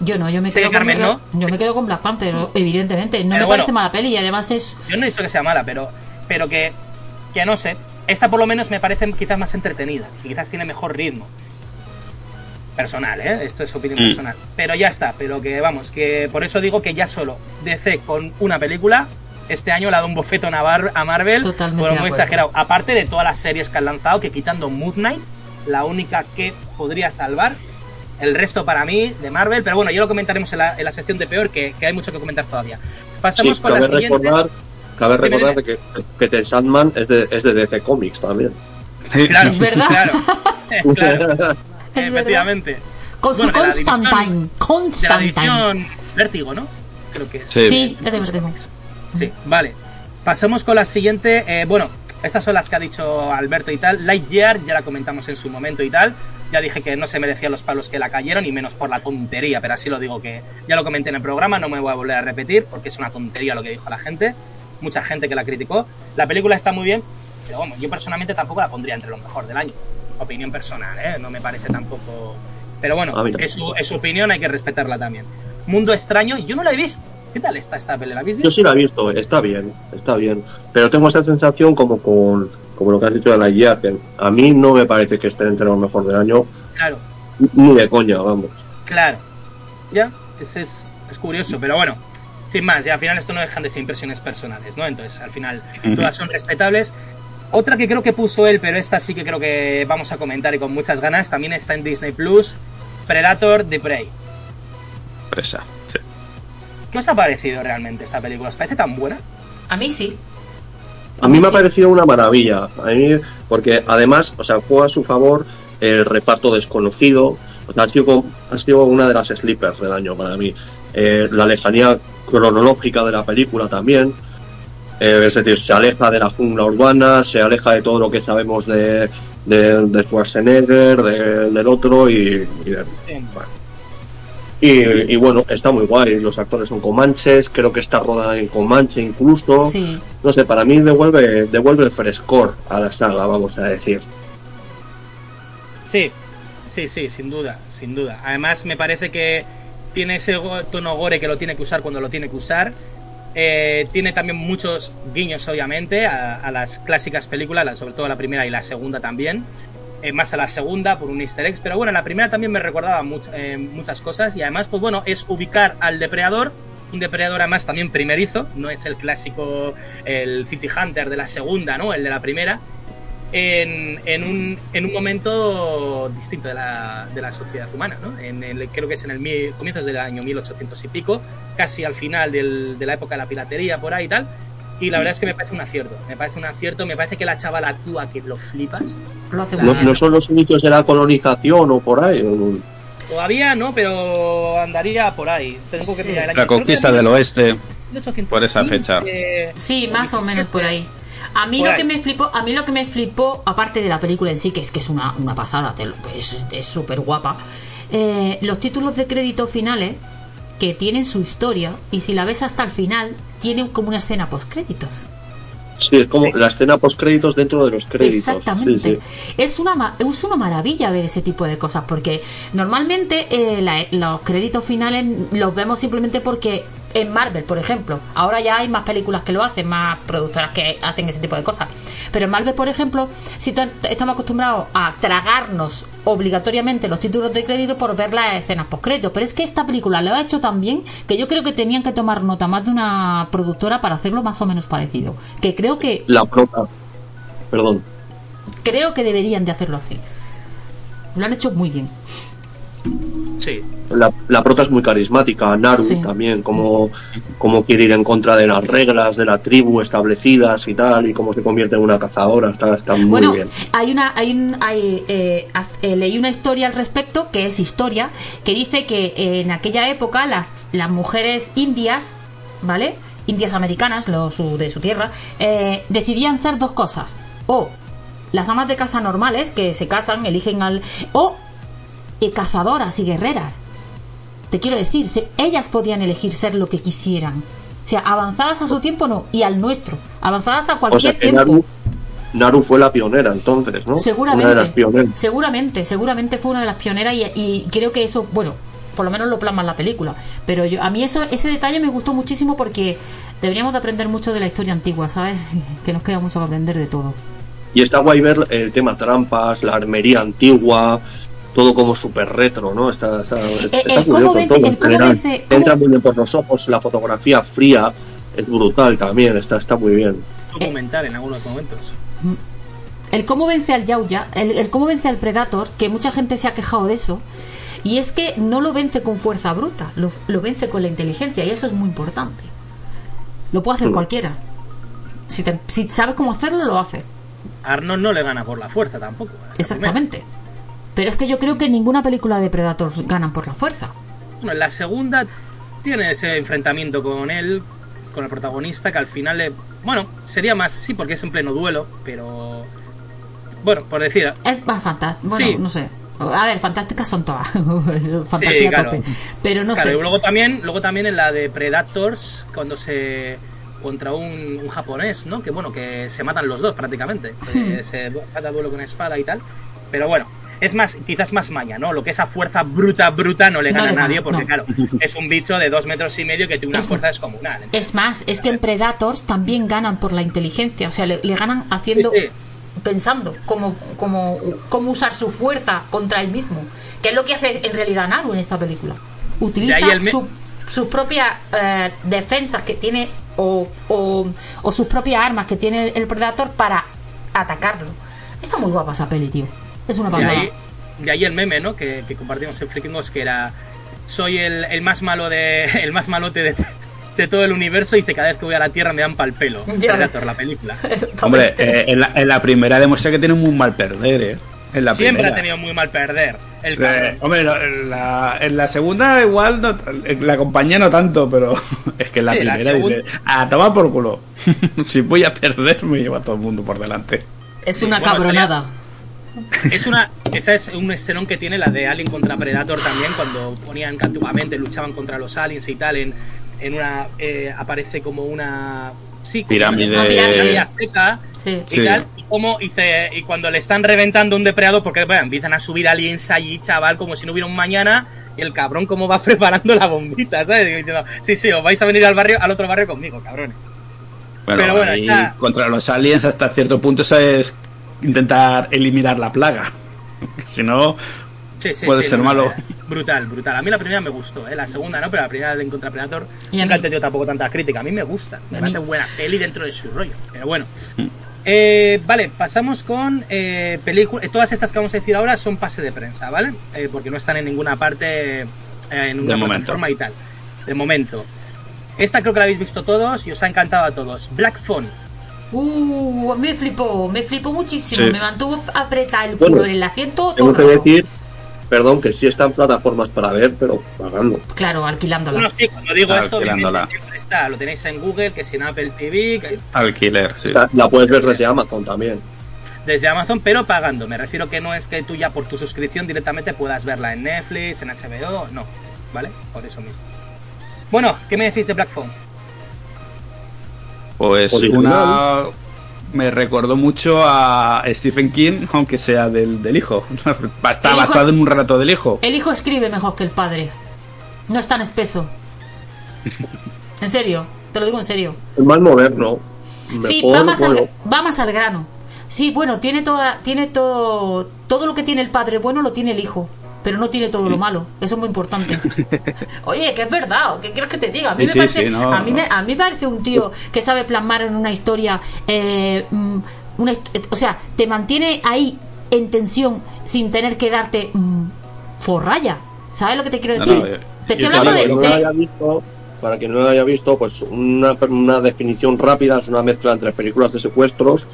S4: Yo no, yo me
S1: Sí,
S4: quedo
S1: Carmen,
S4: con
S1: ¿no?
S4: yo me quedo con Black Panther, evidentemente. No
S1: Pero
S4: me parece
S1: bueno.
S4: mala peli y además es
S1: Yo no he dicho que sea mala, pero, pero que, que no sé. Esta por lo menos me parece quizás más entretenida y quizás tiene mejor ritmo. Personal, ¿eh? Esto es opinión
S5: Mm.
S1: personal. Pero ya está, pero que vamos, que por eso digo que ya solo DC con una película este año le ha dado un bofetón a, Bar- a Marvel
S4: Totalmente
S1: por muy exagerado. Aparte de todas las series que han lanzado, que quitando Moon Knight, la única que podría salvar. El resto para mí de Marvel, pero bueno, ya lo comentaremos en la, en la sección de peor, que, que hay mucho que comentar todavía. Pasamos
S2: Sí,
S1: con la siguiente.
S2: recordar, cabe recordar que, que The Sandman es de, es de DC Comics también.
S1: Claro,
S4: Es verdad.
S1: Claro, claro. Efectivamente.
S4: con su
S1: Bueno, de la
S4: Constantine,
S1: De la
S4: Constantine.
S1: división Vértigo, ¿no? Creo que es.
S5: Sí.
S4: Sí, es de Vértigo.
S1: Sí, vale. Pasemos con la siguiente. eh, bueno, estas son las que ha dicho Alberto y tal. Lightyear, ya la comentamos en su momento y tal. Ya dije que no se merecía los palos que la cayeron, y menos por la tontería, pero así lo digo que ya lo comenté en el programa, no me voy a volver a repetir, porque es una tontería lo que dijo la gente. Mucha gente que la criticó. La película está muy bien, pero bueno, yo personalmente tampoco la pondría entre lo mejor del año. Opinión personal, ¿eh? No me parece tampoco. Pero bueno,
S2: A mí tampoco.
S1: es su, es su opinión, hay que respetarla también. Mundo extraño, yo no la he visto. ¿Qué tal está esta peli? ¿La habéis
S2: Yo
S1: visto?
S2: sí la he visto, está bien, está bien. Pero tengo esa sensación como con como lo que has dicho de la guía, que a mí no me parece que esté entre lo mejor del año,
S1: Claro,
S2: ni de coña, vamos.
S1: claro. Ya, ese es, es curioso, pero bueno, sin más, y al final esto no dejan de ser impresiones personales, ¿no? Entonces, al final, todas son respetables. Otra que creo que puso él, pero esta sí que creo que vamos a comentar y con muchas ganas, también está en Disney Plus, Predator The Prey.
S5: Presa. Sí.
S1: ¿Qué os ha parecido realmente esta película? ¿Os parece tan buena?
S4: A mí sí.
S2: A mí me ha parecido una maravilla, a mí, porque además, o sea, juega a su favor el reparto desconocido, o sea, ha sido, como- ha sido una de las sleepers del año para mí. Eh, la lejanía cronológica de la película también, eh, es decir, se aleja de la jungla urbana, se aleja de todo lo que sabemos de, de, de Schwarzenegger, de- del otro y, y de- y, y bueno, está muy guay, los actores son comanches, creo que está rodada en comanche incluso
S4: Sí.
S2: no sé, para mí devuelve, devuelve el frescor a la saga, vamos a decir.
S1: Sí, sí, sí, sin duda, sin duda. Además, me parece que tiene ese tono gore que lo tiene que usar cuando lo tiene que usar. Eh, tiene también muchos guiños, obviamente, a, las clásicas películas, la- sobre todo la primera y la segunda también. Eh, más a la segunda por un easter egg, pero bueno, la primera también me recordaba eh, muchas cosas y además, pues bueno, es ubicar al depredador, un depredador además también primerizo, no es el clásico, el City Hunter de la segunda, ¿no? El de la primera, en, en, un, en un momento distinto de la, de la sociedad humana, ¿no? En el, creo que es en el mil- comienzos del año 1800 y pico, casi al final del- de la época de la piratería por ahí y tal. Y la verdad es que me parece un acierto, me parece un acierto, me parece que la chavala actúa que lo flipas.
S4: Lo hace muy
S2: No, no son los inicios de la colonización o por ahí. o-
S1: Todavía no, pero andaría por ahí. Tengo que
S4: Sí.
S5: La conquista del oeste.
S1: 1815,
S5: por esa fecha.
S4: Sí, más o menos por ahí. A mí
S1: Por
S4: lo
S1: ahí.
S4: que me flipó, a mí lo que me flipó, aparte de la película en sí, que es que es una, una pasada, te lo- es es súper guapa, eh, los títulos de crédito finales que tienen su historia y si la ves hasta el final, tienen como una escena post créditos.
S2: Sí, es como
S1: Sí.
S2: la escena post créditos dentro de los créditos.
S4: Exactamente.
S2: Sí, sí.
S4: Es, una, ma- es una maravilla ver ese tipo de cosas, porque normalmente eh, la- los créditos finales los vemos simplemente porque en Marvel, por ejemplo, ahora ya hay más películas que lo hacen, más productoras que hacen ese tipo de cosas. Pero en Marvel, por ejemplo, si estamos acostumbrados a tragarnos obligatoriamente los títulos de crédito por ver las escenas post créditos. Pero es que esta película lo ha hecho tan bien que yo creo que tenían que tomar nota más de una productora para hacerlo más o menos parecido. Que creo que
S2: La prota. Perdón.
S4: creo que deberían de hacerlo así. Lo han hecho muy bien.
S1: Sí,
S2: La, la prota es muy carismática. Naru
S4: Sí.
S2: también, como, como quiere ir en contra de las reglas de la tribu establecidas y tal, y cómo se convierte en una cazadora. Está, está muy
S4: bueno,
S2: bien.
S4: hay una, hay un, hay, eh, eh, leí una historia al respecto que es historia que dice que eh, en aquella época las, las mujeres indias, ¿vale? Indias americanas, lo, su- de su tierra, eh, decidían ser dos cosas. O las amas de casa normales que se casan, eligen al. O eh, cazadoras y guerreras. Te quiero decir, se- ellas podían elegir ser lo que quisieran. O sea, avanzadas a su tiempo no, y al nuestro. Avanzadas a
S2: O
S4: cualquier
S2: sea que
S4: tiempo.
S2: Naru, Naru fue la pionera entonces, ¿no?
S4: Seguramente.
S2: Una de las pioneras.
S4: Seguramente, seguramente fue una de las pioneras y, y creo que eso, bueno, por lo menos lo plasma en la película. Pero yo, a mí eso, ese detalle me gustó muchísimo porque deberíamos de aprender mucho de la historia antigua, ¿sabes? Que nos queda mucho que aprender de todo.
S2: Y está guay ver el tema trampas, la armería antigua, todo como súper retro, ¿no? Está, está, está
S4: el Eh,
S2: curioso
S4: vence-
S2: todo
S4: el
S2: en general.
S4: vence-
S2: entra muy bien por los ojos, la fotografía fría es brutal también, está, está muy bien.
S1: documental en algunos momentos.
S4: El cómo vence al Yauya, el, el cómo vence al Predator, que mucha gente se ha quejado de eso, y es que no lo vence con fuerza bruta, lo, lo vence con la inteligencia, y eso es muy importante. Lo puede hacer
S2: Mm.
S4: cualquiera. Si, te- si sabes cómo hacerlo, lo hace.
S1: Arnold no le gana por la fuerza tampoco. primera.
S4: Pero es que yo creo que ninguna película de Predators ganan por la fuerza.
S1: Bueno, en la segunda tiene ese enfrentamiento con él, con el protagonista, que al final le... Bueno, sería más, sí, porque es en pleno duelo, pero... Bueno, por decir...
S4: Es más fantástica. Bueno,
S1: Sí.
S4: no sé. A ver, fantásticas son todas. Fantasía
S1: Sí, claro.
S4: tope. Pero no
S1: claro,
S4: sé.
S1: y luego también, luego también en la de Predators, cuando se... contra un, un japonés, ¿no? Que bueno, que se matan los dos prácticamente.
S4: Hmm.
S1: Eh, se da duelo con espada y tal. Pero bueno, es más, quizás más maña, ¿no? Lo que esa fuerza bruta, bruta no le gana a nadie, porque
S4: no.
S1: claro, es un bicho de dos metros y medio que tiene una
S4: Es-
S1: fuerza descomunal.
S4: Es más, es que en Predators también ganan por la inteligencia, o sea, le, le ganan haciendo,
S1: Sí, sí.
S4: pensando cómo, cómo, cómo usar su fuerza contra él mismo, que es lo que hace en realidad Naru en esta película. Utiliza su- sus propias eh, defensas que tiene o, o, o sus propias armas que tiene el Predator para atacarlo. Está muy guapa esa peli, tío. Es una
S1: De
S4: pasada.
S1: ahí, de ahí el meme, ¿no? Que, que compartimos en Freakingos, que era soy el, el más malo de. el más malote de, de todo el universo y dice cada vez que voy a la Tierra me dan pal pelo. Predator, la película.
S5: Hombre, eh, en, la, en la primera demuestra que tiene muy mal perder, ¿eh? En la
S1: Siempre
S5: primera.
S1: ha tenido muy mal perder. El
S5: Eh, hombre, no, en la, en la segunda igual no, en la compañía no tanto, pero es que en la
S1: Sí, la
S5: primera dice, a tomar por culo. si voy a perder me lleva a todo el mundo por delante.
S4: Es una
S1: Bueno,
S4: cabronada.
S1: Es una, esa es un escenón que tiene la de Alien contra Predator también, cuando ponían que antiguamente luchaban contra los aliens y tal, en, en una eh, aparece como una sí, como
S5: Pirámide.
S1: una
S4: Pirámide.
S1: azteca
S4: Sí.
S1: y
S5: Sí.
S1: tal, y como dice, y cuando le están reventando un depredador, porque bueno, empiezan a subir aliens allí, chaval, como si no hubiera un mañana, y el cabrón como va preparando la bombita, ¿sabes? Y diciendo, sí, sí, os vais a venir al barrio, al otro barrio conmigo, cabrones.
S5: Bueno,
S1: Pero bueno,
S5: ahí
S1: está-
S5: contra los aliens hasta cierto punto eso es intentar eliminar la plaga. si no,
S1: Sí, sí,
S5: Puede
S1: sí,
S5: ser malo.
S1: eh, Brutal, brutal. A mí la primera me gustó, ¿eh? la segunda no, pero la primera en contra Predator nunca he tenido tampoco tanta crítica. A mí me gusta, me parece buena peli dentro de su rollo. Pero bueno.
S5: Mm.
S1: Eh, vale, pasamos con eh, películas. Todas estas que vamos a decir ahora son pase de prensa, ¿vale? Eh, porque no están en ninguna parte, eh, en una
S5: De momento.
S1: plataforma y tal. De momento. Esta creo que la habéis visto todos y os ha encantado a todos. Black Phone.
S4: Uh, me flipó, me flipó muchísimo.
S5: Sí.
S4: Me mantuvo apretar el
S2: Bueno,
S4: culo en el asiento.
S2: Tengo
S4: todo
S2: que decir, perdón, que sí están plataformas para ver, pero pagando.
S4: Claro, alquilándola.
S1: Bueno, sí, cuando digo esto, está. Lo tenéis en Google, que si en Apple TV, que-
S5: alquiler, sí.
S2: Esta La puedes ver desde Amazon también.
S1: desde Amazon, pero pagando. Me refiero que no es que tú ya por tu suscripción directamente puedas verla en Netflix, en HBO, no, ¿vale? Por eso mismo. Bueno, ¿qué me decís de Black Phone?
S5: Pues
S2: Original.
S5: una me recordó mucho a Stephen King, aunque sea del, del hijo. Está
S4: El hijo
S5: basado
S4: es-
S5: en un relato del hijo.
S4: El hijo escribe mejor que el padre. No es tan espeso. En serio, te lo digo en serio.
S2: Es más moderno.
S4: Sí, va más,
S2: bueno,
S4: al, va más al grano. Sí, bueno, tiene toda, tiene todo, todo lo que tiene el padre bueno lo tiene el hijo, pero no tiene todo lo malo. Eso es muy importante. Oye, que es verdad. ¿Qué quieres que te diga? A mí
S5: Sí,
S4: me parece,
S5: sí, no,
S4: a mí me, a mí me parece un tío que sabe plasmar en una historia, eh, mm, una, eh, o sea, te mantiene ahí en tensión sin tener que darte mm, forraya. ¿Sabes lo que te quiero decir?
S5: no, yo-
S4: te estoy
S5: yo te
S4: hablando
S2: para
S4: de,
S2: que no
S4: de-
S2: lo haya visto, para que no lo haya visto, pues una, una definición rápida es una mezcla entre películas de secuestros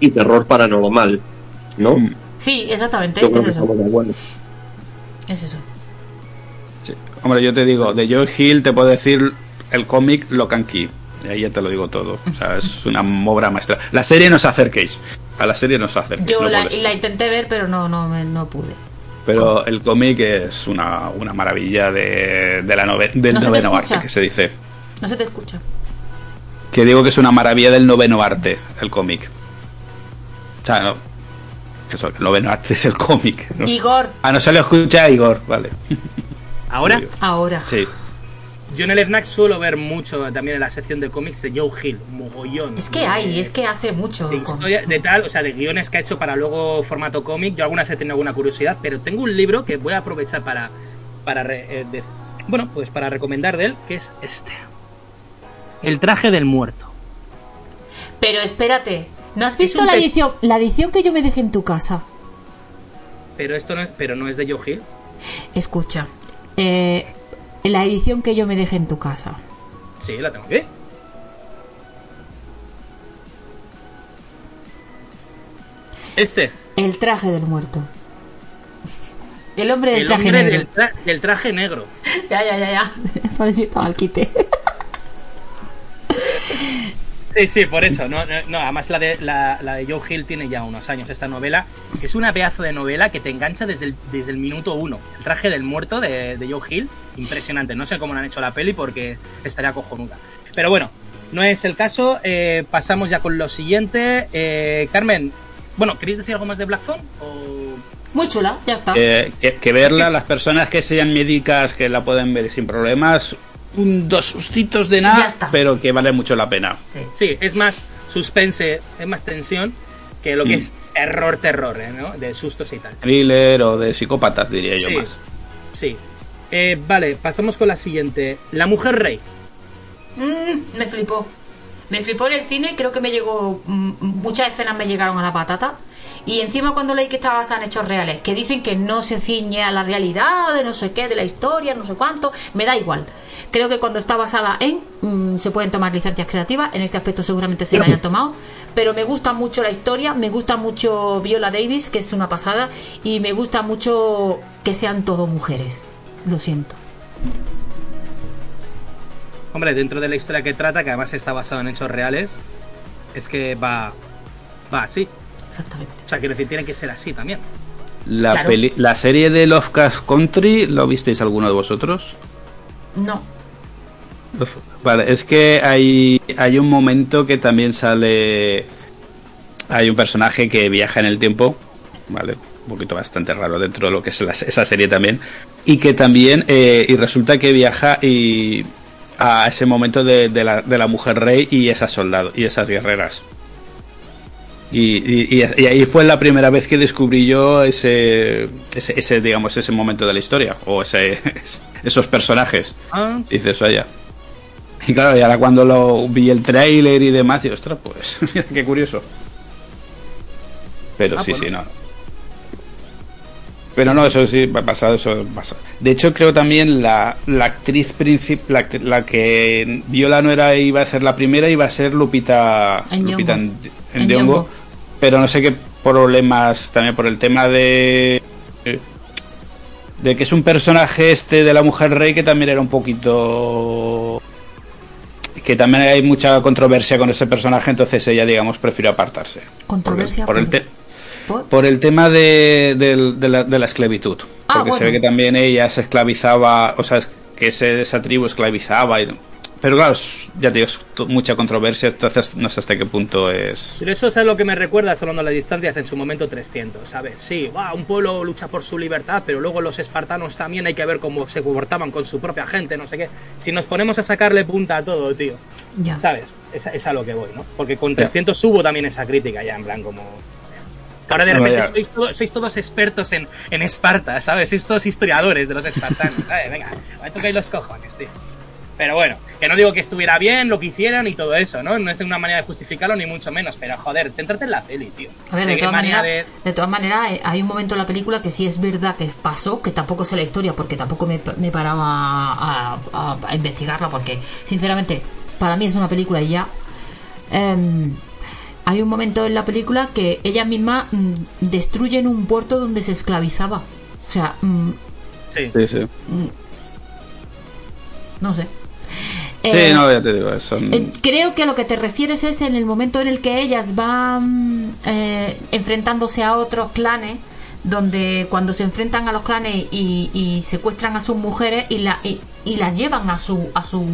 S2: y terror paranormal, ¿no?
S4: Sí, exactamente,
S2: Yo creo
S4: es
S2: que
S4: eso,
S2: estamos de.
S4: Es eso.
S5: Sí. Hombre, yo te digo, de Joe Hill te puedo decir el cómic Locan Key. Y ahí ya te lo digo todo. O sea, es una obra maestra. La serie no os acerquéis. A la serie no os acerquéis.
S4: Yo
S5: no
S4: la, intenté ver, pero no, no, me- no pude.
S5: Pero el cómic es una, una maravilla de, de la nove- del
S4: No
S5: noveno arte, que se dice.
S4: No se te escucha.
S5: Que digo que es una maravilla del noveno arte, el cómic. O sea, no. Que Eso, el noveno arte es el cómic. ¿no?
S4: Igor,
S5: Ah, no se lo escucha Igor, vale.
S1: Ahora,
S4: ahora.
S5: Sí.
S1: yo en el FNAC suelo ver mucho también en la sección de cómics de Joe Hill, mogollón.
S4: Es que
S1: de-
S4: hay, es que hace mucho.
S1: de historia, de tal, o sea, de guiones que ha hecho para luego formato cómic. Yo alguna vez he tenido alguna curiosidad, pero tengo un libro que voy a aprovechar para, para eh, de- bueno, pues para recomendar de él, que es este. El traje del muerto.
S4: Pero espérate, ¿no has visto la edición, la edición que yo me dejé en tu casa?
S1: Pero esto no es, pero no es de Joe Hill.
S4: Escucha, eh, la edición que yo me dejé en tu casa.
S1: Sí, la tengo aquí. Este,
S4: El traje del muerto. El hombre del
S1: el
S4: traje
S1: hombre
S4: negro.
S1: del, tra- del traje negro.
S4: Ya, ya, ya, ya. Estaba al quite.
S1: Sí, sí, por eso. No, no, no, además la de, la, la de Joe Hill tiene ya unos años esta novela, que es una pedazo de novela que te engancha desde el, desde el minuto uno. El traje del muerto de, de Joe Hill, impresionante. No sé cómo le han hecho la peli porque estaría cojonuda. Pero bueno, no es el caso. eh, pasamos ya con lo siguiente. Eh, Carmen, bueno, ¿queréis decir algo más de Black Phone? O...
S4: Muy chula, ya está.
S5: Eh, que, que verla,
S1: Es que-
S5: las personas que sean médicas que la pueden ver sin problemas, dos sustitos de nada, pero que vale mucho la pena.
S4: Sí.
S1: Sí, es más suspense, es más tensión que lo que
S5: Mm.
S1: es terror, terror, ¿eh? ¿no? De sustos y tal.
S5: Thriller o de psicópatas, diría yo
S1: Sí,
S5: más.
S1: sí. Eh, vale, pasamos con la siguiente. La mujer rey.
S4: Mm, me flipó. Me flipó en el cine, creo que me llegó. mm, muchas escenas me llegaron a la patata. Y encima, cuando leí que estaba basada en hechos reales, que dicen que no se ciñe a la realidad, de no sé qué, de la historia, no sé cuánto, me da igual. Creo que cuando está basada en. mm, se pueden tomar licencias creativas, en este aspecto seguramente se la hayan tomado. Pero me gusta mucho la historia, me gusta mucho Viola Davis, que es una pasada, y me gusta mucho que sean todo mujeres. Lo siento.
S1: Hombre, dentro de la historia que trata, que además está basado en hechos reales, es que va. Va así.
S4: Exactamente.
S1: O sea, quiero decir, tiene que ser así también.
S5: La,
S4: Claro.
S5: peli- la serie de Lovecraft Country, ¿lo visteis alguno de vosotros?
S4: No.
S5: Vale, es que hay, hay un momento que también sale. Hay un personaje que viaja en el tiempo, ¿vale? Un poquito bastante raro dentro de lo que es la- esa serie también. Y que también. eh, y resulta que viaja y. a ese momento de, de la, de la mujer rey y esas soldados y esas guerreras. Y, y- y- y ahí fue la primera vez que descubrí yo ese, ese, ese, digamos, ese momento de la historia. O ese, esos personajes.
S1: Ah,
S5: Dices, vaya. Y claro, y ahora cuando lo vi el tráiler y demás, digo, ostras, pues, mira qué curioso. Pero
S1: Ah,
S5: sí,
S1: bueno.
S5: sí, no. Pero no, eso sí, va pasado, eso pasa. De hecho, creo también la, la actriz principal, la, que Viola no era, iba a ser la primera, iba a ser Lupita,
S4: Nyong'o.
S5: Lupita en, en. Pero no sé qué problemas, también por el tema de de que es un personaje este de la mujer rey que también era un poquito que también hay mucha controversia con ese personaje entonces ella digamos prefirió apartarse.
S4: Controversia
S5: por el,
S4: por-
S5: te-
S4: ¿Por?
S5: por el tema de, de la, de la esclavitud.
S4: Ah,
S5: porque se ve que también ella se esclavizaba o sea que ese- esa tribu esclavizaba y- pero claro es- ya te digo mucha controversia entonces no sé hasta qué punto es
S1: Pero eso es lo que me recuerda, hablando de las distancias, en su momento 300, ¿sabes? Sí, va, un pueblo lucha por su libertad, pero luego los espartanos también hay que ver cómo se comportaban con su propia gente, no sé qué. Si nos ponemos a sacarle punta a todo, tío,
S4: Ya.
S1: ¿sabes? Es, es a lo que voy, ¿no? Porque con 300 hubo también esa crítica ya, en plan como... Ahora de
S5: No,
S1: repente
S5: ya.
S1: sois, todo- sois todos expertos en, en Esparta, ¿sabes? Sois todos historiadores de los espartanos, ¿sabes? Venga, me tocáis los cojones, tío. Pero bueno, que no digo que estuviera bien lo que hicieron y todo eso, ¿no? No es una manera de justificarlo ni mucho menos, pero joder, céntrate en la peli, tío.
S4: A ver, de,
S1: qué
S4: todas
S1: manera
S4: maneras, de... todas maneras, eh, hay un momento en la película que sí es verdad que pasó, que tampoco sé la historia porque tampoco me, me paraba a, a- a investigarla porque, sinceramente, para mí es una película y ya. Em, hay un momento en la película que ellas mismas mm, destruyen un puerto donde se esclavizaba. O sea, mm,
S1: Sí.
S5: sí, sí.
S4: no sé.
S5: Sí,
S4: Eh,
S5: no, ya te digo, son...
S4: Eh, creo que a lo que te refieres es en el momento en el que ellas van eh, enfrentándose a otros clanes, donde cuando se enfrentan a los clanes y, y secuestran a sus mujeres y, la, y, y las llevan a su a su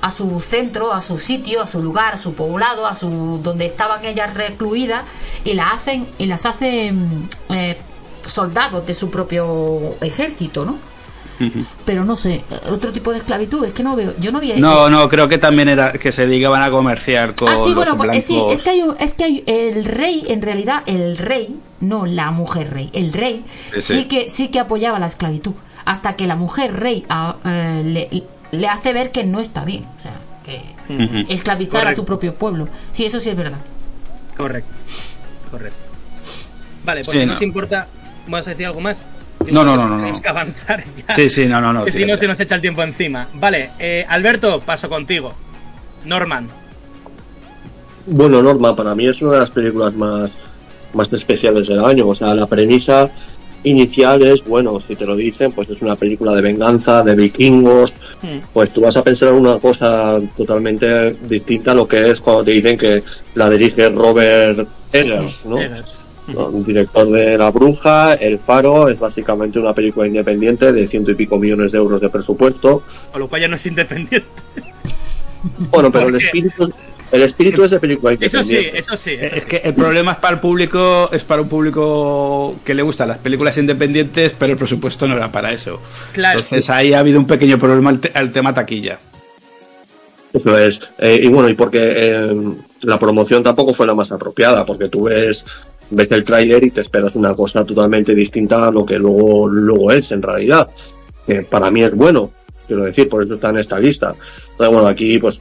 S4: a su centro, a su sitio, a su lugar, a su poblado, a su donde estaban ellas recluidas y las hacen y las hacen eh, soldados de su propio ejército, ¿no? Pero no sé, otro tipo de esclavitud, es que no veo, yo no vi
S5: No, no, creo que también era que se dedicaban a comerciar con
S4: Ah, sí,
S5: los
S4: bueno, pues, eh, sí, es que, hay un- es que hay el rey, en realidad, el rey, no la mujer rey, el rey
S5: Sí,
S4: sí,
S5: sí.
S4: que sí que apoyaba la esclavitud, hasta que la mujer rey ah, eh, le, le hace ver que no está bien, o sea, que
S5: Ujú.
S4: esclavizar a tu propio pueblo. Sí, eso sí es verdad.
S1: Correcto. Correcto. Vale, pues
S5: Sí,
S1: si
S5: no.
S1: nos importa, ¿vas a decir algo más?
S5: No, no, no, no,
S1: Tenemos que avanzar ya.
S5: Sí, sí, no, no, no.
S1: que si no se nos echa el tiempo encima. Vale, eh, Alberto, paso contigo. Norman.
S2: Bueno, Norma, para mí es una de las películas más, más especiales del año. O sea, la premisa inicial es, bueno, si te lo dicen, pues es una película de venganza, de vikingos.
S1: Hmm.
S2: Pues tú vas a pensar en una cosa totalmente distinta a lo que es cuando te dicen que la dirige Robert Eggers, ¿no?
S1: Eggers.
S2: ¿No? Un director de La Bruja, El Faro, es básicamente una película independiente de ciento y pico millones de euros de presupuesto.
S1: Con lo cual ya no es independiente.
S2: Bueno, pero el espíritu, El espíritu es de película
S1: Eso sí,
S2: independiente.
S1: eso sí. eso
S5: Es
S1: sí.
S5: que el problema es para el público, es para un público que le gustan las películas independientes, pero el presupuesto no era para eso.
S1: Claro.
S5: Entonces ahí ha habido un pequeño problema al, te- al tema taquilla.
S2: Eso es. Eh, y bueno, y porque eh, la promoción tampoco fue la más apropiada, porque tú ves, ves el tráiler y te esperas una cosa totalmente distinta a lo que luego, luego es en realidad. Para mí es bueno, quiero decir, por eso está en esta lista. Entonces, bueno, aquí pues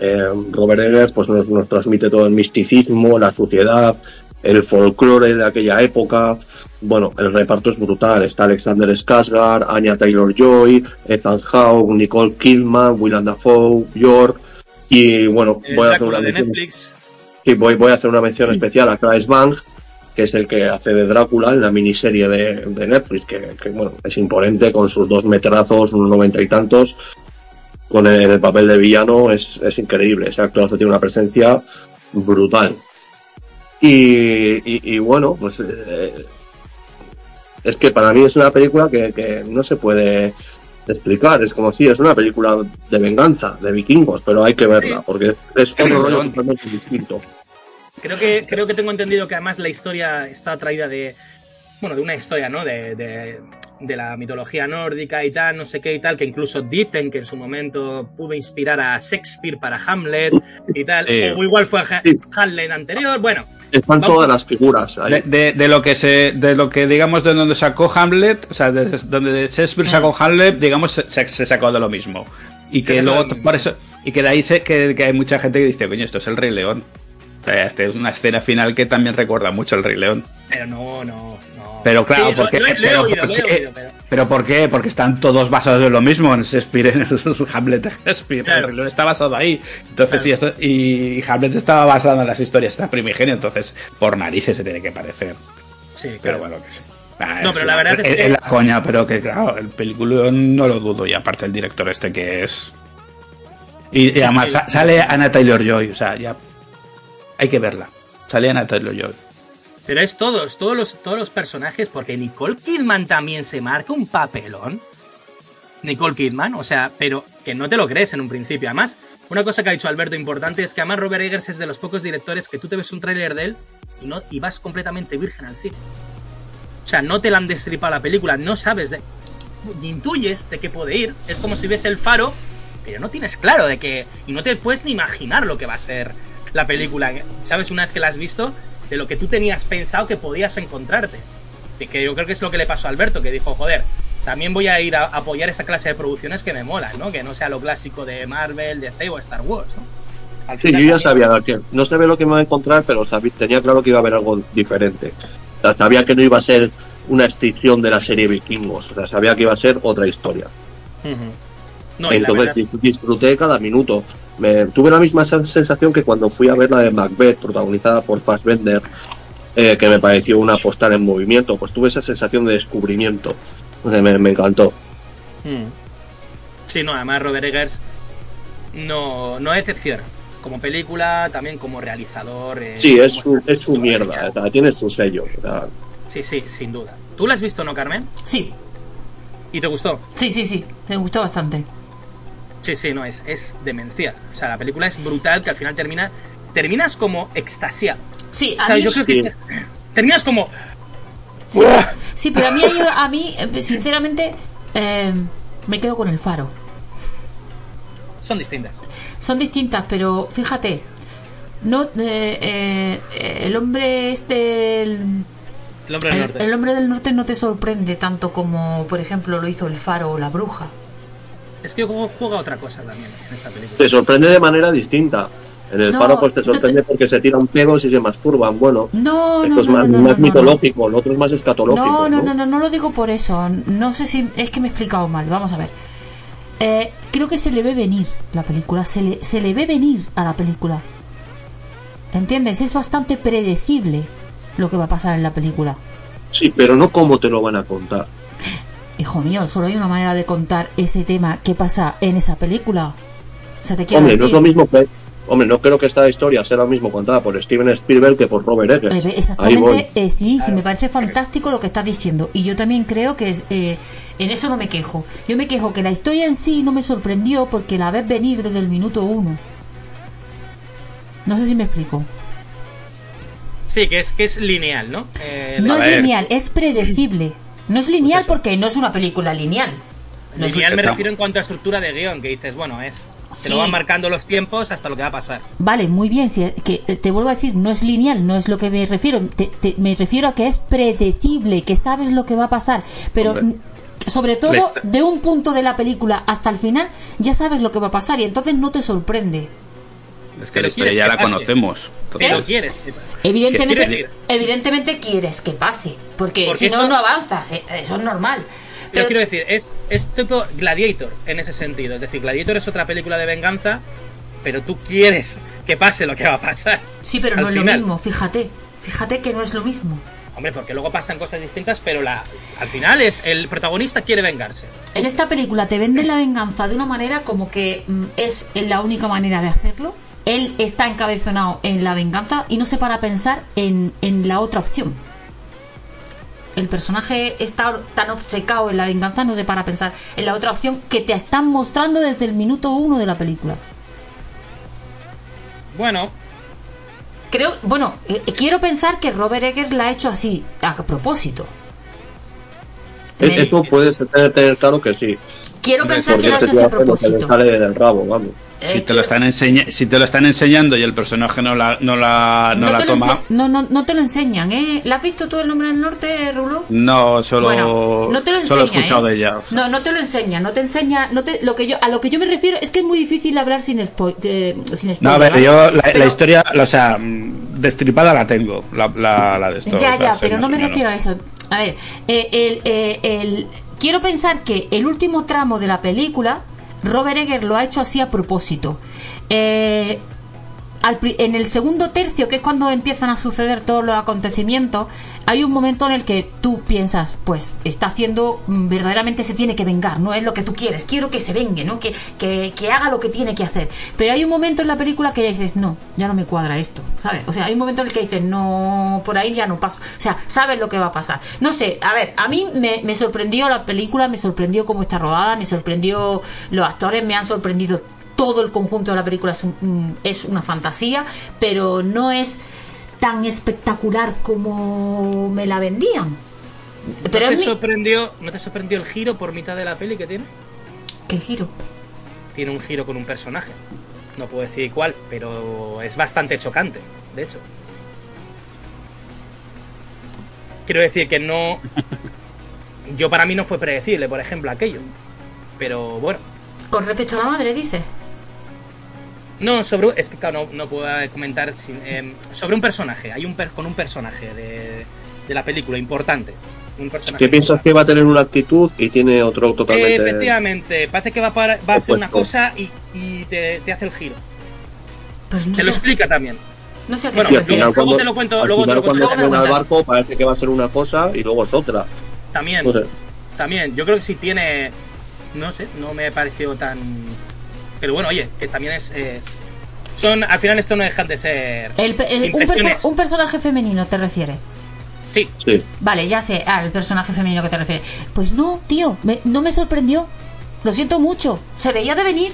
S2: eh, Robert Eggers pues, nos, nos transmite todo el misticismo, la suciedad, el folclore de aquella época. Bueno, el reparto es brutal. Está Alexander Skarsgård, Anya Taylor-Joy, Ethan Hawke, Nicole Kidman, Willem Dafoe, York. Y bueno,
S1: El
S2: voy a hacer una
S1: de Netflix.
S2: Sí, voy, voy a hacer una mención especial a Chris Bang, que es el que hace de Drácula en la miniserie de, de Netflix, que, que, bueno, es imponente con sus dos metrazos, unos noventa y tantos. Con el, el papel de villano es, es increíble. Ese actor tiene una presencia brutal. Y, y, y bueno, pues eh, es que para mí es una película que, que no se puede explicar. Es como si es una película de venganza, de vikingos, pero hay que verla,
S1: Sí.
S2: porque es otro rollo totalmente distinto.
S1: Creo que, creo que tengo entendido que además la historia está traída de. Bueno, de una historia, ¿no? De, de, de la mitología nórdica y tal, no sé qué y tal, que incluso dicen que en su momento pudo inspirar a Shakespeare para Hamlet y tal. O igual fue a Ha-
S2: Sí.
S1: Hamlet anterior. Bueno,
S2: Están
S1: Vamos.
S2: todas las figuras ahí.
S5: De, de- de lo que se, de lo que digamos de donde sacó Hamlet, o sea, de, donde Shakespeare sacó Hamlet, digamos se, se sacó de lo mismo. Y que luego por eso, y que de ahí sé que, que hay mucha gente que dice, coño, esto es el Rey León. O sea, esta es una escena final que también recuerda mucho al Rey León.
S1: pero no, no.
S5: Pero claro,
S1: Sí,
S5: porque
S1: lo, lo
S5: pero
S1: oído,
S5: porque-
S1: oído, pero.
S5: ¿Pero por qué? Porque están todos basados en lo mismo. En Shakespeare, en el Hamlet de Shakespeare.
S1: Claro.
S5: Está basado ahí. Entonces,
S1: Claro.
S5: sí, esto, y Hamlet estaba basado en las historias esta primigenio. Entonces, por narices se tiene que parecer.
S1: Sí,
S5: Pero
S1: claro.
S5: bueno, que sí. Ah,
S1: No,
S5: es
S1: pero la verdad es que-
S5: la coña, pero que claro, el película no lo dudo. Y aparte, el director este que es. Y, y
S1: Sí,
S5: además
S1: sí.
S5: sale Anna Taylor Joy. O sea, ya. Hay que verla. Sale Anna Taylor Joy.
S1: Pero es todos, todos los, todos los personajes, porque Nicole Kidman también se marca un papelón. Nicole Kidman, o sea, pero que no te lo crees en un principio. Además, una cosa que ha dicho Alberto importante es que además Robert Eggers es de los pocos directores que tú te ves un tráiler de él y, no, y vas completamente virgen al cine. O sea, no te la han destripado la película, no sabes de... Intuyes de qué puede ir. Es como si ves el faro, pero no tienes claro de qué... Y no te puedes ni imaginar lo que va a ser la película. ¿Sabes? Una vez que la has visto, de lo que tú tenías pensado que podías encontrarte. Que yo creo que es lo que le pasó a Alberto, que dijo, joder, también voy a ir a apoyar esa clase de producciones que me molan, ¿no? Que no sea lo clásico de Marvel, DC o Star Wars, ¿no? Al
S2: Sí, yo ya sabía que no sabía lo que me iba a encontrar, pero sabía- tenía claro que iba a haber algo diferente. O sea, sabía que no iba a ser una extinción de la serie Vikingos, o sea, sabía que iba a ser otra historia.
S1: No,
S2: Entonces
S1: verdad-
S2: dis- disfruté cada minuto. Me, tuve la misma sen- sensación que cuando fui a ver la de Macbeth, protagonizada por Fassbender, eh, que me pareció una postal en movimiento. Pues tuve esa sensación de descubrimiento. Eh, Me, me encantó.
S1: Mm. Sí, no, además Robert Eggers no, no decepciona. Como película, también como realizador. eh,
S2: Sí, es su, es su mierda, o sea, tiene su sello. o sea,
S1: Sí, sí, sin duda. ¿Tú la has visto, no, Carmen?
S4: Sí,
S1: ¿Y te gustó?
S4: sí, sí, sí. Me gustó bastante.
S1: Sí, sí, no, es, es demencial. O sea, la película es brutal que al final termina. Terminas como extasiado.
S4: Sí,
S1: O
S4: a
S1: sea,
S4: mí,
S1: yo creo que
S2: sí.
S1: terminas como.
S4: sí, sí, pero a mí, a mí eh, sinceramente, eh, me quedo con el faro.
S1: Son distintas.
S4: Son distintas, pero fíjate, no, eh, eh, el hombre este, el,
S1: El hombre del
S4: el-
S1: norte.
S4: el hombre del norte no te sorprende tanto como, por ejemplo, lo hizo el faro o la bruja.
S1: Es que juega, juega otra cosa también en esta película.
S2: te sorprende de manera distinta. En el
S4: No,
S2: faro pues te
S4: no te-
S2: sorprende porque se tiran pedos y se masturban. Bueno,
S4: No,
S2: esto
S4: no,
S2: es
S4: no,
S2: más,
S4: no, no,
S2: más
S4: no, no.
S2: mitológico, el otro es más escatológico.
S4: No, no, no, no, no lo digo por eso. No sé si es que me he explicado mal. Vamos a ver. Eh, creo que se le ve venir la película. Se le, se le ve venir a la película. ¿Entiendes? Es bastante predecible lo que va a pasar en la película.
S2: Sí, pero no cómo te lo van a contar.
S4: Hijo mío, solo hay una manera de contar ese tema que pasa en esa película. O sea, te quiero
S2: Hombre, no es lo mismo que... Hombre, no creo que esta historia sea lo mismo contada por Steven Spielberg que por Robert Eggers.
S4: Eh. Exactamente, eh, sí, sí, me parece fantástico lo que estás diciendo. Y yo también creo que es, eh, en eso no me quejo. Yo me quejo que la historia en sí no me sorprendió porque la ves venir desde el minuto uno. No sé si me explico.
S1: Sí, que es, que es lineal, ¿no? Eh,
S4: No es
S5: ver.
S4: lineal, es predecible. No es lineal
S1: Pues eso.
S4: porque no es una película lineal. No es-
S1: lineal me refiero en cuanto a estructura de guion, que dices, bueno, es... Te
S4: Sí.
S1: lo van marcando los tiempos hasta lo que va a pasar.
S4: Vale, muy bien. Si, que eh, te vuelvo a decir, no es lineal, no es lo que me refiero. Te- te- me refiero a que es predecible, que sabes lo que va a pasar. Pero
S5: Hombre.
S4: sobre todo, de un punto de la película hasta el final, ya sabes lo que va a pasar y entonces no te sorprende.
S5: Es que la historia ya la
S1: pase.
S5: conocemos.
S1: Pero
S5: Entonces,
S1: quieres. que-
S4: Evidentemente,
S1: quiero decir?
S4: evidentemente quieres que pase, porque,
S1: Porque
S4: si no,
S1: eso-
S4: no avanzas. eh, Eso es normal.
S1: Yo
S4: Pero-
S1: quiero decir, es, es tipo Gladiator en ese sentido. Es decir, Gladiator es otra película de venganza, pero tú quieres que pase lo que va a pasar.
S4: sí, pero no es lo mismo, fíjate. Fíjate que no es lo mismo.
S1: Hombre, porque luego pasan cosas distintas, pero la, al final es el protagonista quiere vengarse.
S4: En esta película te venden la venganza de una manera como que mm, es la única manera de hacerlo. Él está encabezonado en la venganza y no se para a pensar en, en la otra opción. El personaje está tan obcecado en la venganza, no se para a pensar en la otra opción que te están mostrando desde el minuto uno de la película.
S1: Bueno,
S4: Creo, bueno, eh, quiero pensar que Robert Eggers la ha hecho así, a propósito. Me-
S2: Eso puedes tener claro que sí.
S4: Quiero pensar que
S2: Porque
S4: lo ha hecho
S2: este
S4: a propósito.
S2: sale del rabo, vamos.
S4: Eh,
S5: si, te lo están enseña si te lo están enseñando y el personaje no la, no la, no la toma,
S4: no, no, no te lo enseñan, ¿eh? ¿La has visto tú el nombre del norte, Rulo?
S5: no, solo,
S4: Bueno, no te lo
S5: solo he
S4: enseña,
S5: escuchado
S4: ¿eh?
S5: de ella. o sea.
S4: No, no te lo enseña, no te enseña, no te, lo que yo, a lo que yo me refiero es que es muy difícil hablar sin spoiler. sin
S5: No, a
S4: spoiler,
S5: ver,
S4: ¿vale?
S5: yo la,
S4: Pero-
S5: la historia, o sea, destripada la tengo, la, la, la de esto.
S4: Ya, ya, pero no me refiero a eso. A ver, eh, el, eh, el- quiero pensar que el último tramo de la película, Robert Eggers lo ha hecho así a propósito. Eh, al en el segundo tercio, que es cuando empiezan a suceder todos los acontecimientos, hay un momento en el que tú piensas, pues está haciendo, mm, verdaderamente se tiene que vengar, no es lo que tú quieres, quiero que se vengue, ¿no? Que, que, haga lo que tiene que hacer. Pero hay un momento en la película que dices, no, ya no me cuadra esto, ¿sabes? O sea, hay un momento en el que dices, no, por ahí ya no paso. O sea, sabes lo que va a pasar. No sé, a ver, a mí me, me sorprendió la película, me sorprendió cómo está rodada, me sorprendió los actores, me han sorprendido todo el conjunto de la película es, un- es una fantasía, pero no es tan espectacular como me la vendían. Pero
S1: ¿no, te sorprendió, ¿no te sorprendió el giro por mitad de la peli que tiene?
S4: ¿Qué giro?
S1: Tiene un giro con un personaje. No puedo decir cuál, pero es bastante chocante, de hecho. Quiero decir que no... Yo para mí no fue predecible, por ejemplo, aquello. Pero bueno.
S4: Con respecto a la madre, dice.
S1: No, sobre... Es que claro, no, no puedo comentar sin- em, sobre un personaje. Hay un per- con un personaje de, de la película importante. Un personaje
S2: Que piensas que va a tener una actitud y tiene otro totalmente.
S1: Efectivamente, parece que va, para- va a ser una cosa y, y te, te hace el giro.
S4: Pues no
S1: Te lo
S4: sé,
S1: explica también.
S4: no sé a qué
S1: Bueno,
S4: te
S2: final,
S1: luego
S2: cuando,
S1: te lo cuento,
S2: al
S1: luego te lo cuento,
S2: cuando
S4: lo
S2: suben al barco parece que va a ser una cosa y luego es otra.
S1: También,
S2: No sé.
S1: también. Yo creo que sí tiene. No sé, no me pareció tan. Pero bueno, oye, que también es. es- son, al final esto no dejan de ser.
S4: El pe- el- un,
S1: impresiones.
S4: perso- un personaje femenino te refieres.
S1: Sí,
S2: Sí.
S4: Vale, ya sé al personaje femenino que te refieres. Pues no, tío, me- no me sorprendió. Lo siento mucho. Se veía de venir.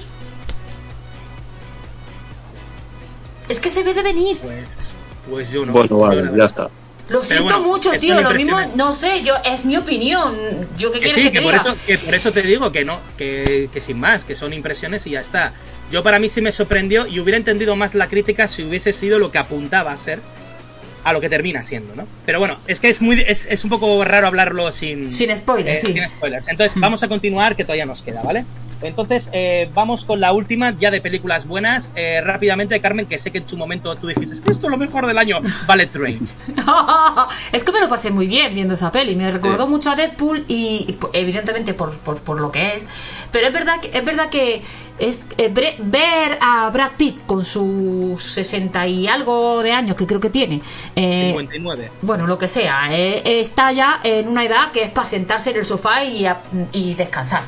S4: Es que se ve de venir.
S1: pues. Pues yo no.
S2: Bueno, vale, ya está.
S4: Lo siento
S1: bueno,
S4: mucho, tío. Lo mismo, no sé, yo es mi opinión. Yo qué
S1: Que sí,
S4: que,
S1: que por,
S4: diga?
S1: eso, que por eso te digo que no, que, que sin más, que son impresiones y ya está. Yo para mí sí me sorprendió y hubiera entendido más la crítica si hubiese sido lo que apuntaba a ser a lo que termina siendo, ¿no? Pero bueno, es que es muy es, es un poco raro hablarlo sin
S4: Sin spoilers, sí.
S1: sin spoilers. Entonces
S4: Mm.
S1: vamos a continuar que todavía nos queda, ¿vale? Entonces eh, vamos con la última ya de películas buenas. Eh, rápidamente, Carmen, que sé que en su momento tú dijiste esto es lo mejor del año, Ballet Train.
S4: es que me lo pasé muy bien viendo esa peli. Me recordó
S2: Sí.
S4: mucho a Deadpool y, y, evidentemente por, por, por lo que es. Pero es verdad que es verdad que es eh, ver a Brad Pitt con sus 60 y algo de años que creo que tiene. eh,
S1: 59.
S4: bueno, lo que sea, eh, está ya en una edad que es para sentarse en el sofá y, a- y descansar.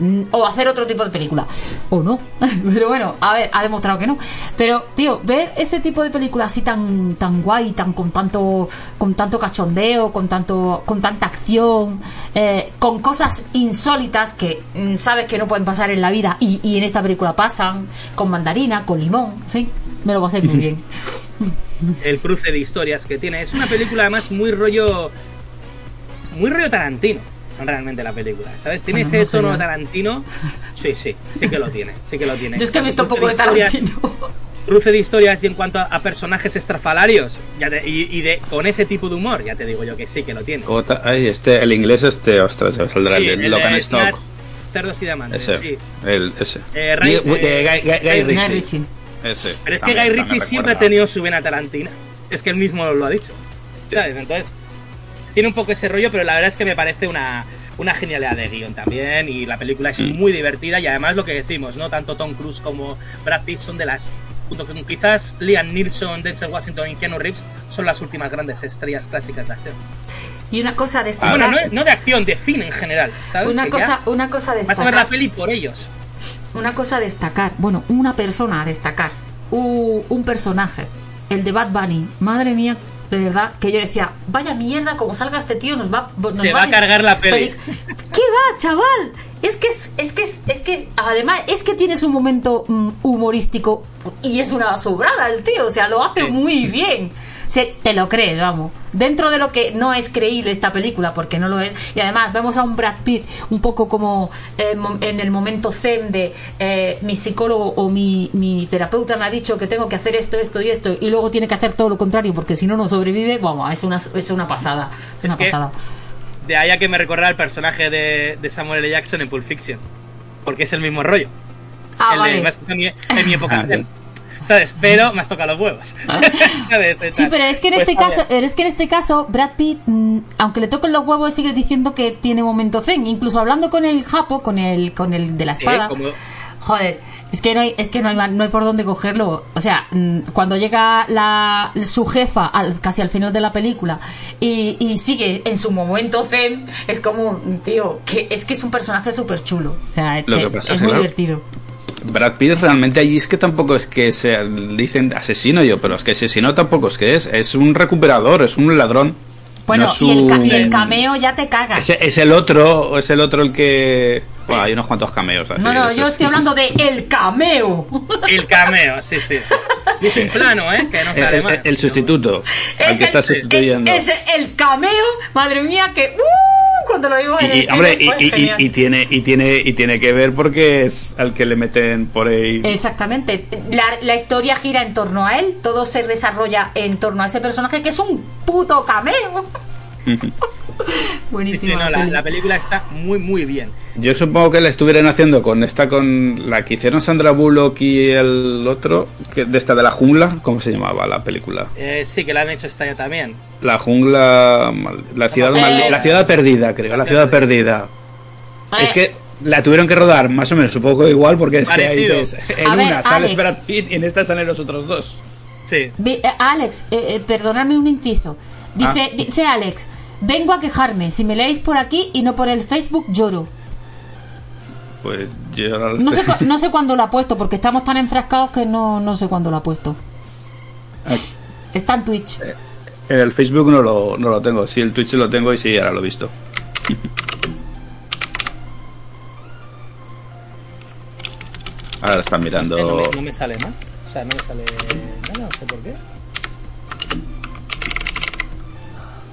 S4: Mm, O hacer otro tipo de película. O no. Pero bueno, a ver, ha demostrado que no. Pero, tío, ver ese tipo de película así tan, tan guay, tan con tanto, con tanto cachondeo, con tanto, con tanta acción, eh, con cosas insólitas que mm, sabes que no pueden pasar en la vida y, y en esta película pasan, con mandarina, con limón, en fin. Me lo pasé muy bien.
S1: el cruce de historias que tiene. Es una película además muy rollo. Muy rollo Tarantino, realmente la película. ¿Sabes? Tiene
S4: Bueno,
S1: ese
S4: no
S1: tono
S4: yo.
S1: Tarantino. Sí, sí, sí que lo tiene. Sí que lo tiene.
S4: Yo es que he visto un
S1: Cruce
S4: poco de
S1: historias-
S4: Tarantino.
S1: Cruce de historias y en cuanto a, a personajes estrafalarios ya te- y, y de, con ese tipo de humor, ya te digo yo que sí que lo tiene.
S5: Otra- ay, este, el inglés este, ostras, se saldrá
S1: Sí,
S5: el Logan
S1: de
S5: Stock.
S1: Snatch, Cerdos y Diamantes,
S5: Ese,
S1: sí.
S5: el, ese.
S1: Eh, Ray- eh,
S5: Guy, Guy- Guy
S1: Guy
S5: Ritchie.
S4: Guy Ritchie.
S5: Ese.
S1: Pero es que Guy Ritchie siempre ha tenido su vena tarantina. Es que él mismo lo ha dicho. ¿Sabes? Entonces, tiene un poco ese rollo, pero la verdad es que me parece una, una genialidad de guion también. Y la película es
S5: Mm.
S1: muy divertida. Y además, lo que decimos, ¿no? Tanto Tom Cruise como Brad Pitt son de las. Junto con quizás Liam Neeson, Denzel Washington y Keanu Reeves, son las últimas grandes estrellas clásicas de acción.
S4: Y una cosa a destacar.
S1: Bueno, no, no de acción, de cine en general. ¿Sabes?
S4: una
S1: Que
S4: cosa, una cosa a
S1: Vas a ver la
S4: destacar.
S1: peli por ellos.
S4: Una cosa a destacar. Bueno, una persona a destacar. U- un personaje. El de Bad Bunny. Madre mía, de verdad, que yo decía, vaya mierda, como salga este tío, nos va, nos
S1: Se va a cargar la peli.
S4: ¿Qué va, chaval? Es que es, es que es, es que además es que tienes un momento mm, humorístico y es una sobrada el tío, o sea, lo hace
S1: Sí.
S4: muy bien. Se, te lo crees, vamos. Dentro de lo que no es creíble esta película, porque no lo es. Y además vemos a un Brad Pitt un poco como eh, en el momento zen de eh, mi psicólogo o mi, mi terapeuta me ha dicho que tengo que hacer esto, esto y esto, y luego tiene que hacer todo lo contrario porque si no, no sobrevive. Vamos, es una, es una pasada. Es,
S1: Es
S4: una
S1: que-
S4: pasada.
S1: De ahí a que me recordará el personaje de, de Samuel L. Jackson en Pulp Fiction. Porque es el mismo rollo.
S4: Ah,
S1: el
S4: vale.
S1: en mi, en mi época
S5: Ah.
S1: ¿Sabes? Pero me has tocado los huevos. ¿Sabes?
S4: Sí, pero es que en
S1: Pues,
S4: este caso, es que en este caso Brad Pitt, mm, aunque le toquen los huevos, sigue diciendo que tiene momento zen. Incluso hablando con el japo, con el, con el de la espada. Joder, es que no hay, es que no hay, ma- no hay por dónde cogerlo. O sea, mm, cuando llega la, su jefa al, casi al final de la película y, y sigue en su momento zen, es como, tío, que es que es un personaje súper chulo. O sea,
S5: Lo
S4: te-
S5: que pasa
S4: es muy
S5: claro,
S4: divertido.
S5: Brad Pitt realmente allí es que tampoco es que sea, dicen asesino yo, pero es que asesino tampoco es que es, es un recuperador, es un ladrón.
S4: Bueno,
S5: No
S4: y, el y el cameo ya te cagas.
S5: Es, es el otro, es el otro el que... Bueno, hay unos cuantos cameos. así,
S4: no, no, yo
S5: es-
S4: estoy hablando de el cameo.
S1: El cameo, sí, sí, sí. Y es un plano, ¿eh? Que no
S5: El,
S1: sale
S5: el-
S1: mal.
S5: el sustituto, al
S4: Es
S5: que está
S4: el-
S5: sustituyendo.
S4: Es el cameo, madre mía, que ¡uh! cuando lo digo en
S5: Y,
S4: el
S5: hombre, y, y tiene y tiene y tiene que ver porque es al que le meten por ahí.
S4: Exactamente. La, la historia gira en torno a él, todo se desarrolla en torno a ese personaje que es un puto cameo. Buenísimo.
S1: sí, no, la, la película está muy, muy bien.
S5: Yo supongo que la estuvieran haciendo con esta, con la que hicieron Sandra Bullock y el otro, que de esta de la jungla, ¿cómo se llamaba la película?
S1: Eh, sí, que la han hecho este año también.
S5: La jungla, la ciudad,
S1: Eh,
S5: mal- la ciudad perdida, creo, la ciudad perdida.
S4: Eh,
S5: Es que la tuvieron que rodar más o menos, supongo igual, porque es que ahí
S1: Parecido.
S5: dices, en
S4: A ver,
S5: una sale
S4: Alex.
S5: Brad Pitt y en esta salen los otros dos.
S1: Sí.
S4: Eh, Alex, eh, eh, perdonadme un inciso. Dice,
S5: Ah.
S4: dice Alex, vengo a quejarme. Si me leéis por aquí y no por el Facebook, lloro.
S5: Pues yo ahora lo
S4: No sé, no sé cuándo lo ha puesto, porque estamos tan enfrascados que no, no sé cuándo lo ha puesto. Está en Twitch.
S5: En el Facebook no lo, no lo tengo, sí, el Twitch lo tengo y sí, ahora lo he visto. Ahora están
S1: Eh, no,
S5: mirando.
S1: me, no me sale, ¿no? O sea, no me sale nada, no sé por qué.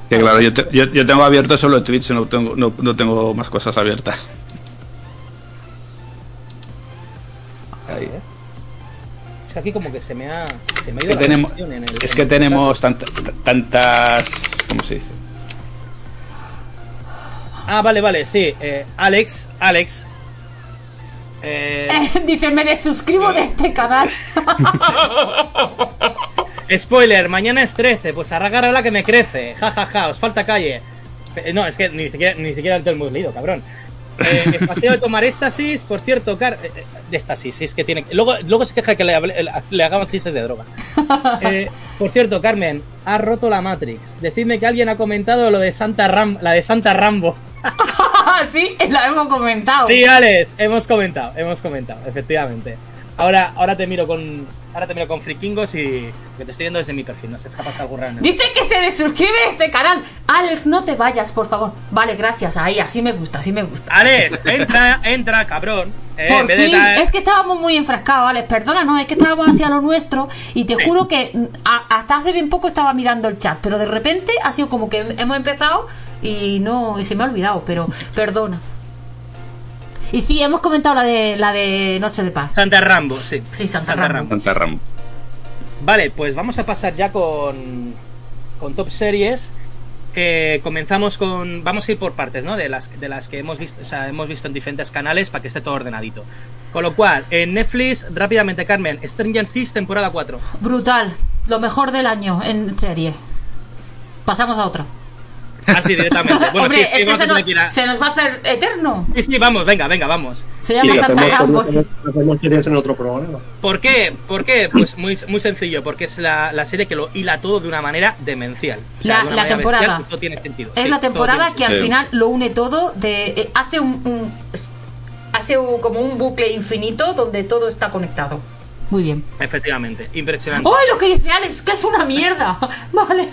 S5: Que claro, yo, te- yo, yo tengo abierto solo Twitch, no tengo, no, no tengo más cosas abiertas. Ahí.
S1: Es que aquí como que se me ha, se me ha ido
S5: Que
S1: la
S5: tenemos,
S1: en el-
S5: es
S1: en
S5: que
S1: el-
S5: tenemos tanta- tantas. ¿Cómo se dice?
S1: Ah, vale, vale, sí. eh, Alex, Alex. Eh,
S4: Dice, me desuscribo de este canal.
S1: spoiler, mañana es 13, pues arragar a la que me crece. Ja, ja, ja, os falta calle. No, es que ni siquiera, ni siquiera te lo hemos leído, cabrón. Eh, el paseo de tomar éxtasis, por cierto, Car eh, eh, de éxtasis, es que tiene. Luego, luego se queja que le, le hagamos chistes de droga. Eh, por cierto, Carmen, ha roto la Matrix. Decidme que alguien ha comentado lo de Santa Ram, la de Santa Rambo.
S4: sí, la hemos comentado.
S1: Sí, Alex, hemos comentado, hemos comentado, efectivamente. Ahora, ahora te miro con. Ahora te miro con frikingos y que te estoy viendo desde mi perfil, no sé, escapas algo raro.
S4: Dice que se desuscribe este canal. Alex, no te vayas, por favor. Vale, gracias. Ahí, así me gusta, así me gusta.
S1: Alex, entra, entra, cabrón. Eh,
S4: Por fin,
S1: tal-
S4: es que estábamos muy enfrascados, Alex. Perdónanos, es que estábamos hacia lo nuestro. Y te
S1: Sí.
S4: juro que mm, a- hasta hace bien poco estaba mirando el chat. Pero de repente ha sido como que hemos empezado y no y se me ha olvidado. Pero perdona. Y sí, hemos comentado la de la de Noche de Paz.
S1: Santa Rambo, sí.
S4: Sí, Santa Rambo.
S5: Santa Rambo.
S1: Vale, pues vamos a pasar ya con, con top series. Eh, comenzamos con. Vamos a ir por partes, ¿no? De las, de las que hemos visto, o sea, hemos visto en diferentes canales para que esté todo ordenadito. Con lo cual, en Netflix, rápidamente, Carmen, Stranger Things, temporada 4.
S4: Brutal. Lo mejor del año en serie. Pasamos a otra.
S1: Así directamente. Bueno,
S4: Hombre,
S1: sí, es que vamos
S4: se
S1: a que ir a-
S4: se nos va a hacer eterno.
S1: Sí, sí, vamos, venga, venga, vamos.
S4: Se llama
S2: Sí,
S4: Santa
S2: hacemos, series en otro programa.
S1: ¿Por qué? ¿Por qué? Pues muy, muy sencillo, porque es la, la serie que lo hila todo de una manera demencial. O sea,
S4: La-
S1: de una
S4: la
S1: manera
S4: temporada.
S1: bestial, todo tiene sentido.
S4: Es
S1: Sí,
S4: la temporada que al final lo une todo de eh, hace un, un- hace un- como un bucle infinito donde todo está conectado. Muy bien.
S1: Efectivamente, impresionante.
S4: ¡Ay, lo que dice Alex! ¡Que es una mierda! vale.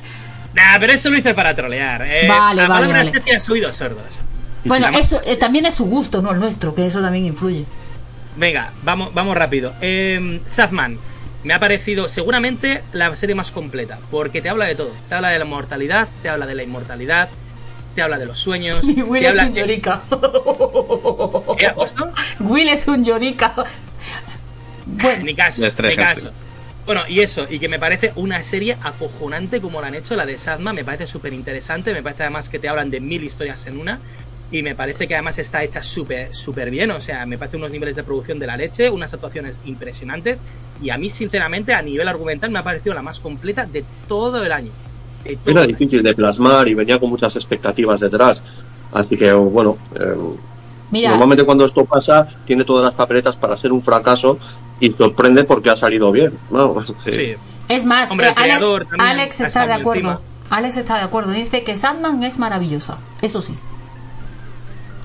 S1: Nah, pero eso lo hice para trolear. Eh,
S4: Vale,
S1: a
S4: vale,
S1: palabra
S4: vale.
S1: especie has oídos sordos.
S4: Bueno, eso eh, también es su gusto, no el nuestro, que eso también influye.
S1: Venga, vamos, vamos rápido. Eh, Sazman, me ha parecido seguramente la serie más completa, porque te habla de todo. Te habla de la mortalidad, te habla de la inmortalidad, te habla de los sueños.
S4: Y Will
S1: te
S4: es
S1: habla...
S4: un llorica.
S1: ¿Qué ha puesto?
S4: Will es un llorica. Bueno,
S1: Ni caso, ni caso. Bueno, y eso, y que me parece una serie acojonante como la han hecho, la de Sadma, me parece súper interesante, me parece además que te hablan de mil historias en una, y me parece que además está hecha súper, súper bien, o sea, me parece unos niveles de producción de la leche, unas actuaciones impresionantes, y a mí, sinceramente, a nivel argumental, me ha parecido la más completa de todo el año. Todo
S2: Era
S1: el año.
S2: difícil de plasmar y venía con muchas expectativas detrás. Así que, bueno, eh,
S4: mira,
S2: normalmente cuando esto pasa, tiene todas las papeletas para ser un fracaso y sorprende porque ha salido bien. ¿no?
S1: Sí.
S4: es más,
S1: Hombre,
S4: eh, Alex, está de acuerdo.
S1: encima.
S4: Alex está de acuerdo. Dice que Sandman es maravillosa. Eso sí.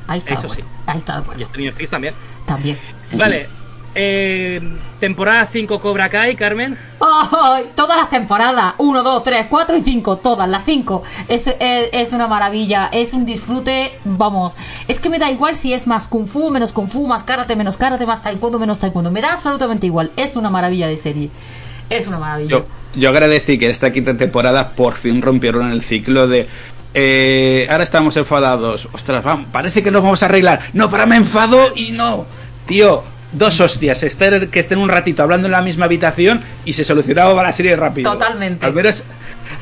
S4: Ahí está.
S1: Eso sí.
S4: Ahí está de acuerdo.
S1: Y Stranger Things también.
S4: También.
S1: Vale, eh, temporada 5 Cobra Kai, Carmen.
S4: Todas las temporadas, 1, 2, 3, 4 y 5, todas las 5. Es, es, es una maravilla, es un disfrute, vamos. Es que me da igual si es más kung fu, menos kung fu, más karate, menos karate, más taekwondo, menos taekwondo. Me da absolutamente igual, es una maravilla de serie. Es una maravilla.
S5: Yo, yo agradecí que en esta quinta temporada por fin rompieron el ciclo de. eh, ahora estamos enfadados. Ostras, vamos, parece que nos vamos a arreglar. No, para me enfado y no. Tío, dos hostias. Estar, que estén un ratito hablando en la misma habitación y se solucionaba la serie rápido.
S4: Totalmente.
S5: Al menos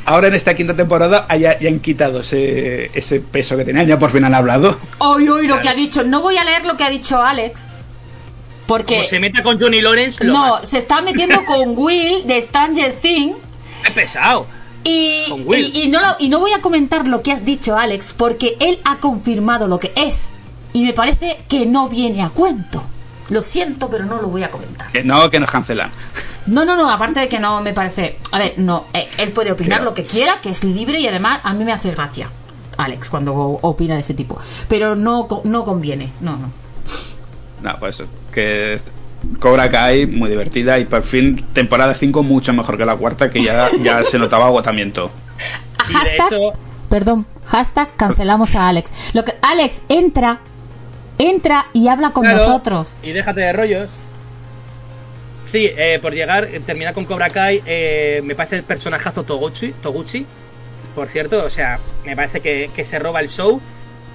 S5: ahora en esta quinta temporada ya, ya han quitado ese, ese peso que tenían. Ya por fin han hablado.
S4: Hoy, hoy, lo que ha dicho. No voy a leer lo que ha dicho Alex. Porque.
S1: Como se meta con Johnny Lawrence, lo
S4: No, se está metiendo con Will de Stranger Things.
S1: ¡Qué pesado!
S4: Y,
S1: Con Will.
S4: y, y no lo- y no voy a comentar lo que has dicho, Alex, porque él ha confirmado lo que es. Y me parece que no viene a cuento. Lo siento, pero no lo voy a comentar.
S5: Que no, que nos cancelan.
S4: No, no, no, aparte de que no me parece. A ver, no, eh, él puede opinar
S5: Claro.
S4: lo que quiera, que es libre y además a mí me hace gracia, Alex, cuando opina de ese tipo. Pero no, co- no conviene, no, no.
S5: No, pues que Cobra Kai, muy divertida y por fin temporada 5 mucho mejor que la cuarta que ya, ya se notaba agotamiento.
S1: Y de
S4: Hashtag,
S1: hecho,
S4: perdón, hashtag cancelamos a Alex. Lo que, Alex, entra, entra y habla con
S1: claro,
S4: nosotros.
S1: Y déjate de rollos. Sí, eh, por llegar, eh, terminar con Cobra Kai, eh, me parece el personajazo Toguchi, Toguchi, por cierto, o sea, me parece que, que se roba el show,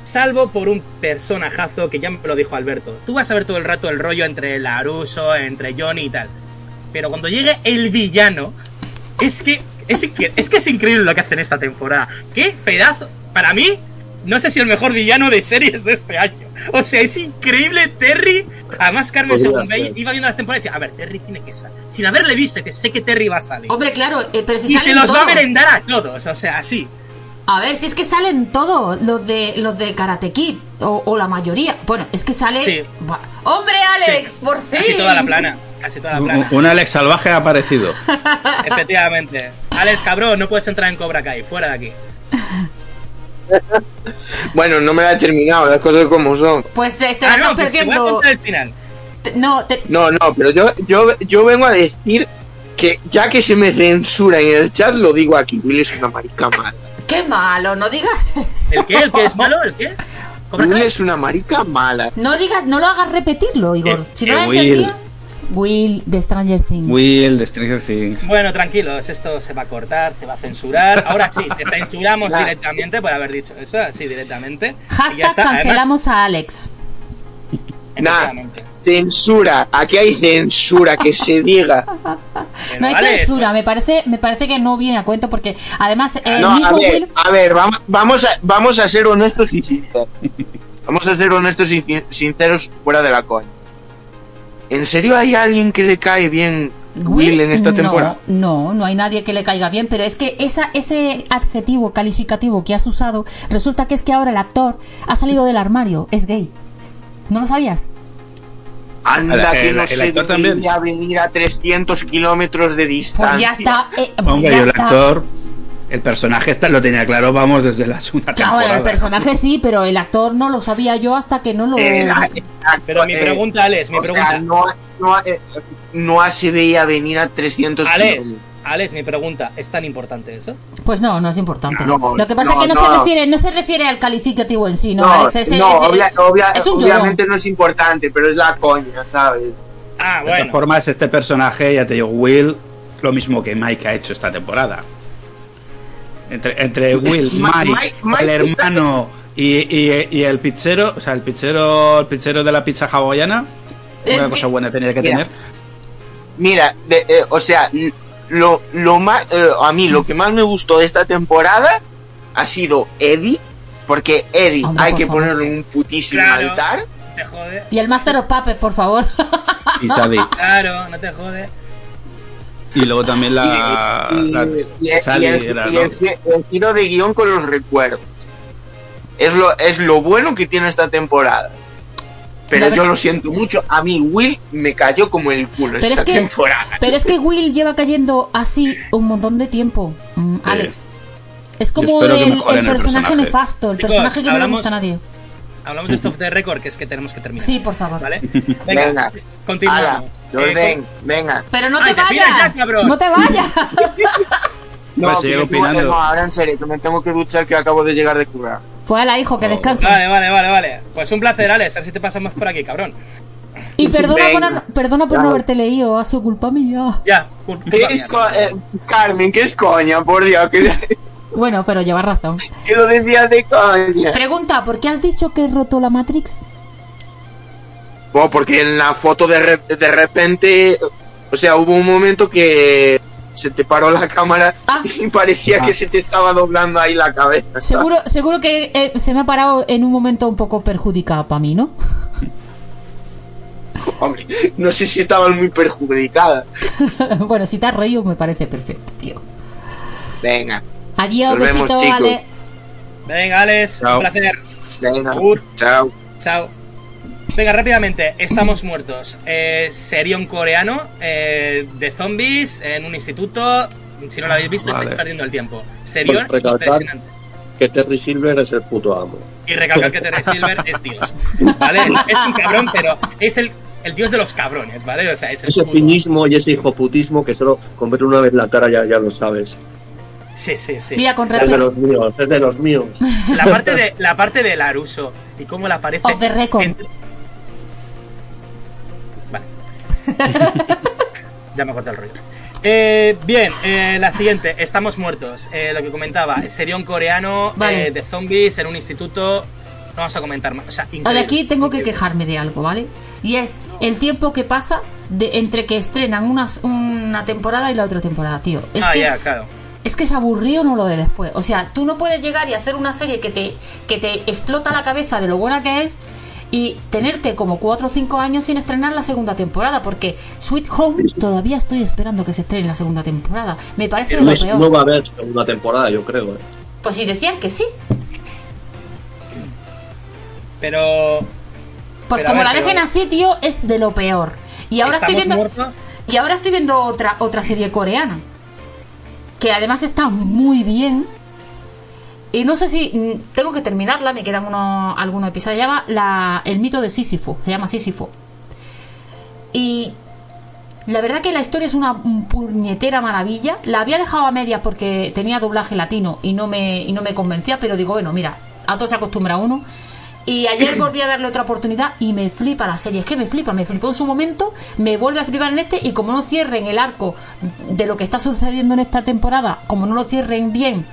S1: salvo por un personajazo que ya me lo dijo Alberto. Tú vas a ver todo el rato el rollo entre Laruso, entre Johnny y tal. Pero cuando llegue el villano, es que es, es que es increíble lo que hacen esta temporada. ¡Qué pedazo! Para mí, no sé si el mejor villano de series de este año. O sea, es increíble Terry. Además, Carmen, según
S2: ser.
S1: iba viendo las temporadas, decía, a ver, Terry tiene que salir. Sin haberle visto, dice, sé que Terry va a salir.
S4: Hombre, claro, eh, pero si
S1: y se los va a merendar a todos, o sea, así.
S4: A ver, si es que salen todos los de los de Karate Kid o, o la mayoría. Bueno, es que sale.
S1: Sí.
S4: Hombre, Alex,
S1: Sí.
S4: por fin.
S1: Casi toda la plana. Casi toda la
S5: Un,
S1: plana.
S5: un Alex salvaje ha aparecido.
S1: Efectivamente. Alex, cabrón, no puedes entrar en Cobra Kai. Fuera de aquí.
S6: Bueno, no me la he terminado, las cosas como son.
S4: Pues este
S1: Ah, no, pues te voy a
S4: perdiendo.
S1: contar el final.
S4: Te- No, te-
S6: No, no, pero yo, yo, yo vengo a decir que ya que se me censura en el chat, lo digo aquí. Will es una marica mala.
S4: qué malo, no digas eso.
S1: ¿El qué? ¿El qué es malo? ¿El qué? ¿Cómo
S6: Will
S1: sabes?
S6: es una marica mala.
S4: No digas, no lo hagas repetirlo, Igor.
S5: Eh,
S4: Si no
S5: eh,
S4: lo
S5: Will.
S4: entendía. Will de Stranger Things.
S5: Will de Stranger Things.
S1: Bueno, tranquilos, esto se va a cortar, se va a censurar. Ahora sí, te censuramos directamente por haber dicho eso, así directamente. Y ya
S4: Hashtag.
S1: Además,
S4: cancelamos a Alex.
S1: efectivamente.
S6: Censura. Aquí hay censura, que se diga.
S1: Pero
S4: No hay
S1: vale,
S4: censura, me parece, me parece que no viene a cuento porque además el
S6: No, a
S4: mismo
S6: ver,
S4: Will
S6: a ver, vamos, vamos, a, vamos a ser honestos y sinceros. Vamos a ser honestos y sinceros fuera de la coña. ¿En serio hay alguien que le cae bien Will en esta
S4: no,
S6: temporada?
S4: No, no hay nadie que le caiga bien, pero es que esa, ese adjetivo calificativo que has usado, resulta que es que ahora el actor ha salido del armario, es gay. ¿No lo sabías?
S6: Anda,
S5: El-
S6: que
S5: el-
S6: no
S5: el
S6: se
S5: actor también.
S6: debería venir a 300 kilómetros de distancia.
S4: Pues ya está. eh, pues
S5: Hombre,
S4: ya
S5: y el
S4: está.
S5: actor, el personaje está, lo tenía claro, vamos, desde la segunda
S4: Claro,
S5: temporada.
S4: el personaje sí, pero el actor no lo sabía yo hasta que no lo.
S6: El
S1: Pero mi
S6: actor,
S1: pregunta, Alex, mi
S6: o sea,
S1: pregunta.
S6: no, no, eh, no se veía venir a 300
S1: Alex. Alex, mi pregunta, ¿es tan importante eso?
S4: Pues no, no es importante.
S6: No,
S4: lo que pasa
S6: no,
S4: es que no,
S6: no.
S4: se refiere, no se refiere al calificativo en sí, no,
S6: No,
S4: Alex, es,
S6: no,
S4: es-
S6: obvia-
S4: es-
S6: obvia-
S4: es un
S6: obviamente no es importante, pero es la coña, ¿sabes?
S1: Ah,
S5: De todas
S1: bueno.
S5: formas, este personaje, ya te digo, Will, lo mismo que Mike ha hecho esta temporada. Entre, entre Will, Mike, el hermano y, y- y el pizzero, o sea, el pizzero, el pizzero de la pizza hawaiana,
S4: Es
S5: una
S4: que-
S5: cosa buena tenía que
S6: Mira.
S5: tener.
S6: Mira, de- eh, o sea, lo, lo más, eh, a mí lo que más me gustó de esta temporada ha sido Eddie, porque Eddie
S4: Hombre,
S6: hay que
S4: favor.
S6: ponerle un putísimo
S1: Claro.
S6: altar.
S1: Te jode.
S4: Y el Master of Puppets, por favor.
S5: Y Sadie.
S1: Claro, no te jode.
S5: Y luego también la.
S6: y, y-
S5: la-
S6: y- el,
S5: era,
S6: y
S5: ¿no?
S6: el gi- el giro de guion con los recuerdos. Es lo, es lo bueno que tiene esta temporada. Pero
S4: La
S6: yo lo siento mucho, a mí Will me cayó como el culo
S4: Pero
S6: esta
S4: es que-
S6: temporada.
S4: Pero es que Will lleva cayendo así un montón de tiempo, mm, Alex. Es como el, personaje nefasto, el
S1: Chicos,
S4: personaje que no le gusta a nadie.
S1: Hablamos de esto de récord, que es que tenemos que terminar.
S4: Sí, por favor.
S1: ¿Vale? Venga,
S6: Venga. Ala,
S1: continuamos.
S6: Jordan,
S1: Eh,
S6: venga.
S4: Pero no te
S1: te
S4: vayas.
S1: ya, cabrón.
S4: no te vayas.
S6: No,
S5: Pues
S6: me tengo-
S5: opinando.
S6: no, ahora en serio, que me tengo que duchar que acabo de llegar de curar.
S4: Fue a la hijo que
S5: Oh,
S4: descansa.
S1: Vale, vale, vale, vale. Pues un placer, Alex. A ver si te pasamos por aquí, cabrón.
S4: Y perdona
S6: Venga.
S4: por, perdona por no haberte leído, ha sido culpa mía.
S1: Ya, cul-
S6: ¿Qué
S1: culpa
S6: es
S1: mía.
S6: eh, Carmen, ¿qué es coña? Por Dios, que,
S4: Bueno, pero llevas razón.
S6: que lo decías de coña.
S4: Pregunta, ¿por qué has dicho que he roto la Matrix?
S6: Bueno, porque en la foto de, re- de repente, o sea, hubo un momento que se te paró la cámara
S4: Ah.
S6: y parecía que se te estaba doblando ahí la cabeza.
S4: Seguro, seguro que eh, se me ha parado en un momento un poco perjudicado para mí, ¿no?
S6: Hombre, no sé si estaban muy perjudicadas.
S4: bueno, si te has reído me parece perfecto, tío.
S6: Venga,
S4: Adiós,
S6: vemos,
S4: besito.
S1: Venga, Alex.
S5: Chao.
S1: Un placer.
S6: venga, chao.
S1: Chao. Venga, rápidamente, estamos muertos. Eh, serión coreano eh, de zombies en un instituto. Si no lo habéis visto,
S5: Vale.
S1: estáis perdiendo el tiempo. Serión
S2: Pues
S1: impresionante.
S2: Que Terry Silver es el puto amo.
S1: Y recalcar que Terry Silver es Dios. ¿Vale? Es, es un cabrón, pero es el, el dios de los cabrones, ¿vale? O sea, es el
S2: Ese
S1: puto-
S2: cinismo y ese hijoputismo que solo con ver una vez la cara ya, ya lo sabes.
S1: Sí, sí, sí.
S4: Mira, con
S2: Es de los míos, es de los míos.
S1: La parte de la parte de Laruso y cómo le aparece.
S4: Off the record.
S1: entre- ya me corté el rollo. Eh, bien, eh, la siguiente, estamos muertos. Eh, lo que comentaba, sería un coreano
S4: Vale.
S1: eh, de zombies en un instituto. No vamos a comentar más. O sea,
S4: Ahora, aquí tengo que
S1: increíble.
S4: quejarme de algo, ¿vale? Y es el tiempo que pasa de, entre que estrenan unas- una temporada y la otra temporada, tío. Es
S1: Ah,
S4: que
S1: ya,
S4: es,
S1: claro.
S4: es que es aburrido no lo de después. O sea, tú no puedes llegar y hacer una serie que te, que te explota la cabeza de lo buena que es y tenerte como 4 o 5 años sin estrenar la segunda temporada, porque Sweet Home todavía estoy esperando que se estrene la segunda temporada. Me parece lo peor.
S2: no va a haber segunda temporada, yo creo. ¿eh?
S4: Pues si decían que sí,
S1: Pero.
S4: pues
S1: Pero
S4: como
S1: ver,
S4: la
S1: pero-
S4: dejen así, tío, es de lo peor. Y ahora estoy
S1: ¿Estamos
S4: viendo
S1: muertos?
S4: y ahora estoy viendo otra otra serie coreana que además está muy bien. Y no sé si mm, tengo que terminarla, me quedan unos algunos episodios. Se llama la, el mito de Sísifo, se llama Sísifo. Y la verdad que la historia es una puñetera maravilla. La había dejado a media porque tenía doblaje latino y no me, y no me convencía, pero digo, bueno, mira, a todo se acostumbra uno. Y ayer volví a darle otra oportunidad y me flipa la serie. Es que me flipa, me flipó en su momento, me vuelve a flipar en este y como no cierren el arco de lo que está sucediendo en esta temporada, como no lo cierren bien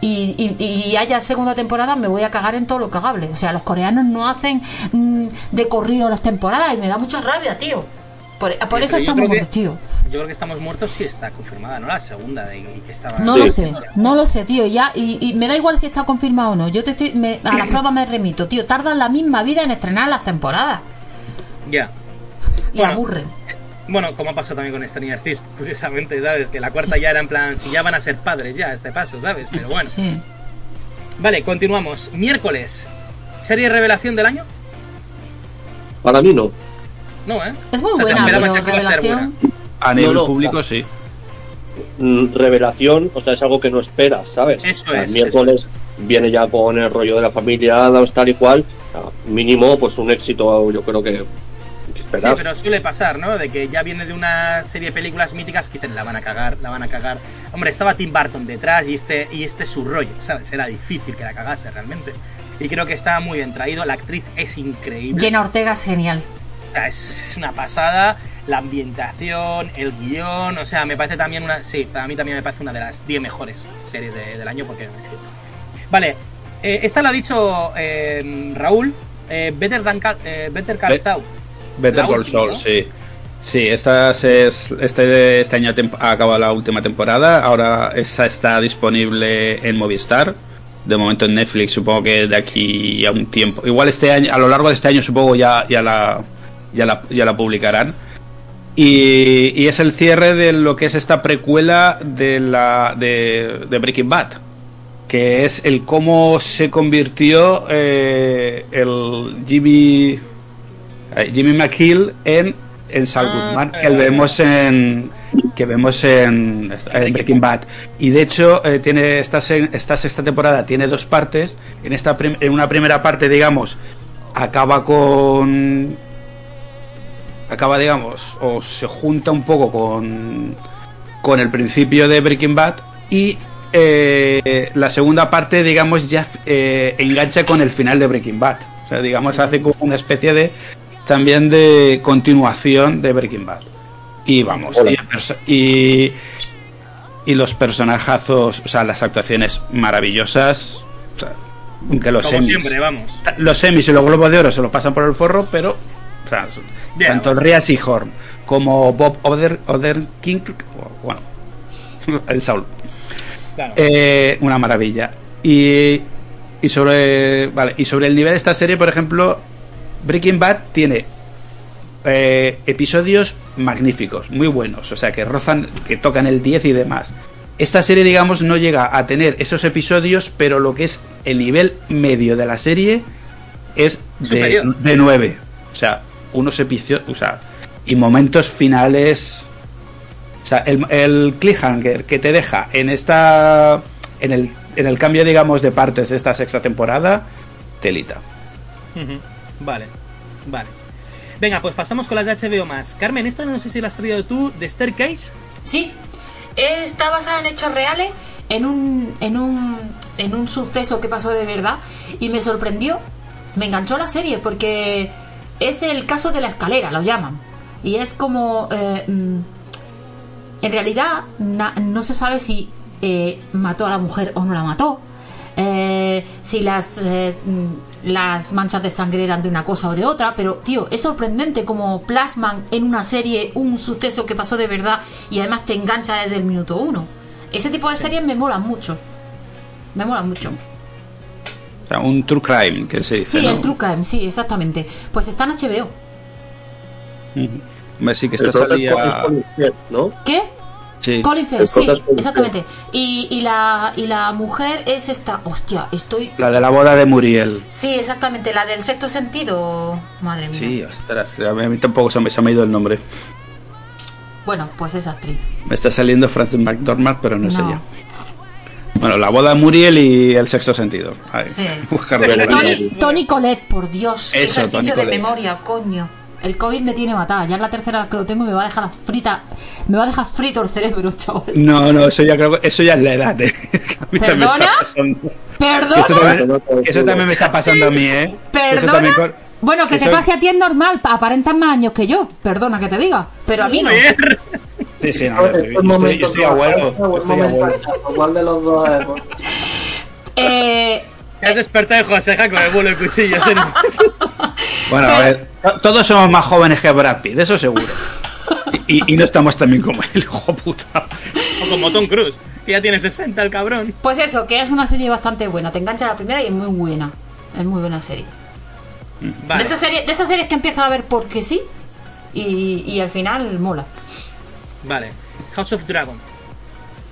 S4: y, y- y haya segunda temporada, me voy a cagar en todo lo cagable. O sea, los coreanos no hacen mm, de corrido las temporadas y me da mucha rabia, tío. Por, eso estamos muertos, tío.
S1: Yo creo que estamos muertos si está confirmada, ¿no? La segunda de, y que estaba.
S4: No lo sé, no lo sé, tío. Ya, y, y me da igual si está confirmado o no. Yo te estoy, me- a las pruebas me remito, tío. Tardan la misma vida en estrenar las temporadas
S1: Ya.
S4: y
S1: Bueno.
S4: aburren.
S1: Bueno, como pasó también con Stranger Things, curiosamente, ¿sabes? Que la cuarta ya era en plan, si ya van a ser padres ya a este paso, ¿sabes? Pero bueno.
S4: Sí.
S1: Vale, continuamos. Miércoles. ¿Serie revelación del año?
S2: Para mí no.
S1: No, ¿eh?
S4: Es muy
S1: O sea, te
S4: buena, pero
S1: que
S4: revelación.
S5: A nivel
S2: no,
S5: público, sí.
S2: Mm, Revelación, o sea, es algo que no esperas, ¿sabes?
S1: Eso es,
S2: El miércoles viene ya con el rollo de la familia Adams, tal y cual. O sea, mínimo, pues un éxito, yo creo que
S1: Sí, pero suele pasar, ¿no? De que ya viene de una serie de películas míticas que dicen, la van a cagar, la van a cagar. Hombre, estaba Tim Burton detrás y este, y este es su rollo, ¿sabes? Era difícil que la cagase realmente. Y creo que está muy bien traído. La actriz es increíble.
S4: Jenna Ortega es genial.
S1: Es, es una pasada. La ambientación, el guion, o sea, me parece también una. Sí, a mí también me parece una de las 10 mejores series de- del año, porque. Vale, eh, esta la ha dicho eh, Raúl. eh, Better, than Cal- eh, Better Call
S5: Be-
S1: Saul.
S5: Better Call Saul, sí. Sí, esta es, este, este año ha acabado la última temporada. Ahora esa está disponible en Movistar. De momento en Netflix, supongo que de aquí a un tiempo. Igual este año, a lo largo de este año, supongo ya, ya la, ya la, ya la publicarán. Y, y es el cierre de lo que es esta precuela de la de, de Breaking Bad que es el cómo se convirtió eh, el Jimmy Jimmy McKill en, en Saul
S1: Ah,
S5: Goodman que vemos en que vemos en, en Breaking Bad. Y de hecho eh, tiene esta, esta sexta temporada tiene dos partes. En esta en una primera parte digamos acaba con acaba digamos o se junta un poco con con el principio de Breaking Bad y eh, la segunda parte digamos ya eh, engancha con el final de Breaking Bad. O sea digamos hace como una especie de también de continuación de Breaking Bad y vamos y, y y los personajazos o sea las actuaciones maravillosas o sea, aunque los
S1: Como
S5: semis
S1: siempre, vamos.
S5: los semis y los globos de oro se lo pasan por el forro, pero o sea,
S1: Bien.
S5: tanto Rias y Horn como Bob Oder, King, bueno, el Saul,
S1: Claro.
S5: eh, una maravilla. Y, y sobre vale, y sobre el nivel de esta serie, por ejemplo, Breaking Bad tiene eh, episodios magníficos, muy buenos, o sea, que rozan, que tocan el 10 y demás. Esta serie, digamos, no llega a tener esos episodios, pero lo que es el nivel medio de la serie es de, de 9. O sea, unos episodios, o sea, y momentos finales. O sea, el, el cliffhanger que te deja en esta. En el, en el cambio, digamos, de partes de esta sexta temporada, telita.
S1: Ujú. Vale, vale. Venga, pues pasamos con las de HBO más. Carmen, esta no sé si la has traído tú, de Staircase.
S4: Sí, está basada en hechos reales, en un, en un, en un suceso que pasó de verdad y me sorprendió, me enganchó la serie porque es el caso de la escalera, lo llaman. Y es como, eh, mm, en realidad no se sabe si eh, mató a la mujer o no la mató. Eh, si las eh, mm, las manchas de sangre eran de una cosa o de otra, pero tío, es sorprendente como plasman en una serie un suceso que pasó de verdad y además te engancha desde el minuto uno. Ese tipo de series me molan mucho. Me molan mucho.
S5: O sea, un true crime, que se dice.
S4: Sí,
S5: ¿no?
S4: el True Crime, sí, exactamente. Pues está en HBO.
S5: Hombre, sí, que esta salía.
S4: ¿Qué?
S5: Sí.
S4: Colin Firth, sí, exactamente. Y, y, la, y la mujer es esta. Hostia, estoy.
S5: La de la boda de Muriel.
S4: Sí, exactamente, la del sexto sentido. Madre mía.
S5: Sí, ostras, a mí tampoco se me, se me ha ido el nombre.
S4: Bueno, pues es actriz.
S5: Me está saliendo Frances McDormand, pero no, es
S4: No.
S5: ella. Bueno, la boda de Muriel y el sexto sentido. Ahí,
S4: Sí. Tony, Tony Colette, por Dios. qué
S5: Eso,
S4: ejercicio
S5: Toni
S4: de memoria, coño. El COVID me tiene matada. Ya es la tercera que lo tengo y me va a dejar la frita. Me va a dejar frito el cerebro, chaval.
S5: No, no, eso ya creo que eso ya es la edad, ¿eh?
S4: ¿Perdona? ¿Perdona?
S5: Eso también, eso también me está pasando a mí, ¿eh?
S4: ¿Perdona?
S5: también
S4: Bueno, que te
S5: eso-
S4: pase a ti es normal. Aparentas más años que yo. Perdona que te diga. Pero a mí no.
S5: Sí, sí, no, yo estoy, yo estoy, yo estoy abuelo. yo estoy
S3: momento,
S5: abuelo.
S3: ¿Cuál de los dos es?
S4: Eh,
S1: Te has despertado de Joseja con el vuelo de cuchillos. ¿eh?
S5: Bueno, a ver, to- todos somos más jóvenes que Brad Pitt, eso seguro. Y, y- no estamos tan bien como él, hijo puta.
S1: o como Tom Cruise, que ya tiene 60 el cabrón.
S4: pues eso, que es una serie bastante buena. Te engancha la primera y es muy buena. Es muy buena serie.
S1: Vale.
S4: De esas series de esas series que empieza a ver porque sí. Y, y al final mola.
S1: Vale. House of Dragon.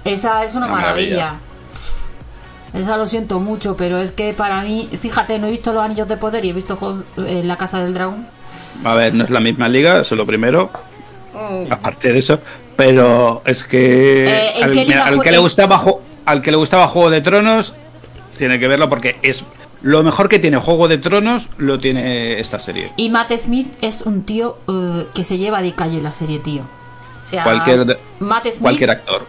S4: Esa es una,
S5: Una
S4: maravilla.
S5: maravilla.
S4: Esa lo siento mucho, pero es que para mí, fíjate, no he visto los anillos de poder y he visto eh, la casa del dragón.
S5: A ver, no es la misma liga, eso es lo primero. Aparte de eso, pero es que
S4: Eh, ¿en
S5: al,
S4: liga
S5: que le gustaba al que le gustaba Juego de Tronos tiene que verlo porque es lo mejor que tiene Juego de Tronos lo tiene esta serie.
S4: Y Matt Smith es un tío eh, que se lleva de calle la serie, tío. O sea,
S5: Cualquier
S4: Matt Smith,
S5: Cualquier actor.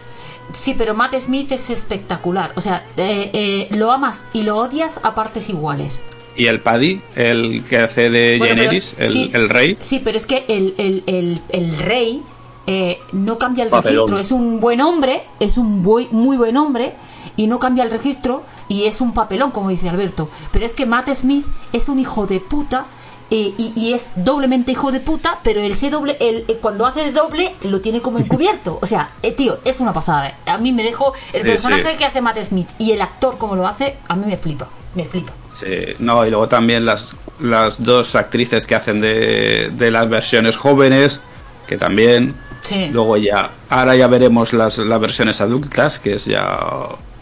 S4: Sí, pero Matt Smith es espectacular. O sea, eh, eh, lo amas y lo odias a partes iguales.
S5: Y el Paddy, el que hace de
S4: Bueno, pero-
S5: Daenerys, el,
S4: sí,
S5: el rey.
S4: Sí, pero es que el, el, el, el rey eh, no cambia el
S2: Papelón.
S4: registro. Es un buen hombre, es un muy buen hombre y no cambia el registro y es un papelón, como dice Alberto. Pero es que Matt Smith es un hijo de puta. Eh, y, y es doblemente hijo de puta, pero el, ese doble, el, eh, cuando hace de doble lo tiene como encubierto. O sea, eh, tío, es una pasada. A mí me dejó el personaje
S5: sí.
S4: que hace Matt Smith y el actor como lo hace, a mí me flipa, me flipa.
S5: Sí, no, y luego también las, las dos actrices que hacen de, de las versiones jóvenes, que también.
S4: Sí.
S5: Luego ya, ahora ya veremos las, las versiones adultas, que es ya.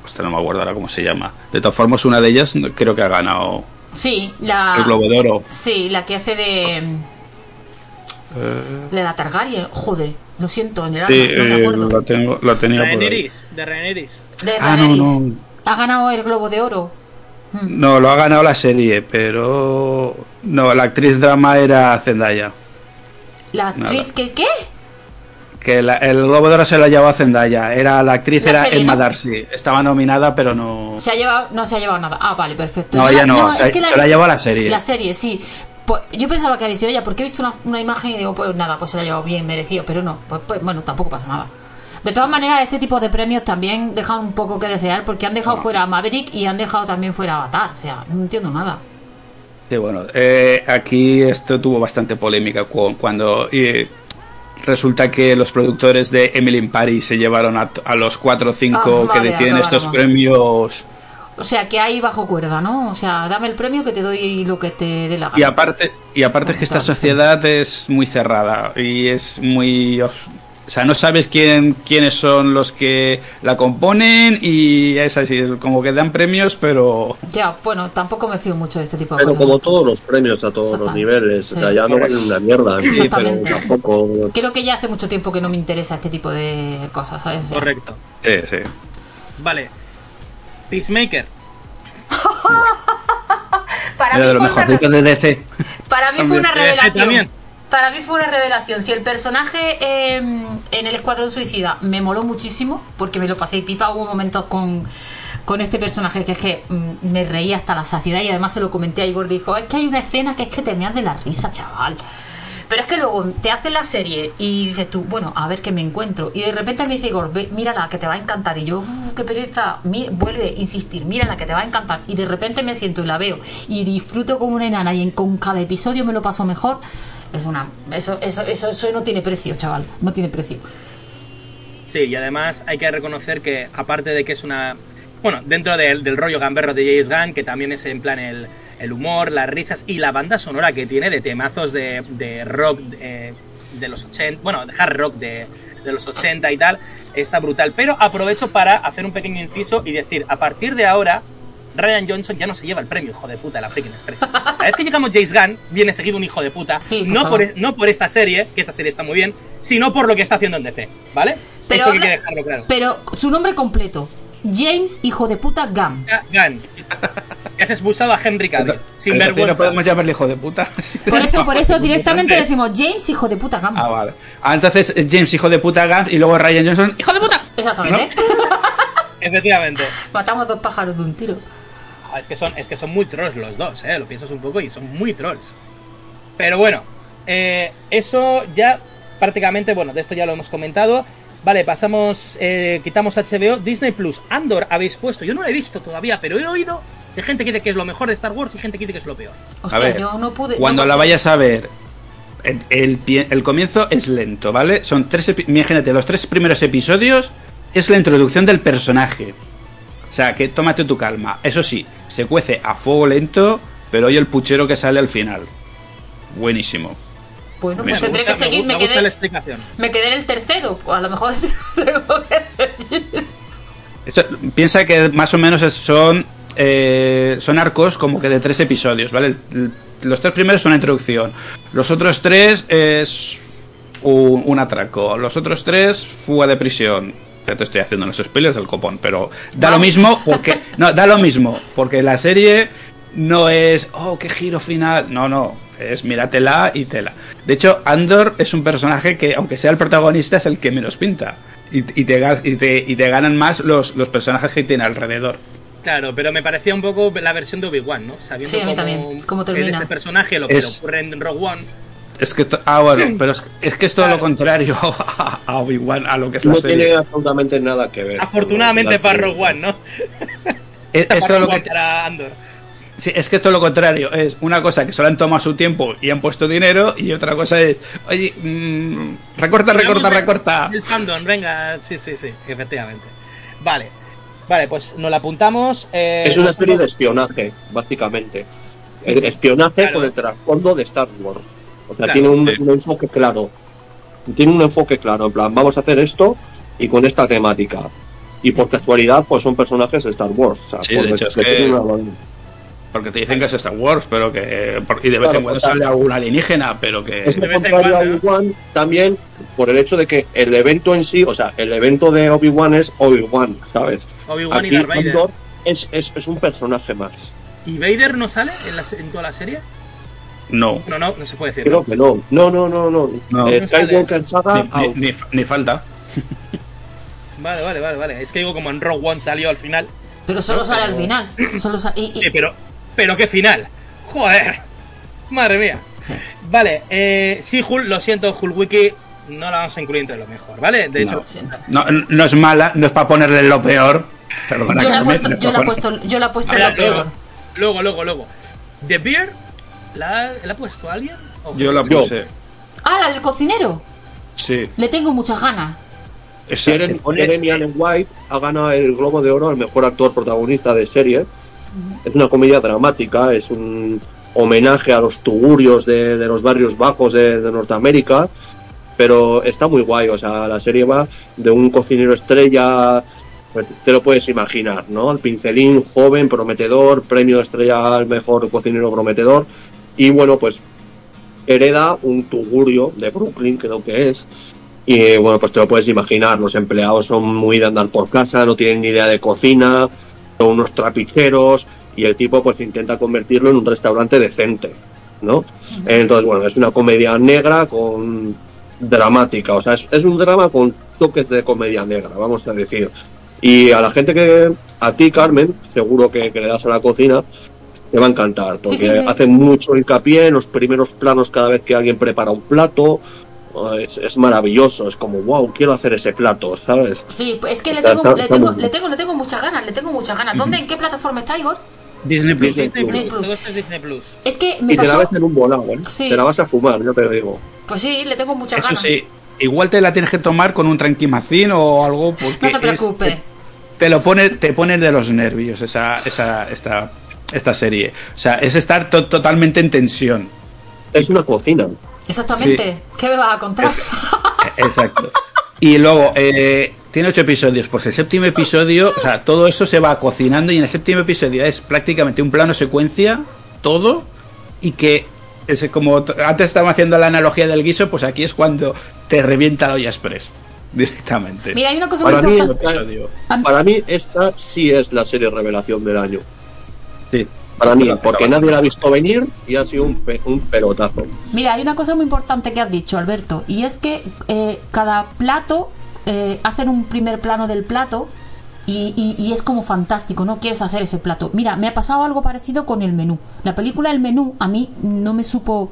S5: Hostia, no me acuerdo ahora cómo se llama. De todas formas, una de ellas creo que ha ganado
S4: Sí, la...
S5: el Globo de Oro.
S4: Sí, la que hace de. De la Targaryen, joder, lo siento, en el alma,
S5: Sí,
S4: no me
S5: eh,
S4: acuerdo.
S5: lo, tengo, lo tenía por ahí.
S1: De Rhaenyra.
S4: De
S5: Ah, no,
S4: Daenerys.
S5: no.
S4: Ha ganado el Globo de Oro.
S5: No, lo ha ganado la serie, pero. No, la actriz drama era Zendaya.
S4: La actriz,
S5: Nada.
S4: ¿qué? ¿Qué?
S5: Que la- el Globo de Oro se lo llevó a Zendaya. Era, la actriz
S4: La
S5: era
S4: serie,
S5: Emma
S4: ¿no?
S5: Darcy. Estaba nominada, pero no.
S4: Se ha llevado, no se ha llevado nada. Ah, vale, perfecto.
S5: No, ella
S4: la-
S5: no, se- se la llevó a la serie.
S4: La serie, sí. Pues, yo pensaba que había sido ella, porque he visto una, una imagen y digo, pues nada, pues se la ha llevado bien merecido, pero no, pues, pues, bueno, tampoco pasa nada. De todas maneras, este tipo de premios también dejan un poco que desear, porque han dejado fuera a Maverick y han dejado también fuera a Avatar. O sea, no entiendo nada.
S5: Sí, bueno, eh, aquí esto tuvo bastante polémica cu- cuando eh, resulta que los productores de Emily in Paris se llevaron a, a los 4 o 5
S4: Ah,
S5: que
S4: vale,
S5: deciden estos
S4: vale.
S5: premios.
S4: O sea, que hay bajo cuerda, ¿no? O sea, dame el premio que te doy lo que te dé la gana.
S5: Y aparte, y aparte es que esta sociedad es muy cerrada y es muy... O sea, no sabes quién, quiénes son los que la componen y es así, como que dan premios, pero...
S4: Ya, bueno, tampoco me fío mucho de este tipo de
S2: Pero
S4: cosas.
S2: como todos los premios a todos los niveles, o sea,
S4: Sí.
S2: ya no valen una mierda. Sí, pero tampoco.
S4: Creo que ya hace mucho tiempo que no me interesa este tipo de cosas, ¿sabes?
S1: Correcto.
S5: Sí, sí.
S1: Vale. Peacemaker.
S4: Para mí,
S5: de lo
S4: fue una,
S5: de DC.
S4: para mí fue una revelación.
S1: también.
S4: Para mí fue una revelación. Si el personaje eh, en el Escuadrón Suicida me moló muchísimo, porque me lo pasé pipa, hubo momentos con, con este personaje que es que mm, me reía hasta la saciedad y además se lo comenté a Igor. Dijo: Es que hay una escena que es que te meas de la risa, chaval. Pero es que luego te hacen la serie y dices tú, bueno, a ver qué me encuentro. Y de repente me dice Igor, "Ve, mírala, que te va a encantar. Y yo, "Uf, qué pereza. Vuelve a insistir, mírala, que te va a encantar. Y de repente me siento y la veo. Y disfruto como una enana. Y en, con cada episodio me lo paso mejor. Es una. Eso, eso, eso, eso no tiene precio, chaval. No tiene precio.
S1: Sí, y además hay que reconocer que, aparte de que es una. Bueno, dentro del, del rollo gamberro de James Gunn, que también es en plan el, el humor, las risas y la banda sonora que tiene de temazos de, de rock eh, de los 80, bueno, de hard rock de, de los 80 y tal, está brutal. Pero aprovecho para hacer un pequeño inciso y decir, a partir de ahora, Ryan Johnson ya no se lleva el premio, hijo de puta, de la Freaking Express. Cada vez que llegamos James Gunn, viene seguido un hijo de puta.
S4: Sí, por
S1: no, por, no por esta serie, que esta serie está muy bien, sino por lo que está haciendo en DC, ¿vale?
S4: Pero
S1: Eso hay que dejarlo claro.
S4: Pero su nombre completo. James, hijo de puta.
S1: Gan. Que has expulsado a Henry Cavill. Sin vergüenza.
S5: no podemos llamarle hijo de puta.
S4: Por eso, por eso directamente decimos James, hijo de puta, Gam.
S5: Ah, vale. Ah, entonces James, hijo de puta, Gant, y luego Ryan Johnson, hijo de puta.
S4: Exactamente.
S1: Efectivamente.
S4: Matamos dos pájaros de un tiro.
S1: Joder, es que son, es que son muy trolls los dos, ¿eh? Lo piensas un poco y son muy trolls. Pero bueno, eh, eso ya prácticamente, bueno, de esto ya lo hemos comentado. Vale, pasamos, eh, quitamos HBO, Disney Plus, Andor habéis puesto, yo no lo he visto todavía, pero he oído de gente que dice que es lo mejor de Star Wars y gente que dice que es lo peor.
S4: Hostia,
S5: A ver,
S4: yo no pude.
S5: Cuando
S4: no
S5: la vayas a ver, el, el pie- el comienzo es lento, ¿vale? Son tres imagínate, los tres primeros episodios es la introducción del personaje. O sea, que tómate tu calma. Eso sí, se cuece a fuego lento, pero oye el puchero que sale al final. Buenísimo.
S4: Bueno, pues tendré que seguir.
S1: gu-
S4: Me,
S1: me
S4: quedé,
S1: la explicación.
S4: me quedé en el tercero. A lo mejor tengo que seguir.
S5: Eso- piensa que más o menos son eh, son arcos como que de tres episodios, ¿vale? Los tres primeros son una introducción. Los otros tres es un, un atraco. Los otros tres, fuga de prisión. Ya te estoy haciendo los spoilers del copón, pero da lo mismo porque. No, da lo mismo. Porque la serie no es. Oh, qué giro final. No, no. Es míratela y tela. De hecho, Andor es un personaje que, aunque sea el protagonista, es el que menos pinta. Y, y te, y, te, y te ganan más los, los personajes que tiene alrededor.
S1: Claro, pero me parecía un poco la versión de Obi-Wan, ¿no? Sabiendo
S4: Sí,
S1: cómo,
S4: también, cómo termina.
S1: ese personaje, lo que
S5: Es-
S1: ocurre en Rogue One.
S5: Es que. esto- Ah, bueno, pero es, es que es todo lo contrario a, a Obi-Wan, a lo que es la
S2: No
S5: serie.
S2: tiene absolutamente nada que ver.
S1: Afortunadamente
S2: con la-
S1: para Rogue One, ¿no?
S5: Es, es todo lo que,
S1: para Andor.
S5: Sí, es que es todo lo contrario. Es una cosa que solo han tomado su tiempo y han puesto dinero, y otra cosa es, oye, mm, recorta, recorta, recorta.
S1: del fandom, venga, sí, sí, sí, efectivamente. Vale, vale, pues nos la apuntamos. eh,
S2: Es una serie de espionaje, básicamente. El espionaje
S1: Claro.
S2: con el trasfondo de Star Wars. O sea,
S1: Claro,
S2: tiene un,
S5: sí.
S2: un enfoque claro. Tiene un enfoque claro, en plan, vamos a hacer esto y con esta temática. Y por casualidad, pues son personajes de Star Wars. O sea,
S5: Sí, de hecho, es
S2: que
S5: que-
S2: una-
S5: Porque te dicen que es Star Wars, pero que. Y de vez
S2: Claro,
S5: en cuando
S2: o sea,
S5: sale algún alienígena, pero que.
S2: Es
S1: De
S2: lo
S1: vez en
S2: contrario a
S1: cuando.
S2: Obi-Wan también por el hecho de que el evento en sí, o sea, el evento de Obi-Wan es Obi-Wan, ¿sabes?
S1: Obi-Wan y Darth Vader.
S2: Es, es, es un personaje más.
S1: ¿Y Vader no sale en, la se- en toda la serie?
S5: No.
S1: No, no, no se puede decir.
S2: Creo
S1: ¿no?
S2: que no. No, no, no, no.
S5: No.
S2: Eh,
S1: No.
S2: Skywalker Saga,
S5: Ni, ni- ni- ni falta.
S1: Vale, vale, vale, vale. Es que digo, como en Rogue One salió al final.
S4: Pero solo
S1: No,
S4: sale
S1: pero-
S4: al final. Solo sa- y- y-
S1: Sí, pero, pero qué final. Joder. Madre mía.
S4: Sí.
S1: Vale, eh, sí, Hul, lo siento, Hul Wiki, no la vamos a incluir entre lo mejor, ¿vale? De
S5: No.
S1: hecho,
S4: siento.
S5: No, no es mala, no es para ponerle lo peor. Perdona,
S4: Yo la he puesto,
S5: no es
S4: yo la he puesto, yo la he puesto lo
S1: luego,
S4: peor.
S1: luego, luego, luego. ¿The Beard? ¿La, ¿La ha puesto alguien? ¿O-
S5: Yo la puse.
S4: Ah, la del cocinero.
S5: Sí.
S4: Le tengo muchas ganas.
S2: Jeremy, Allen White ha ganado el Globo de Oro al mejor actor protagonista de serie. Es una comedia dramática, es un homenaje a los tugurios de, de los barrios bajos de, de Norteamérica, pero está muy guay. O sea, la serie va de un cocinero estrella, pues, te lo puedes imaginar, ¿no? El pincelín, joven, prometedor, premio estrella al mejor cocinero prometedor. Y bueno, pues hereda un tugurio de Brooklyn, creo que es. Y bueno, pues te lo puedes imaginar, los empleados son muy de andar por casa, no tienen ni idea de cocina, son unos trapicheros y el tipo pues intenta convertirlo en un restaurante decente, ¿no? Entonces, bueno, es una comedia negra con dramática, o sea, es, es un drama con toques de comedia negra, vamos a decir. Y a la gente que, a ti Carmen, seguro que, que le das a la cocina, te va a encantar, porque
S4: Sí, sí, sí.
S2: hace mucho hincapié en los primeros planos cada vez que alguien prepara un plato, es, es maravilloso, es como, wow, quiero hacer ese plato, ¿sabes?
S4: Sí, pues es que le tengo,
S2: está-
S4: le tengo, le tengo, le tengo muchas ganas, le tengo muchas ganas. ¿Dónde, en qué plataforma está Igor?
S5: Disney Plus.
S2: Disney
S1: Disney Plus,
S4: Disney Plus.
S1: todo esto es Disney Plus.
S4: Es que me
S2: Y te la ves en un volado, ¿eh?
S4: Sí.
S2: Te la vas a fumar, yo te lo digo.
S4: Pues sí, le tengo muchas
S5: Eso
S4: ganas.
S5: sí, igual te la tienes que tomar con un tranquimacín o algo porque
S4: No te
S5: es-
S4: preocupes.
S5: te lo pone te pone de los nervios esa esa esta esta serie. O sea, es estar to- totalmente en tensión.
S2: Es una cocina.
S4: Exactamente. ¿Qué me vas a contar?
S5: Eh, Exacto. Y luego, eh, tiene ocho episodios. Pues el séptimo episodio, o sea, todo eso se va cocinando y en el séptimo episodio es prácticamente un plano secuencia, todo, y que es como antes estaba haciendo la analogía del guiso, pues aquí es cuando te revienta la olla express. directamente.
S4: Mira, hay una cosa muy
S2: Para mí, para mí esta sí es la serie revelación del año.
S5: Sí.
S2: Para mí, porque nadie la ha visto venir y ha sido un, pe- un pelotazo.
S4: Mira, hay una cosa muy importante que has dicho, Alberto, y es que eh, cada plato eh, hacen un primer plano del plato y, y- y es como fantástico, no quieres hacer ese plato. Mira, me ha pasado algo parecido con el menú. La película El menú a mí no me supo, o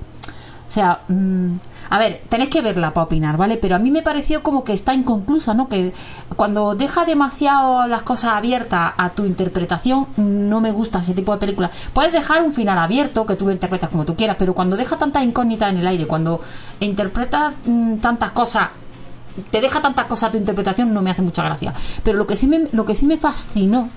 S4: sea, mm, a ver, tenéis que verla para opinar, ¿vale? Pero a mí me pareció como que está inconclusa, ¿no? Que cuando deja demasiado las cosas abiertas a tu interpretación, no me gusta ese tipo de películas. Puedes dejar un final abierto, que tú lo interpretas como tú quieras, pero cuando deja tanta incógnita en el aire, cuando interpretas mm, tantas cosas te deja tantas cosas a tu interpretación no me hace mucha gracia pero lo que sí me, lo que sí me fascinó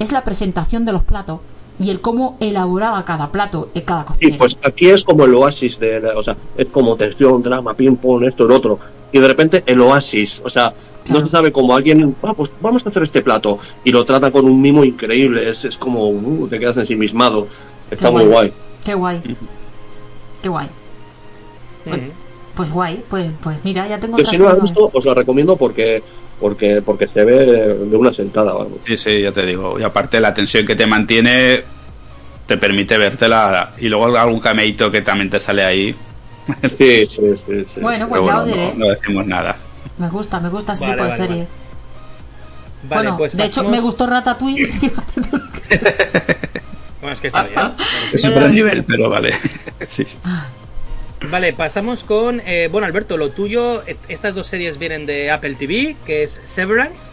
S4: es la presentación de los platos y el cómo elaboraba cada plato eh, cada
S2: Sí,
S4: cocinero
S2: pues aquí es como el oasis de, la- o sea, es como tensión, drama, ping pong, esto, el otro. Y de repente el oasis, o sea, no se sabe como alguien, ah, pues vamos a hacer este plato. Y lo trata con un mimo increíble, es, es como, uh, te quedas ensimismado. Está
S4: Qué
S2: muy guay.
S4: qué guay qué guay pues, pues guay pues pues mira ya tengo
S2: Que
S4: otra
S2: si no la has visto, os la recomiendo porque porque porque se ve de una sentada, vamos.
S5: Sí, sí, ya te digo. Y aparte la tensión que te mantiene te permite vértela y luego algún cameíto que también te sale ahí.
S2: Sí, sí, sí. sí.
S4: bueno pues ya os diré
S5: no, no decimos nada.
S4: me gusta me gusta ese
S1: Vale,
S4: tipo de
S1: vale,
S4: serie
S1: Vale,
S4: bueno
S1: pues
S4: de hecho me gustó Ratatouille fíjate tú.
S1: Bueno, es que está bien.
S5: Es otro nivel, pero vale. sí.
S1: Vale, pasamos con. eh, bueno, Alberto, lo tuyo. Estas dos series vienen de Apple TV, que es Severance.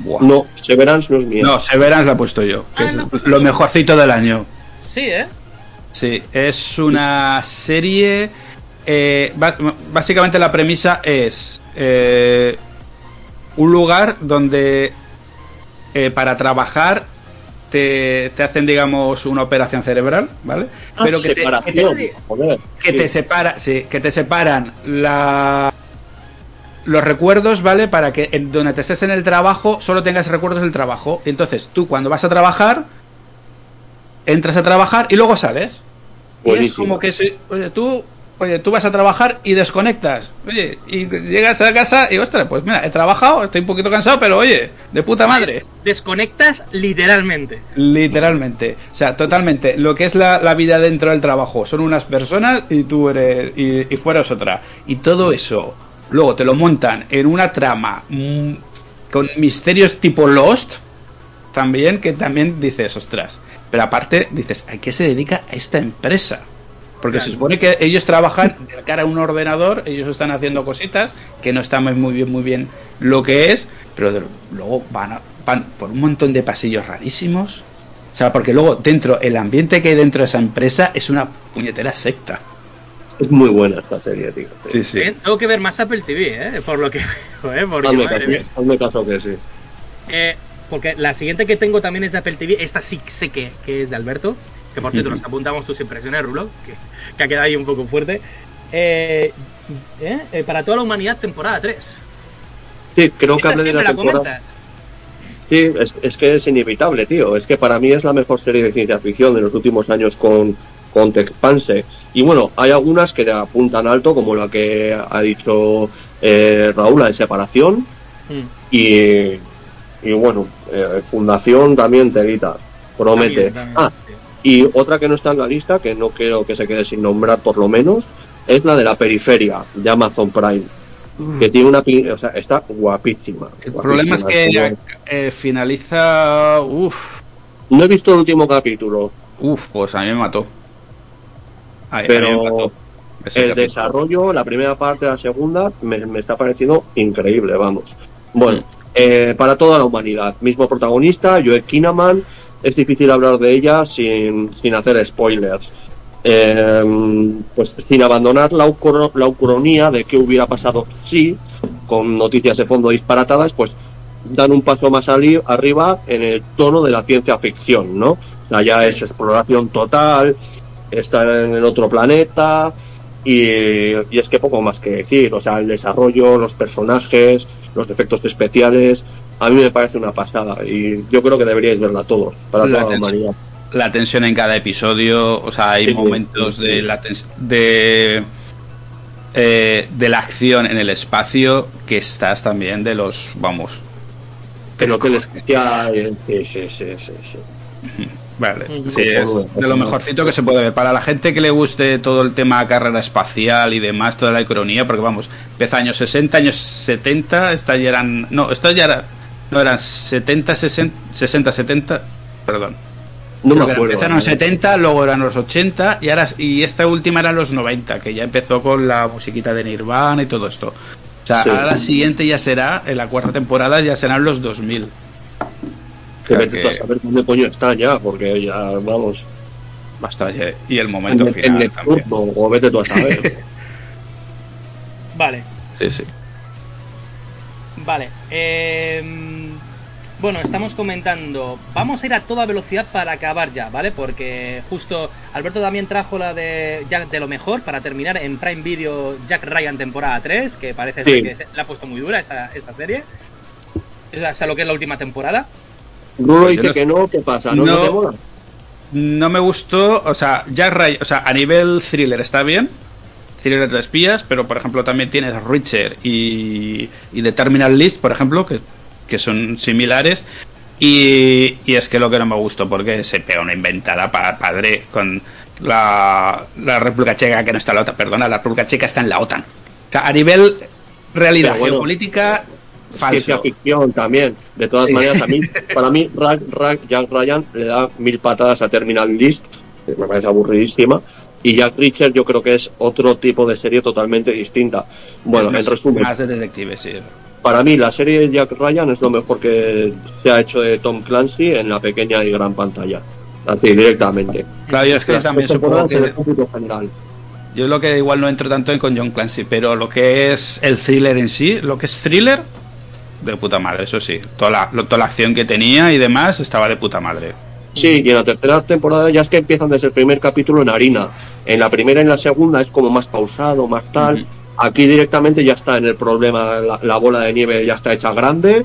S5: Buah.
S2: No, Severance no es mía.
S5: No, Severance la he puesto yo. que
S1: Ah,
S5: es
S1: puesto
S5: lo mejorcito del año.
S1: Sí, ¿eh?
S5: Sí, es una serie. eh, básicamente la premisa es eh, un lugar donde eh, para trabajar te, te hacen, digamos, una operación cerebral, ¿vale?
S2: Ah,
S5: Pero que te,
S1: que te-
S5: que
S2: sí.
S5: te separa, sí, que te separan la los recuerdos, ¿vale? Para que en donde te estés en el trabajo solo tengas recuerdos del trabajo. Entonces, tú cuando vas a trabajar entras a trabajar y luego sales. Y es
S2: Buenísimo.
S5: como que si- oye, tú Oye, tú vas a trabajar y desconectas. Oye, y llegas a casa y, ostras, pues mira, he trabajado, estoy un poquito cansado, pero oye, de puta madre.
S1: Desconectas literalmente.
S5: Literalmente. O sea, totalmente. Lo que es la, la vida dentro del trabajo. Son unas personas y tú eres. Y, y fuera es otra. Y todo eso. Luego te lo montan en una trama. mm, con misterios tipo Lost. También, que también dices, ostras. Pero aparte, dices, ¿a qué se dedica esta empresa? Porque se supone que ellos trabajan de cara a un ordenador, ellos están haciendo cositas que no están muy bien, muy bien lo que es, pero de- luego van, a- van por un montón de pasillos rarísimos. O sea, porque luego dentro, el ambiente que hay dentro de esa empresa es una puñetera secta.
S2: Es muy buena esta serie, tío.
S5: Sí, sí.
S1: Bien, Tengo que ver más Apple TV, ¿eh? Por lo que veo, ¿eh? Porque,
S2: Hazme
S1: madre
S2: caso,
S1: mía.
S2: hazme caso que sí.
S1: Eh, porque la siguiente que tengo también es de Apple TV. Esta sí sé que, que es de Alberto. Que por cierto, nos apuntamos tus impresiones, Rulo. Que, que ha quedado ahí un poco fuerte. Eh, eh, eh, para toda la humanidad, temporada 3.
S2: Sí, creo que hablé de la
S1: la
S2: temporada.
S1: comentas.
S2: Sí, es, es que es inevitable, tío. Es que para mí es la mejor serie de ciencia ficción de los últimos años con, con Tech Panse. Y bueno, hay algunas que apuntan alto, como la que ha dicho eh, Raúl, la de separación.
S1: Mm.
S2: Y, y bueno, Fundación también telita, promete.
S1: También, también,
S2: Ah,
S1: sí.
S2: Y otra que no está en la lista, que no quiero que se quede sin nombrar por lo menos, es la de la periferia de Amazon Prime. Que tiene una. O sea, está guapísima.
S5: El problema es que
S2: guapísima.
S5: eh, finaliza. Uf,
S2: No he visto el último capítulo,
S5: uf, pues a mí me mató. A- a mí
S2: pero
S5: me mató ese
S2: el
S5: capítulo.
S2: desarrollo, la primera parte, la segunda, me, me está pareciendo increíble, vamos. Bueno,
S5: Mm.
S2: eh, para toda la humanidad, mismo protagonista, Joe Kinnaman, es difícil hablar de ella sin, sin hacer spoilers. Eh, pues sin abandonar la, la ucronía de qué hubiera pasado si, con noticias de fondo disparatadas, pues dan un paso más arriba en el tono de la ciencia ficción, ¿no? O sea, ya es exploración total, está en el otro planeta y, y es que poco más que decir, o sea, el desarrollo, los personajes, los efectos especiales, a mí me parece una pasada y yo creo que deberíais verla todos, para
S5: La
S2: toda la humanidad.
S5: la tensión en cada episodio, o sea, hay
S2: Sí,
S5: momentos
S2: sí,
S5: de la de eh, de la acción en el espacio que estás también de los, vamos,
S2: El hotel especial. Sí, sí, sí, sí, sí.
S5: Vale, sí, es de lo mejorcito que se puede ver. Para la gente que le guste todo el tema carrera espacial y demás, toda la ironía, porque vamos, empieza años 60, años 70, esta ya eran. No, esto ya era. No eran 70, 60, 60 70, perdón.
S2: No
S5: Creo
S2: me
S5: que
S2: acuerdo.
S5: Empezaron los 70, luego eran los 80 y ahora y esta última era los 90, que ya empezó con la musiquita de Nirvana y todo esto. O sea,
S2: Sí.
S5: ahora la siguiente ya será, en la cuarta temporada ya serán los 2000.
S2: Que vete tú a
S5: que-
S2: saber dónde coño está ya, porque ya, vamos.
S5: Basta, ya- y el momento
S2: en,
S5: final
S2: en
S5: también.
S2: Neptuno, o vete tú a saber.
S1: Vale,
S5: Sí, sí.
S1: vale. em, bueno, estamos comentando. Vamos a ir a toda velocidad para acabar ya, ¿vale? Porque justo Alberto también trajo la de Jack de lo mejor para terminar en Prime Video Jack Ryan temporada 3, que parece
S2: Sí.
S1: ser que se- la ha puesto muy dura esta, esta serie. Es sea, lo que es la última temporada.
S2: Rulo
S5: Pues
S2: dice
S5: no-
S2: que no, ¿qué pasa? ¿No,
S5: No.
S2: ¿No te mola?
S5: No me gustó, o sea, Jack Ryan, o sea, a nivel thriller está bien, thriller de espías, pero por ejemplo también tienes Richard y, y The Terminal List, por ejemplo, que, que son similares. Y, y es que lo que no me gustó, porque se pega una inventada para padre con la, la República Checa que no está en la OTAN, perdona, la República Checa está en la OTAN. O sea, a nivel realidad
S2: bueno,
S5: geopolítica,
S2: Ciencia
S5: falso.
S2: ficción también. De todas
S5: Sí.
S2: maneras, a mí, para mí, Jack Ryan le da mil patadas a Terminal List, que me parece aburridísima. Y Jack Reacher yo creo que es otro tipo de serie totalmente distinta. Bueno,
S5: más-
S2: en resumen,
S5: Más de detective, sí.
S2: Para mí la serie de Jack Ryan es lo mejor que se ha hecho de Tom Clancy en la pequeña y gran pantalla. Así, directamente.
S5: Claro, yo es que
S2: Las
S5: también supongo que...
S2: el cómputo general.
S5: Yo lo que igual no entro tanto en con John Clancy, pero lo que es el thriller en sí, lo que es thriller, de puta madre, eso sí. Toda la, toda la acción que tenía y demás estaba de puta madre.
S2: Sí, y en la tercera temporada ya es que empiezan desde el primer capítulo en harina. En la primera y en la segunda es como más pausado, más tal. Aquí directamente ya está en el problema, la, la bola de nieve ya está hecha grande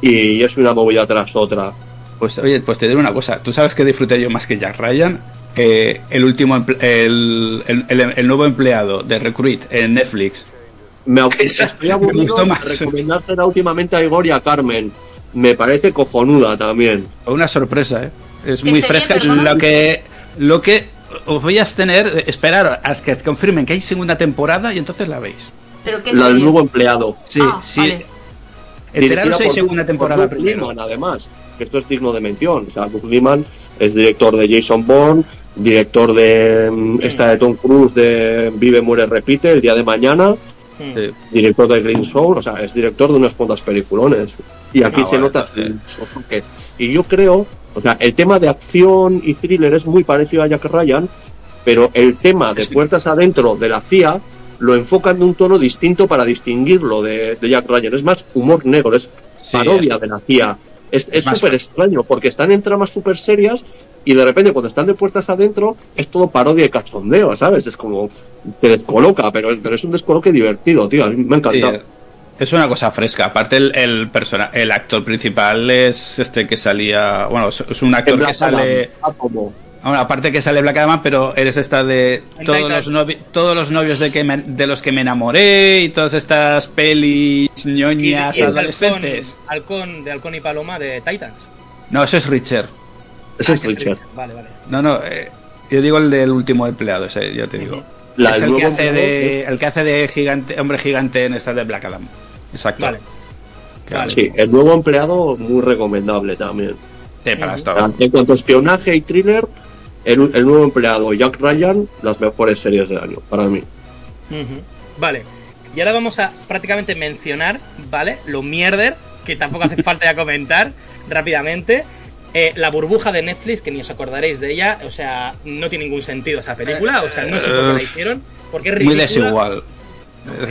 S2: y es una movida tras otra.
S5: Pues oye, pues te diré una cosa, ¿tú sabes que disfruté yo más que Jack Ryan? Eh, el último, emple- el, el, el- el nuevo empleado de Recruit en Netflix.
S2: Me, estoy
S5: me
S2: aburrido
S5: más.
S2: recomendársela últimamente a Igor y a Carmen. Me parece cojonuda también.
S5: Una sorpresa, ¿eh? Es
S4: ¿Qué
S5: muy fresca.
S4: perdona?
S5: Lo que, lo que os voy a tener, esperar a que confirmen que hay segunda temporada y entonces la veis.
S4: Pero qué
S2: La del nuevo empleado.
S5: Sí,
S4: Ah,
S5: sí.
S4: vale.
S5: Enteraros hay
S2: por-
S5: segunda
S2: por
S5: temporada primero.
S2: Además, que esto es digno de mención. O sea, Doug Liman es director de Jason Bourne, director de mm, esta de Tom Cruise de Vive, Muere, Repite, El Día de Mañana.
S5: Sí.
S2: director de Green Soul, o sea, es director de unas cuantas peliculones. Y aquí
S5: Ah,
S2: se
S5: vale,
S2: nota toque. Y yo creo, o sea, el tema de acción y thriller es muy parecido a Jack Ryan, pero el tema de puertas adentro de la CIA lo enfocan de un tono distinto para distinguirlo de, de Jack Ryan. Es más humor negro, es
S5: Sí,
S2: parodia
S5: es-
S2: de la CIA. Es súper extraño porque están en tramas súper serias y de repente cuando están de puertas adentro es todo parodia y cachondeo, ¿sabes? Es como te descoloca, pero es, pero es un descoloque divertido, tío. A mí me ha
S5: Sí,
S2: encantado.
S5: Es una cosa fresca. Aparte, el, el, persona, el actor principal es este que salía. Bueno, es- un actor que sale.
S2: Ah,
S5: Bueno, aparte que sale Black Adam, pero eres esta de todos los, novi- todos los novios de, que me- de los que me enamoré y todas estas pelis
S1: Y, y
S5: ñoñas
S1: es halcón,
S5: adolescentes.
S1: halcón de Halcón y Paloma de Titans.
S5: No, eso es Richard.
S2: Ese
S1: Ah,
S2: es
S1: que
S2: Richard.
S1: Vale, vale.
S5: No, no, eh, yo digo el del último empleado, ese, ya te digo.
S2: La
S5: es
S2: del
S5: el que, hace
S2: empleado,
S5: de, el que hace de gigante, hombre gigante en esta de Black Adam. Exacto.
S1: Vale.
S5: Claro.
S2: Sí, el nuevo empleado muy recomendable también.
S5: Sí, para esto.
S2: En cuanto a espionaje y thriller, el, el nuevo empleado Jack Ryan, las mejores series del año, para mí.
S1: Vale. Y ahora vamos a prácticamente mencionar, ¿vale? Lo mierder, que tampoco hace falta ya comentar rápidamente. Eh, la burbuja de Netflix, que ni os acordaréis de ella, o sea, no tiene ningún sentido esa película, o sea, no sé por qué la hicieron, porque es
S5: Muy
S1: ridícula.
S5: desigual.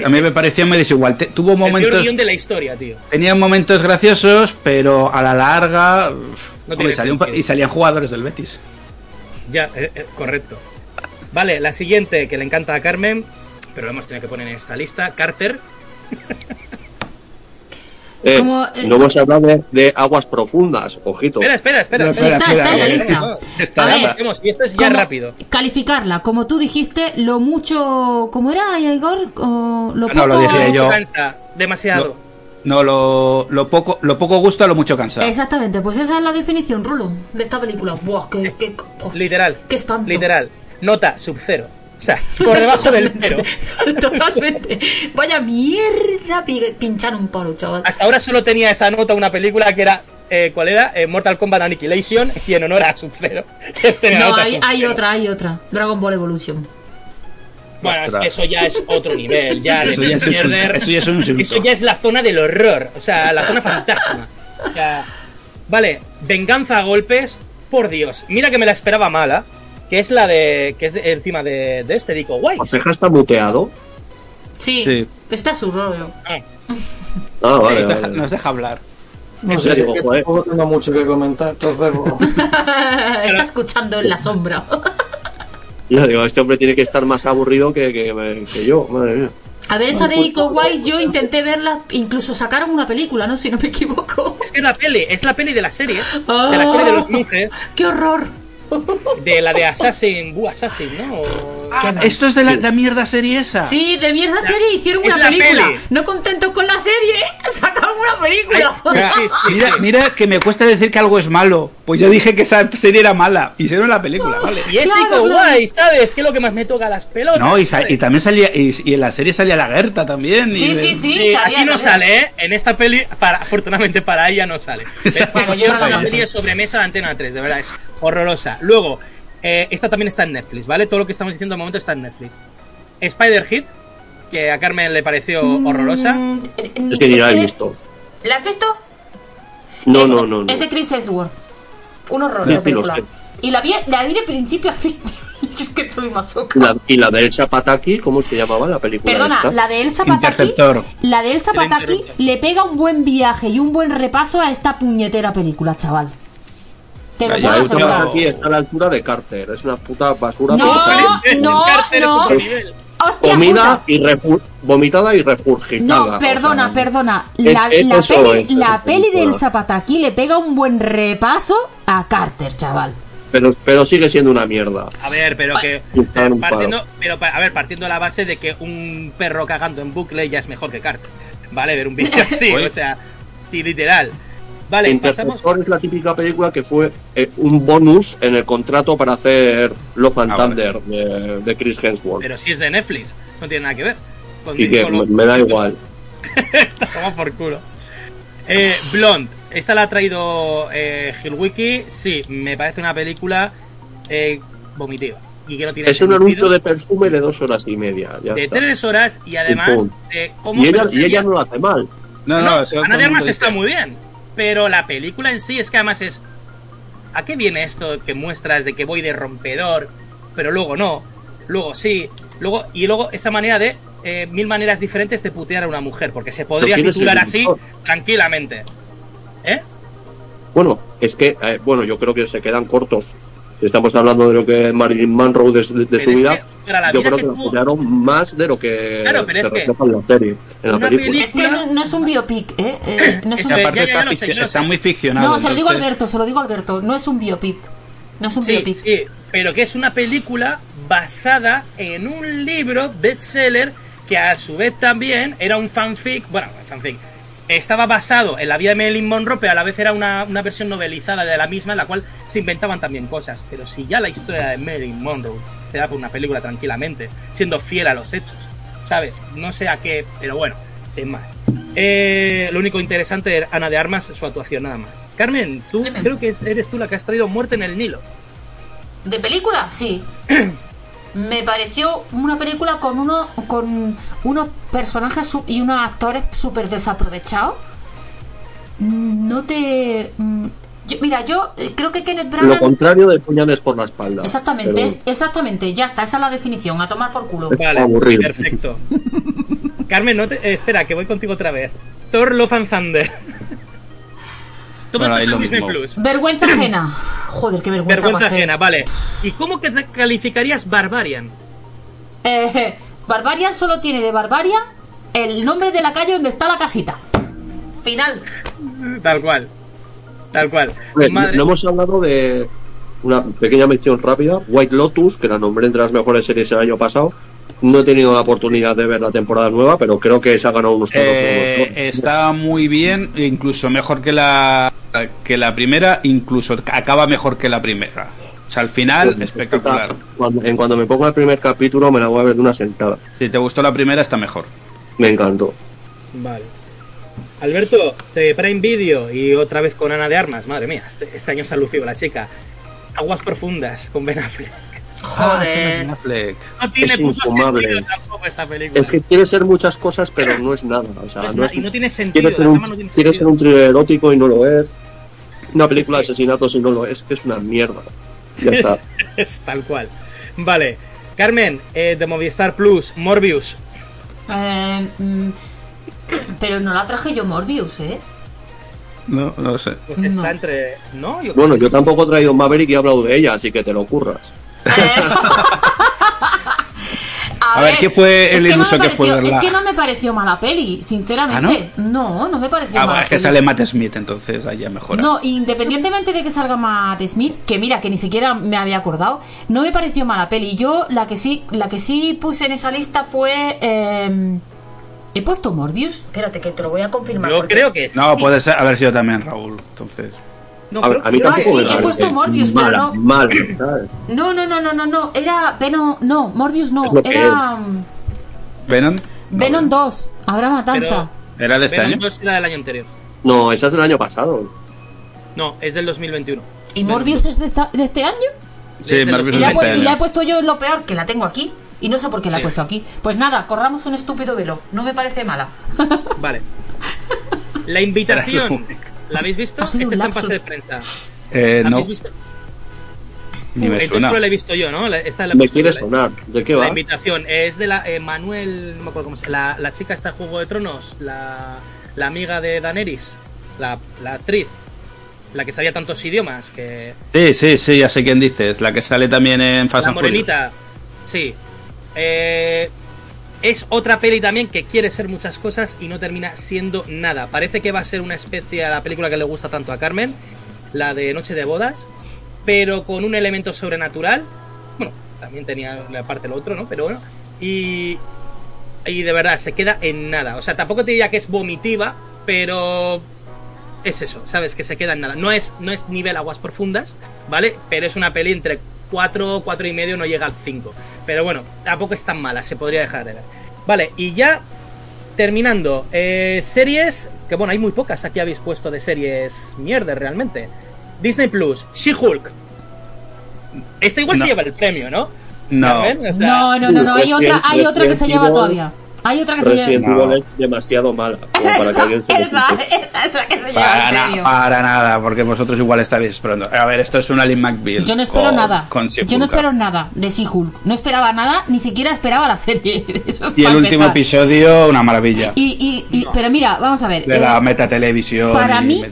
S5: A mí me pareció muy desigual. Te- tuvo
S1: El peor
S5: momentos.
S1: guion de la historia, tío.
S5: Tenía momentos graciosos, pero a la larga.
S1: No tiene
S5: un y salían jugadores del Betis.
S1: Ya, eh, eh, correcto. Vale, la siguiente que le encanta a Carmen, pero lo hemos tenido que poner en esta lista, Carter.
S2: Eh,
S4: Como, eh,
S2: no hemos hablado de, de aguas profundas, ojito.
S1: Espera, espera, espera.
S5: No,
S4: Sí,
S1: espera.
S4: está, está en la lista.
S5: está,
S4: A ver,
S5: está.
S1: Vamos, y esto es ya
S4: como-
S1: rápido.
S4: Calificarla, como tú dijiste, lo mucho. ¿Cómo era, Igor? O lo
S5: Ah, no,
S4: poco.
S5: lo decía yo.
S1: Cansa demasiado.
S5: No, lo, lo poco lo poco gusta, lo mucho cansa.
S4: Exactamente, pues esa es la definición, Rulo, de esta película. Buah, qué,
S1: Sí.
S4: qué-
S1: Literal.
S4: qué espanto.
S1: Literal. Nota, sub-cero. O sea, por debajo del cero.
S4: Totalmente. Vaya mierda, pi- pinchar un palo, chaval.
S1: Hasta ahora solo tenía esa nota una película que era. eh, ¿Cuál era? Eh, Mortal Kombat Annihilation y en honor a Sub-Zero. que tenía
S4: No, hay, hay otra, hay otra. Dragon Ball Evolution.
S1: Bueno, es que eso ya es otro nivel. Ya,
S5: Eso ya es insulto, eso ya es un insulto.
S1: Eso ya es la zona del horror. O sea, la zona fantasma. O sea, vale, venganza a golpes. Por Dios. Mira que me la esperaba mala. Que es la de. Que es encima de, de este Dico Guay.
S2: Oceja está muteado.
S4: Sí,
S5: Sí.
S4: está su rollo.
S2: Ah, vale,
S5: nos, deja,
S2: vale.
S5: nos deja hablar.
S3: No sé, que tampoco tengo mucho que comentar, entonces pues,
S4: está escuchando en la sombra.
S2: Ya digo, este hombre tiene que estar más aburrido que, que, que yo, madre mía.
S4: A ver, esa de Ico Wise yo intenté verla, incluso sacaron una película, ¿no? Si no me equivoco.
S1: Es que es la peli, es la peli de la serie.
S4: Ah.
S1: De la serie de los monjes.
S4: ¡Qué horror!
S1: De la de Assassin, Bu Assassin, ¿no?
S5: Ah, esto es de la, la mierda serie esa.
S4: Sí, de mierda serie hicieron
S1: es
S4: una
S1: la
S4: película.
S1: peli.
S4: No contentos con la serie, sacaron una película.
S1: Ay,
S5: Mira,
S1: Sí, sí,
S5: mira,
S1: sí.
S5: mira que me cuesta decir que algo es malo. Pues yo dije que esa serie era mala. Hicieron la película, vale.
S1: Y es
S4: Claro, claro.
S1: Guay, ¿sabes? Que es lo que más me toca las pelotas.
S5: No, y, y también salía. Y, y en la serie salía la Gerta también.
S4: Sí, sí, sí.
S1: Sí,
S4: salía
S1: aquí no sale, ¿eh? En esta peli, para, afortunadamente para ella no sale. Es que
S4: Bueno,
S1: es
S4: yo no la
S1: una
S4: conozco.
S1: peli de sobremesa de Antena 3, de verdad, es horrorosa. Luego, eh, esta también está en Netflix, ¿vale? Todo lo que estamos diciendo de momento está en Netflix. Spider-Hit, que a Carmen le pareció horrorosa.
S4: Mm, eh,
S2: Es que ni la he visto.
S4: ¿La has visto?
S2: No,
S4: Es-
S2: no, no, no.
S4: Es de Chris Hemsworth. Un horror
S2: Sí, sé.
S4: Y la vi, la vi de principio a fin. es que soy masoca.
S2: Y la, y la de Elsa Pataki, ¿cómo se llamaba la película?
S4: Perdona,
S2: esta?
S4: la de Elsa Pataki, la de Elsa
S1: El
S4: Pataki le pega un buen viaje y un buen repaso a esta puñetera película, chaval. Te lo puedo asegurar.
S2: Está a la altura de Carter. Es una puta basura.
S4: No, no, no. ¡Hostia
S2: Comida
S4: puta!
S2: y vomitada y refurgitada.
S4: No,
S2: o
S4: perdona,
S2: sea,
S4: perdona. La,
S2: es
S4: la peli,
S2: es
S4: la peli del Zapataki le pega un buen repaso a Carter, chaval.
S2: Pero, pero sigue siendo una mierda.
S1: A ver, pero que. Partiendo, pero, pa- a ver, partiendo de la base de que un perro cagando en bucle ya es mejor que Carter. Vale, ver un vídeo así, o sea, literal. Vale, pasamos.
S2: Interceptor es la típica película que fue eh, un bonus en el contrato para hacer Love and
S5: Ah, vale.
S2: Thunder de, de Chris Hemsworth.
S1: Pero si es de Netflix, no tiene nada que ver. Con
S2: y que me, me da igual.
S1: Toma por culo. Eh, Blonde. Esta la ha traído eh, Hilwiki. Sí, me parece una película eh, vomitiva. Y que no tiene
S2: Es un anuncio de perfume de dos horas y media. ya
S1: de
S2: está.
S1: tres horas y además cómo
S2: Y ella,
S1: pero
S2: y
S1: sería-
S2: ella no lo hace mal.
S5: No,
S1: No,
S5: no,
S1: Ana de Armas está muy bien. Pero la película en sí es que además es. ¿A qué viene esto que muestras de que voy de rompedor, pero luego no? Luego sí. Luego, y luego esa manera de. eh, mil maneras diferentes de putear a una mujer, porque se podría
S2: ¿quién es el
S1: titular así tranquilamente. ¿Eh?
S2: Bueno, es que, eh, bueno, yo creo que se quedan cortos. Si estamos hablando de lo que es Marilyn Monroe de, de- de
S1: Pero
S2: su
S1: es
S2: vida,
S1: que para la
S2: yo
S1: vida
S2: creo
S1: que
S2: que putearon más de lo que
S1: Claro, pero
S2: se
S1: es que
S2: refleja en la serie, en la
S1: una
S2: película.
S1: peli-
S4: Es que no, no es un biopic, ¿eh? Eh, no es un
S5: Esa
S1: Ya,
S5: parte
S1: ya, ya
S5: está,
S1: sé,
S5: está muy ficcionado.
S4: No, se lo digo a
S5: entonces-
S4: Alberto, se lo digo a Alberto. No es un biopic. No es un
S1: Sí,
S4: biopic.
S1: sí, pero que es una película basada en un libro bestseller que a su vez también era un fanfic, bueno, fanfic, estaba basado en la vida de Marilyn Monroe, pero a la vez era una, una versión novelizada de la misma en la cual se inventaban también cosas. Pero si ya la historia de Marilyn Monroe te da por una película tranquilamente, siendo fiel a los hechos, ¿sabes? No sé a qué, pero bueno, sin más. Eh, lo único interesante era Ana de Armas, su actuación nada más. Carmen, tú creo que es- eres tú la que has traído Muerte en el Nilo.
S4: ¿De película? Sí. Me pareció una película con uno, con unos personajes su- y unos actores súper desaprovechados. No te. mm, yo- mira, yo eh, creo que Kenneth
S2: Lo
S4: Branagh.
S2: contrario de puñales por la espalda.
S4: Exactamente,
S2: Pero-
S4: es- exactamente, ya está, esa es la definición, a tomar por culo.
S1: Vale,
S2: Aburrido.
S1: perfecto. Carmen, no te, eh, espera, que voy contigo otra vez. Thor Love and Thunder. En Disney. Plus.
S4: Vergüenza ajena. Joder, qué vergüenza,
S1: Vergüenza
S4: pasé.
S1: ajena, vale. ¿Y cómo que te calificarías Barbarian?
S4: Eh, Barbarian solo tiene de Barbarian el nombre de la calle donde está la casita. final.
S1: Tal cual. Tal cual. Madre-
S2: No hemos hablado de una pequeña mención rápida. White Lotus, que la nombré entre las mejores series el año pasado. No he tenido la oportunidad de ver la temporada nueva, pero creo que se ha ganado unos
S5: Eh, está muy bien, incluso mejor que la que la primera, incluso acaba mejor que la primera. O sea, al final,
S2: Pues,
S5: espectacular.
S2: cuando- en cuando me ponga el primer capítulo me la voy a ver de una sentada.
S5: Si te gustó la primera, está mejor.
S2: Me encantó.
S1: Vale. Alberto, de Prime Video y otra vez con Ana de Armas. Madre mía, este, este año se ha lucido la chica. Aguas profundas con Ben Affleck.
S4: Joder.
S5: Affleck.
S1: No tiene
S2: Es
S1: puto
S2: infumable.
S1: sentido tampoco esta película.
S2: Es que quiere ser muchas cosas, pero no es nada. O sea,
S1: No es
S2: no
S1: na-
S2: es-
S1: y no tiene sentido.
S2: quiere, ser
S1: la
S2: un,
S1: trama no tiene
S2: quiere ser
S1: sentido.
S2: un thriller erótico y no lo es. Una película
S1: es que-
S2: de asesinatos y no lo es, que es una mierda. Ya
S1: es,
S2: está.
S1: es tal cual. Vale. Carmen, eh, de Movistar Plus, Morbius.
S4: Eh, mm, pero no la traje yo Morbius, ¿eh?
S5: No, no sé.
S1: Pues que
S4: No.
S1: está entre. No, yo
S2: Bueno, yo
S1: sí.
S2: tampoco he traído Maverick y he hablado de ella, así que te lo curras.
S5: A ver, ¿qué fue el
S4: que no
S5: iluso que fue verla?
S4: Es que no me pareció mala peli, sinceramente. no? no, me pareció
S5: Ah,
S4: mala
S5: es que sale Matt Smith, entonces ahí ya mejora.
S4: No, independientemente de que salga Matt Smith, que mira, que ni siquiera me había acordado, no me pareció mala peli. Yo la que sí, la que sí puse en esa lista fue. eh, He puesto Morbius. Espérate, que te lo voy a confirmar.
S1: Yo
S4: porque-
S1: creo que sí.
S5: No, puede ser, haber sido también Raúl, entonces.
S1: No,
S2: A, a mí tampoco
S4: sí,
S2: me
S4: he
S2: parece
S4: puesto Morbius, pero
S2: mala,
S4: no-
S2: mala, ¿sabes?
S4: No, no, no, no, no, no. Era Venom. No, Morbius no. Era. mm,
S5: ¿Venom?
S4: Venom 2. Habrá matanza.
S5: ¿Era de este
S1: Venom
S5: año?
S1: 2 era del año anterior.
S2: No, esa es del año pasado.
S1: No, es del 2021.
S4: ¿Y Morbius es de, esta- de este año?
S5: Sí,
S1: Desde
S5: Morbius
S1: los-
S4: Y la, he
S5: es de este
S4: y la he
S5: año.
S4: puesto yo en lo peor, que la tengo aquí. Y no sé por qué la he
S1: Sí.
S4: puesto aquí. Pues nada, corramos un estúpido velo. No me parece mala.
S1: Vale. La invitación. ¿La habéis visto?
S4: Ha
S1: Este está en fase de prensa.
S5: Eh,
S1: ¿La
S5: no,
S1: habéis visto?
S5: ni me
S1: Entonces
S5: suena.
S1: solo la he visto yo, ¿no? La- Esta la
S2: Me quiere
S1: la-
S2: sonar. ¿De qué
S1: La
S2: va?
S1: invitación es de la eh, Manuel, no me acuerdo cómo se la, la chica está en Juego de Tronos, la, la amiga de Daenerys, la, la actriz, la que sabía tantos idiomas, que
S5: Sí, sí, sí, ya sé quién dices. La que sale también en Fast
S1: la morenita, sí. Eh, es otra peli también que quiere ser muchas cosas y no termina siendo nada. Parece que va a ser una especie a la película que le gusta tanto a Carmen, la de Noche de Bodas, pero con un elemento sobrenatural. Bueno, también tenía la parte lo otro, ¿no? Pero bueno. Y, y de verdad, se queda en nada. O sea, tampoco te diría que es vomitiva, pero es eso, ¿sabes? Que se queda en nada. No es, no es nivel aguas profundas, ¿vale? Pero es una peli entre 4, 4 y medio, no llega al 5. Pero bueno, tampoco es tan mala, se podría dejar de ver. Vale, y ya terminando, eh, series, que bueno, hay muy pocas aquí habéis puesto de series mierda realmente. Disney Plus, She-Hulk. Esta igual
S5: No.
S1: se lleva el premio, ¿no?
S5: No.
S1: Carmen, o sea,
S4: No, no, no, no. Hay otra, hay otra que se lleva todavía. Hay otra que se.
S2: Resident
S5: No.
S2: Es demasiado mala como para que
S4: Esa,
S2: alguien se lo
S4: esa, esa es la que se lleva
S5: Para,
S4: el
S5: na-
S4: premio.
S5: para nada, porque vosotros igual estáis esperando. A ver, esto es una Lynn McBeal.
S4: Yo no espero
S5: con-
S4: nada.
S5: con
S4: Yo no espero nada de She-Hulk. No esperaba nada, ni siquiera esperaba la serie. Eso es
S5: Y el último episodio, una maravilla.
S4: Y, y, y- pero mira, vamos a ver.
S5: de
S4: eh,
S5: la metatelevisión
S4: para
S5: y
S4: mí,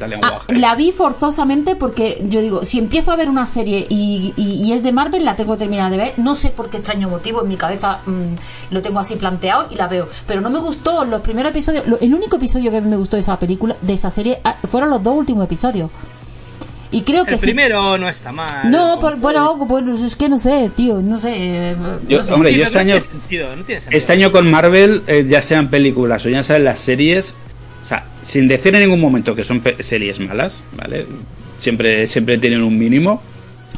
S4: la vi forzosamente porque yo digo, si empiezo a ver una serie y, y- y es de Marvel, la tengo terminada de ver. No sé por qué extraño motivo, en mi cabeza mm, lo tengo así planteado y la veo. Pero no me gustó los primeros episodios. lo- el único episodio que me gustó de esa película, de esa serie, ah, fueron los dos últimos episodios. Y creo que
S1: el
S4: sí.
S1: primero no está mal.
S4: No, por- bueno, pues es que no sé, tío, no sé. eh,
S5: Yo-
S4: no sé.
S5: hombre, yo este año-
S1: tiene sentido, no tiene sentido.
S5: Este año con Marvel, eh, ya sean películas o ya sean las series, o sea, sin decir en ningún momento que son series malas, ¿vale? Siempre, siempre tienen un mínimo,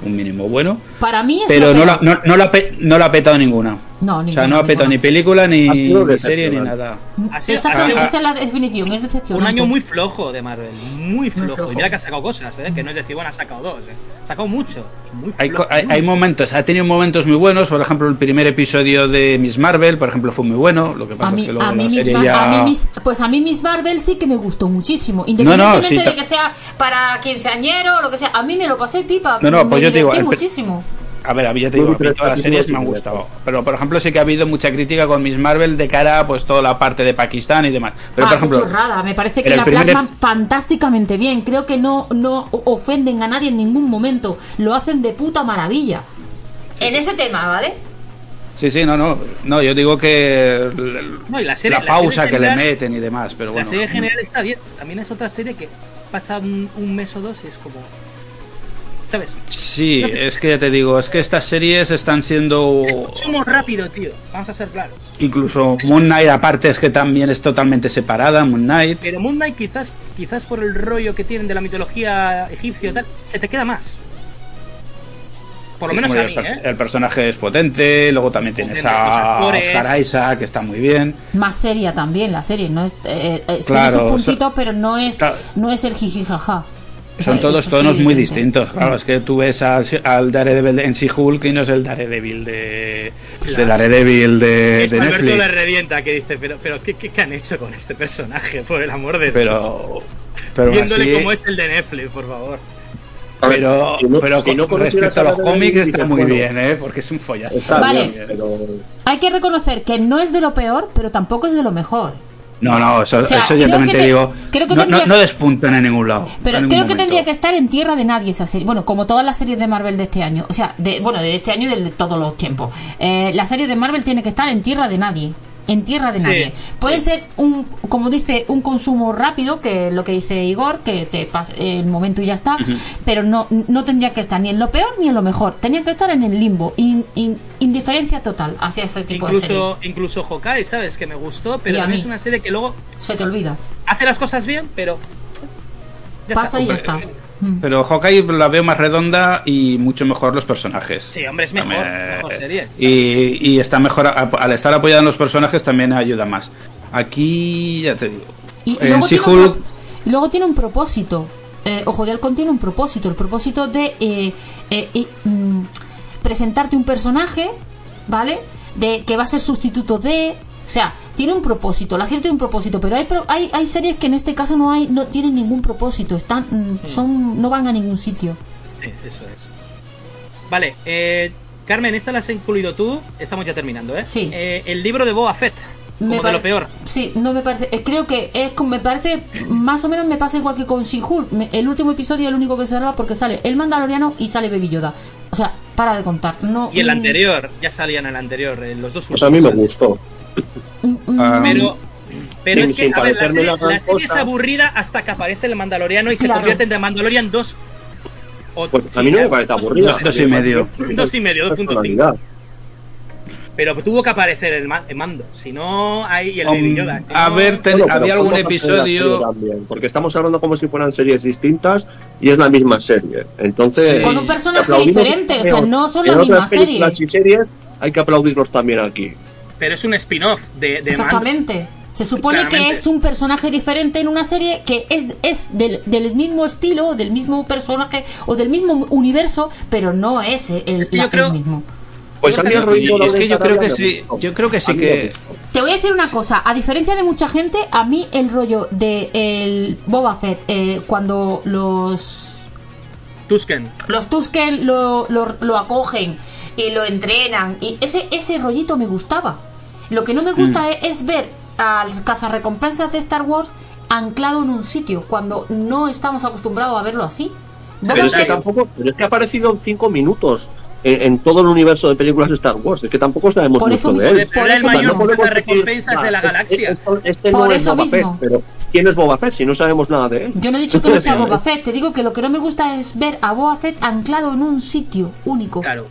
S5: un mínimo bueno,
S4: Para mí es
S5: pero no la, no, no la, no la ha petado ninguna.
S4: No,
S5: O sea, no ha petado ni película, ni, ni serie, ni nada.
S1: Ha sido-
S4: esa es la definición, es decepcionante.
S1: Un año muy flojo de Marvel, muy flojo.
S4: flojo.
S1: Y mira que ha sacado cosas, ¿eh? que no es decir, bueno, ha sacado dos, ¿eh? ha sacado mucho. Muy
S5: Hay,
S1: flojo,
S5: hay,
S1: muy
S5: hay momentos, ha tenido momentos muy buenos, por ejemplo, el primer episodio de Miss Marvel, por ejemplo, fue muy bueno, lo que pasa
S4: A mí,
S5: es que luego
S4: a mí
S5: la serie ya...
S4: a mí Miss- pues a mí Miss Marvel sí que me gustó muchísimo.
S5: no,
S4: Independientemente
S5: sí,
S4: de que sea para quinceañero o lo que sea, a mí me lo pasé pipa.
S5: No, no, pues
S4: me
S5: yo te digo,
S4: divertí
S5: el
S4: muchísimo.
S5: A ver, a mí ya te digo, a mí todas las series me han gustado. Pero, por ejemplo, sí que ha habido mucha crítica con Miss Marvel de cara a pues, toda la parte de Pakistán y demás. Pero,
S4: ah,
S5: por ejemplo,
S4: chorrada, me parece que la
S5: primer
S4: plasman fantásticamente bien. Creo que no, no ofenden a nadie en ningún momento. Lo hacen de puta maravilla. En ese tema, ¿vale?
S5: Sí, sí, no, no. No, yo digo que
S1: No, y la serie- la
S5: pausa
S1: serie
S5: que le meten y demás, pero bueno.
S1: La serie general está bien. También es otra serie que pasa un, un mes o dos y es como. ¿Sabes?
S5: Sí, es que ya te digo, es que estas series están siendo
S1: Somos rápido, tío. Vamos a ser claros.
S5: incluso Moon Knight aparte es que también es totalmente separada, Moon Knight.
S1: Pero Moon Knight quizás, quizás por el rollo que tienen de la mitología egipcia y tal, se te queda más. Por lo menos a mí,
S5: el, per-
S1: ¿eh?
S5: el personaje es potente, luego también tienes
S1: potente,
S5: a. Oscar Isaac, que está muy bien.
S4: Más seria también la serie, no es eh, eh,
S5: Claro,
S4: tiene sus puntitos,
S5: o sea,
S4: pero no es
S5: claro.
S4: no es el jijijaja.
S5: Son todos tonos muy distintos. Claro, es que tú ves al, al Daredevil en She-Hulk y no es el Daredevil de, de Daredevil de,
S1: Es
S5: de
S1: Alberto
S5: Netflix.
S1: le revienta que dice, pero, pero ¿qué, qué, han hecho con este personaje? Por el amor de Dios.
S5: Pero, aún
S1: Viéndole
S5: así-
S1: cómo es el de Netflix, por favor.
S5: Pero,
S2: si no-
S5: pero
S2: si
S5: con
S2: no conocieras
S5: respecto a los cómics está muy
S2: bueno,
S5: bien, ¿eh? Porque es un follazo.
S2: Está
S4: Vale.
S2: bien, pero
S4: Hay que reconocer que no es de lo peor, pero tampoco es de lo mejor.
S5: No, no, eso,
S4: O sea,
S5: eso yo también te
S4: te-
S5: digo.
S4: creo que
S5: no,
S4: tendría-
S5: no, despuntan en ningún lado.
S4: Pero
S5: ningún
S4: creo que tendría que estar en tierra de nadie esa serie. Bueno, como todas las series de Marvel de este año. O sea, de, bueno, de este año y de todos los tiempos. Eh, la serie de Marvel tiene que estar en tierra de nadie. En tierra de
S1: Sí,
S4: nadie. Puede ser un, como dice, un consumo rápido, que es lo que dice Igor, que te pasa el momento y ya está. Pero no, no tendría que estar ni en lo peor ni en lo mejor. Tendría que estar en el limbo. In- in- indiferencia total hacia ese tipo de serie.
S1: Incluso, incluso Hawkeye, ¿sabes? Que me gustó, pero también es una serie que luego
S4: Se te olvida.
S1: hace las cosas bien, pero. Ya
S4: Pasa y ya está. Mm.
S5: Pero Hawkeye la veo más redonda y mucho mejor los personajes.
S1: Sí, hombre, es mejor,
S5: También,
S1: mejor
S5: eh,
S1: serie.
S5: Y, y está mejor, a- al estar apoyada en los personajes también ayuda más. Aquí, ya te digo.
S4: Y,
S5: en
S4: luego, tiene un,
S5: She-Hulk,
S4: pro- y luego tiene un propósito. Eh, Ojo de Halcón tiene un propósito. El propósito de eh, eh, eh, mm, presentarte un personaje, ¿vale? De que va a ser sustituto de. O sea, tiene un propósito. La serie tiene un propósito, pero hay, pro- hay, hay series que en este caso no hay no tienen ningún propósito. Están, mm, son, no van a ningún sitio.
S1: Sí, eso es. Vale, eh, Carmen, esta la has incluido tú. Estamos ya terminando, ¿eh?
S4: Sí.
S1: Eh, el libro de Boba Fett, como de lo peor.
S4: Sí, no me parece. eh, creo que es como- me parece más o menos me pasa igual que con She-Hulk. El último episodio es el único que se salva porque sale el Mandaloriano y sale Baby Yoda. O sea, para de contar. No.
S1: Y el
S4: mm,
S1: anterior, ya salían el anterior, los dos
S2: pues a mí me
S1: últimos.
S2: gustó.
S4: Mm,
S5: Ah,
S1: Pero, pero es que, a ver, la serie,
S2: la gran
S1: la serie es aburrida hasta que aparece el Mandaloriano y se
S4: Claro.
S1: convierte en The Mandalorian 2. O,
S2: Pues a mí no me parece aburrida.
S5: Dos y medio.
S1: Dos y medio, 2.5.
S2: Personalidad.
S1: Pero tuvo que aparecer el, ma- el mando. Si no, hay el
S5: Um,
S1: Baby Yoda. Si
S5: a
S1: no-
S5: ver,
S2: Bueno,
S5: había algún
S2: ¿cómo se hace la serie
S5: episodio.
S2: también? Porque estamos hablando como si fueran series distintas y es la misma serie. Entonces,
S5: Sí.
S4: Con un personaje diferente, o sea, no son
S2: en
S4: la
S2: otras
S4: misma serie.
S2: películas y series hay que aplaudirlos también aquí.
S1: Pero es un spin-off de, de Mando.
S4: Exactamente. Se supone que es un personaje diferente en una serie que es, es del, del mismo estilo, del mismo personaje o del mismo universo, pero no es el,
S1: Es que
S4: la-
S1: yo creo-
S4: el mismo.
S2: Pues a mí el
S5: es que yo creo que sí, yo creo que sí que.
S4: Te voy a decir una cosa, a diferencia de mucha gente, a mí el rollo de el Boba Fett, eh, cuando los
S1: Tusken.
S4: los Tusken lo, lo, lo acogen y lo entrenan, y ese, ese rollito me gustaba. Lo que no me gusta
S2: Mm.
S4: es, es ver al cazarrecompensas de Star Wars anclado en un sitio, cuando no estamos acostumbrados a verlo así.
S2: Pero es que
S4: Fett-
S2: tampoco, pero es que ha aparecido en cinco minutos en, en todo el universo de películas de Star Wars. Es que tampoco sabemos
S4: Por eso
S2: mucho de
S4: mismo-
S2: él.
S1: Era el
S4: eso
S1: mayor
S2: podemos decir,
S1: cazarrecompensas de la
S2: "Ah,
S1: galaxia".
S2: Este, este
S4: Por
S2: no es
S4: eso
S2: Boba
S4: mismo.
S2: Fett, pero ¿quién es Boba Fett si no sabemos nada de él?
S4: Yo no he dicho que no sea Boba
S2: ¿eh?
S4: Fett, te digo que lo que no me gusta es ver a Boba Fett anclado en un sitio único.
S1: Claro.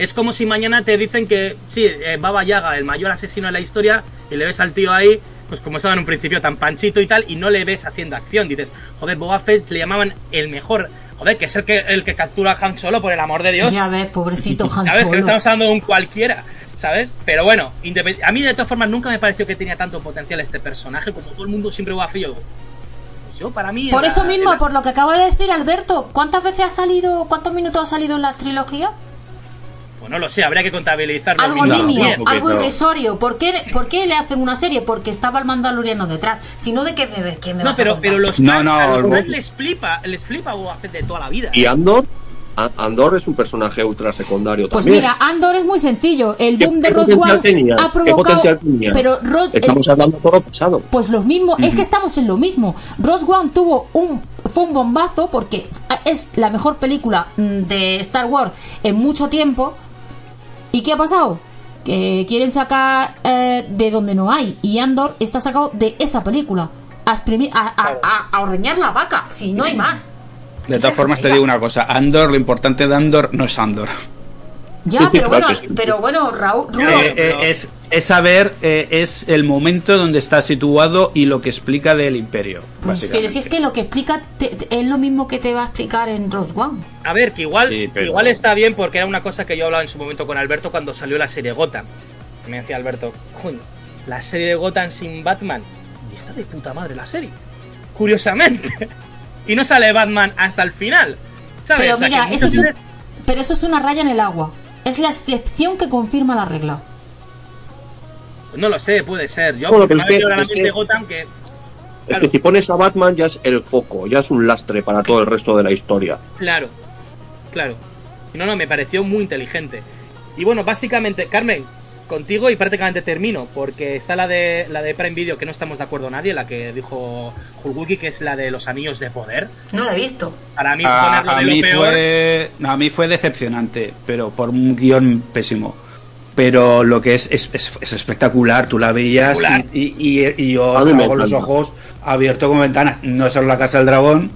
S1: Es como si mañana te dicen que, sí, eh, Baba Yaga, el mayor asesino de la historia, y le ves al tío ahí, pues como estaba en un principio tan panchito y tal, y no le ves haciendo acción. Dices, joder, Boba Fett le llamaban el mejor. Joder, que es el que, el que captura a Han Solo, por el amor de Dios.
S4: Ya ves, pobrecito Han
S1: ¿Sabes? Que
S4: Solo.
S1: no estamos hablando de un cualquiera, ¿sabes? Pero bueno, a mí de todas formas nunca me pareció que tenía tanto potencial este personaje, como todo el mundo siempre va a yo. Pues yo, para mí.
S4: Por
S1: era-
S4: eso mismo,
S1: era-
S4: por lo que acaba de decir Alberto, ¿cuántas veces ha salido, cuántos minutos ha salido en la trilogía?
S1: Pues no lo sé, habría que contabilizar los
S4: Algo nimio, algo irrisorio. ¿Por qué, ¿Por qué le hacen una serie? Porque estaba el mandaloriano detrás. Si no, ¿de qué me, qué me
S1: No,
S4: vas a
S1: pero,
S4: contar?
S1: pero los
S5: No, no,
S1: a los
S5: el-
S1: les flipa, les flipa Boba Fett de toda la vida.
S2: Y Andor, A- Andor es un personaje ultra secundario
S4: Pues
S2: también.
S4: mira, Andor es muy sencillo. El
S2: ¿Qué-
S4: boom de One
S2: tenía?
S4: ha
S2: ¿Qué
S4: provocado.
S2: potencial tenía?
S4: Pero Rod, el-
S2: Estamos hablando todo pasado.
S4: Pues lo mismo, es que estamos en lo mismo. One tuvo un fue un bombazo porque es la mejor película mm, de Star Wars en mucho tiempo. ¿Y qué ha pasado? que quieren sacar eh, de donde no hay. Y Andor está sacado de esa película. A, exprimir- a, a- a- a ordeñar la vaca, si no hay más.
S5: De todas formas, te digo una cosa: Andor, lo importante de Andor no es Andor.
S4: Ya, pero bueno, pero bueno, Raúl,
S5: Eh, eh, es, es saber, eh, es el momento donde está situado y lo que explica del Imperio.
S4: pues, pero si es que lo que explica te- te- es lo mismo que te va a explicar en Rose One.
S1: A ver, que igual,
S5: Sí, pero-
S1: igual está bien porque era una cosa que yo hablaba en su momento con Alberto cuando salió la serie Gotham. Me decía Alberto, coño, la serie de Gotham sin Batman. Y está de puta madre la serie. Curiosamente. y no sale Batman hasta el final. ¿Sabes?
S4: Pero
S1: O sea,
S4: mira, eso es, un- pero eso es una raya en el agua. Es la excepción que confirma la regla.
S1: No lo sé, puede ser. Yo
S2: Bueno, pero
S1: me
S2: es
S1: ha
S2: que- es que-
S1: Gotham que...
S2: Es
S1: Claro.
S2: que si pones a Batman ya es el foco, ya es un lastre para todo el resto de la historia.
S1: Claro, claro. No, no, me pareció muy inteligente. Y bueno, básicamente, Carmen, contigo y prácticamente termino, porque está la de la de Prime Video que no estamos de acuerdo nadie, la que dijo Hulwiki, que es la de los anillos de poder.
S4: No la he visto.
S1: Para mí,
S5: A,
S1: ponerlo
S5: a
S1: de lo
S5: mí
S1: peor.
S5: fue, no, a mí fue decepcionante, pero por un guion pésimo. Pero lo que es es, es- es espectacular, tú la veías y, y, y- y yo estaba con los ojos abiertos como ventanas. No es solo la casa del dragón.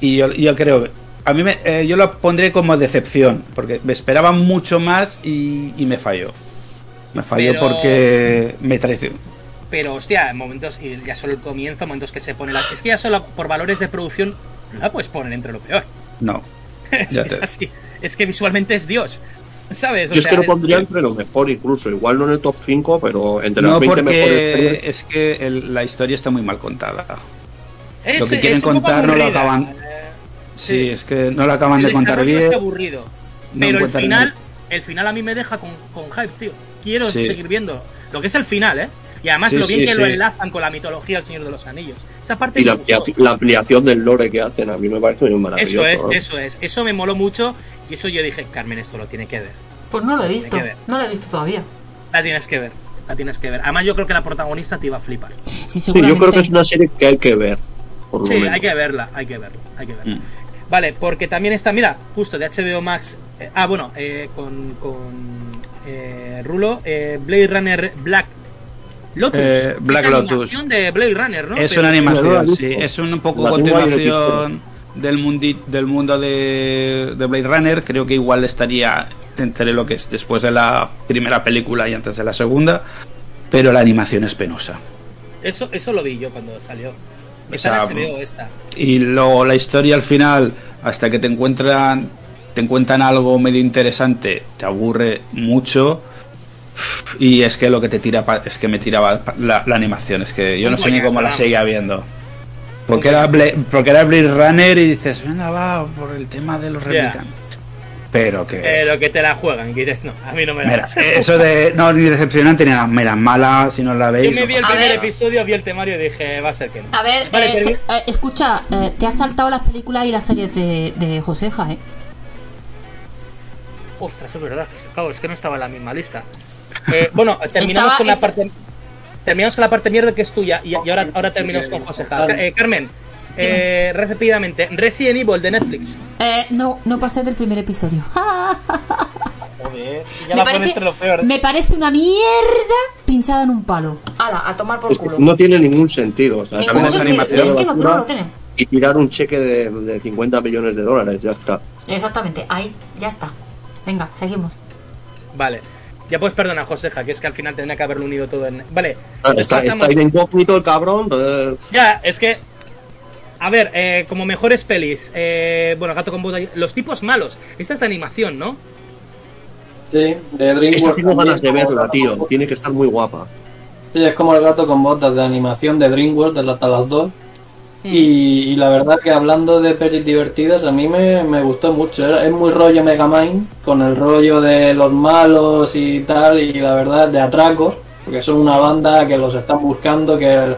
S5: Y yo, yo creo, a mí me, eh, yo lo pondré como decepción, porque me esperaba mucho más y, y me falló. Me falló
S1: Pero-
S5: porque me traicionó.
S1: Pero hostia, en momentos, y ya solo el comienzo, momentos que se pone la. Es que ya solo por valores de producción no la puedes poner entre lo peor.
S5: No.
S1: Es, es
S5: te-
S1: así. Es que visualmente es Dios. ¿Sabes? O
S2: Yo es
S1: sea,
S2: que lo
S1: es-
S2: pondría entre lo mejor incluso, igual no en el top 5, pero entre las
S5: No,
S2: 20 mejores
S5: es que el- la historia está muy mal contada.
S1: es-
S5: lo que quieren contar no lo acaban-
S1: Eh,
S5: Sí, es que no lo acaban
S1: el
S5: de contar
S1: desarrollo
S5: bien.
S1: está aburrido.
S5: no
S1: Pero el final, el final a mí me deja con, con hype, tío. Quiero
S5: Sí.
S1: seguir viendo lo que es el final, ¿eh? Y además
S5: Sí,
S1: lo bien
S5: sí,
S1: que lo enlazan con la mitología del Señor de los Anillos. Esa parte
S2: Y la, ampliación del lore que hacen a mí me parece muy maravilloso.
S1: Eso es,
S2: ¿no?
S1: eso es. Eso me moló mucho y eso yo dije, Carmen, esto lo tiene que ver.
S4: Pues no lo he visto. No lo he visto todavía.
S1: La tienes que ver. La tienes que ver. Además yo creo que la protagonista te iba a flipar.
S4: Sí,
S2: Sí, yo creo que es una serie que hay que ver. Por
S1: Sí,
S2: menos.
S1: hay que verla, hay que verla, hay que verla.
S5: Mm.
S1: Vale, porque también está, mira, justo de HBO Max. eh, ah, bueno, eh, con, con eh, Rulo, eh, Blade Runner Black Lotus.
S5: Eh, Black
S1: Es
S5: Lotus.
S1: animación de Blade Runner, ¿no?
S5: Es
S1: Pero-
S5: una animación, sí. Es un poco
S2: La
S5: continuación del, mundi, del mundo de, de Blade Runner. Creo que igual estaría entre lo que es después de la primera película y antes de la segunda. Pero la animación es penosa.
S1: Eso, eso lo vi yo cuando salió.
S5: O
S1: Está
S5: sea,
S1: en HBO esta.
S5: Y luego la historia al final, hasta que te encuentran, te encuentran algo medio interesante, te aburre mucho. Y es que lo que te tira pa- es que me tiraba la, la animación, es que yo no sé ni cómo la seguía viendo. Porque era, Bla- porque era Blade Runner y dices, venga, va, por el tema de los
S1: Ya.
S5: replicantes. Pero que.
S1: Pero que te la juegan, y dices, no, a mí no me la
S5: Mira,
S1: das.
S5: eso de. No, ni decepcionante ni. Mira, mala, si no la veis.
S1: Yo me vi el primer
S4: ver.
S1: episodio, vi el temario y dije, va a ser que no.
S4: A ver,
S1: Vale,
S4: eh, se- eh, escucha, eh, te has saltado las películas y las series de, de Joseja, ¿eh?
S1: Ostras, es verdad. Claro, es que no estaba en la misma lista. Eh, bueno, terminamos
S4: Estaba-
S1: con la
S4: esta-
S1: parte. Terminamos con la parte mierda que es tuya. Y, y ahora, ahora terminamos con José. Eh, Carmen, eh, rápidamente. Resident Evil de Netflix.
S4: Eh, no, no pasé del primer episodio.
S1: Joder, ya
S4: me,
S1: la
S4: parece,
S1: entre lo peor.
S4: me parece una mierda pinchada en un palo. Hala, a tomar por
S2: Es
S4: culo.
S2: no tiene ningún sentido. O sea,
S4: Ningún sentido. es que no, lo tiene.
S2: Y tirar un cheque de, de 50 millones de dólares, ya está.
S4: Exactamente, ahí, ya está. Venga, seguimos.
S1: Vale. Ya puedes perdonar, Joseja, que es que al final tendría que haberlo unido todo en. Vale.
S2: Ah,
S1: pues
S2: Está,
S1: pasamos-
S2: está ahí de incógnito el cabrón. eh,
S1: Ya, es que. A ver, eh, como mejores pelis. Eh, bueno, Gato con Botas. Los tipos malos. Esta es de animación, ¿no?
S3: Sí, de DreamWorks.
S2: Tengo ganas de verla, tío. Tiene que estar muy guapa.
S3: Sí, es como el gato con botas de animación de DreamWorks, de hasta las dos. Y, y la verdad que hablando de pelis divertidas, a mí me, me gustó mucho. Era- es muy rollo Megamind, con el rollo de los malos y tal, y la verdad de atracos, porque son una banda que los están buscando, que el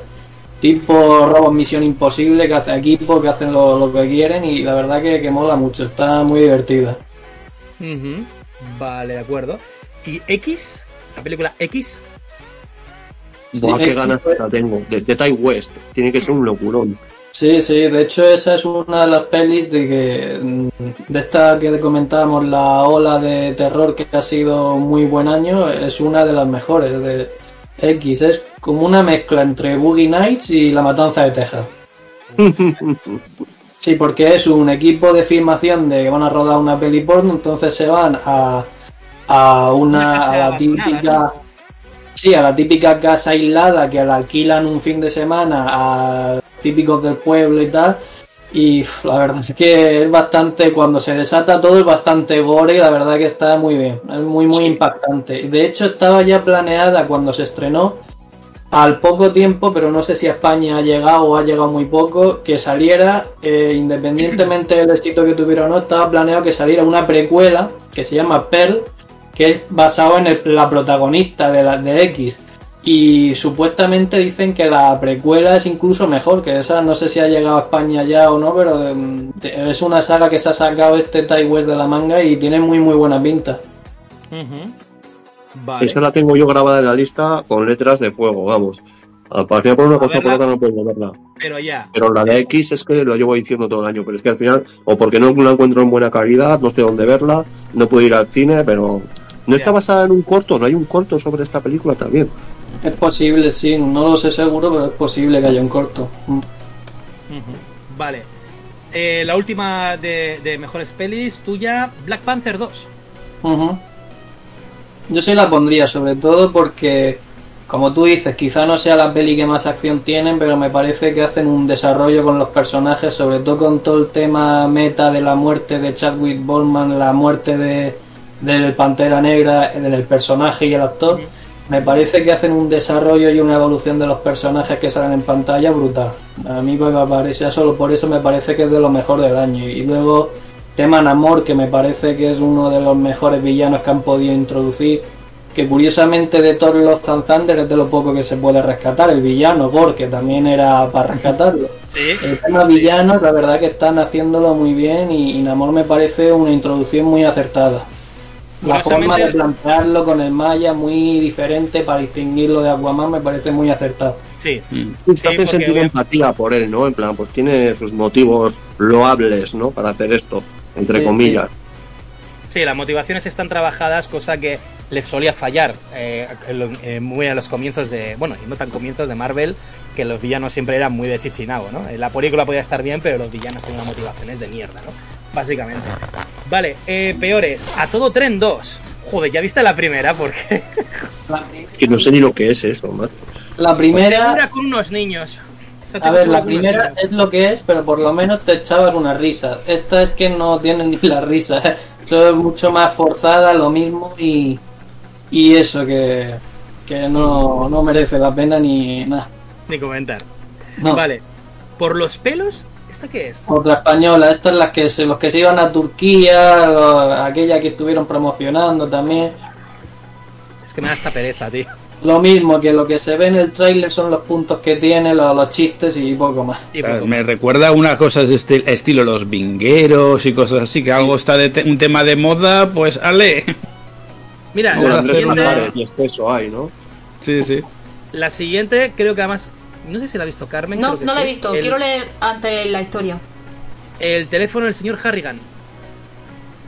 S3: tipo robos Misión Imposible, que hace equipo, que hacen lo, lo que quieren, y la verdad que, que mola mucho, está muy divertida.
S1: Vale, de acuerdo. ¿Y X? ¿La película X?
S2: Buah,
S3: Sí,
S2: qué ganas la tengo. De, de Ty West. Tiene que ser un locurón.
S3: Sí, sí, de hecho esa es una de las pelis de que mm, de esta que comentábamos, la ola de terror que ha sido muy buen año, es una de las mejores de X, es como una mezcla entre Boogie Nights y La Matanza de Texas. Sí, porque es un equipo de filmación de que van a rodar una peli porno, entonces se van a, a
S1: Una
S3: a la típica sí, a la típica casa aislada que la alquilan un fin de semana a típicos del pueblo y tal. Y la verdad es que es bastante, cuando se desata todo es bastante gore y la verdad que está muy bien, es muy muy impactante. De hecho estaba ya planeada cuando se estrenó al poco tiempo, pero no sé si a España ha llegado o ha llegado muy poco, que saliera, eh, independientemente del éxito que tuviera o no, estaba planeado que saliera una precuela que se llama Pearl, que es basado en el- la protagonista de, la, de X. Y supuestamente dicen que la precuela es incluso mejor, que esa no sé si ha llegado a España ya o no, pero em, es una saga que se ha sacado este Ty West de la manga y tiene muy muy buena pinta.
S1: Vale.
S2: Esa la tengo yo grabada en la lista con letras de fuego, vamos. Al parecer por una
S1: A
S2: cosa o por otra no puedo verla.
S1: Pero ya.
S2: Pero la de X es que lo llevo diciendo todo el año, pero es que al final, o porque no la encuentro en buena calidad, no sé dónde verla, no puedo ir al cine, pero no está basada en un corto, no hay un corto sobre esta película también.
S3: Es posible, sí, no lo sé seguro, pero es posible que haya un corto. Mm.
S1: Vale. Eh, la última de, de mejores pelis, tuya, Black Panther 2.
S3: Ujú. Yo sí la pondría, sobre todo porque, como tú dices, quizá no sea la peli que más acción tienen, pero me parece que hacen un desarrollo con los personajes, sobre todo con todo el tema meta de la muerte de Chadwick Boseman, la muerte de del Pantera Negra, del personaje y el actor. Me parece que hacen un desarrollo y una evolución de los personajes que salen en pantalla brutal. A mí me parece, solo por eso me parece que es de lo mejor del año. Y luego tema Namor, que me parece que es uno de los mejores villanos que han podido introducir. Que curiosamente de todos los Thunder es de lo poco que se puede rescatar. El villano, Gore, que también era para rescatarlo.
S1: Sí.
S3: El tema villanos, la verdad que están haciéndolo muy bien y, y Namor me parece una introducción muy acertada. La forma de plantearlo con el Maya muy diferente para distinguirlo de Aquaman me parece muy acertado.
S1: Sí.
S5: Mm.
S1: Sí,
S2: hace sentir empatía por él, ¿no? En plan, pues tiene sus motivos loables, ¿no? Para hacer esto, entre
S3: Sí,
S2: comillas.
S1: Sí, las motivaciones están trabajadas, cosa que le solía fallar eh, en lo- eh, muy a los comienzos de. Bueno, y no tan comienzos de Marvel, que los villanos siempre eran muy de chichinabo, ¿no? En la película podía estar bien, pero los villanos tenían motivaciones de mierda, ¿no? Básicamente. Vale, eh, peores. A todo tren 2. Joder, ya viste la primera, porque.
S3: La,
S2: Y no sé ni lo que es eso, macho.
S3: la primera,
S1: Segura con unos niños. O sea, te
S3: a ver, la primera
S1: niños.
S3: es lo que es, pero por lo menos te echabas una risa. Esta es que no tiene ni la risa. Esto es mucho más forzada, lo mismo y, y eso que, que no, no merece la pena ni nada.
S1: Ni comentar.
S3: No.
S1: Vale. Por los pelos, ¿esta qué es?
S3: Otra española, estas las que se, los que se iban a Turquía, lo- aquella que estuvieron promocionando también.
S1: Es que me da esta pereza, tío.
S3: Lo mismo que lo que se ve en el tráiler son los puntos que tiene, los, los chistes y poco más.
S1: Y
S5: Claro,
S1: poco
S5: me recuerda a unas cosas este- estilo los vingueros y cosas así, que algo está de te- un tema de moda, pues ale.
S1: Mira,
S5: a
S1: la siguiente,
S2: y exceso hay, ¿no?
S5: Sí, sí.
S1: la siguiente, creo que además. No sé si la ha visto Carmen.
S4: No,
S1: creo que
S4: no la he visto.
S1: El,
S4: Quiero leer antes la historia.
S1: el teléfono del señor Harrigan.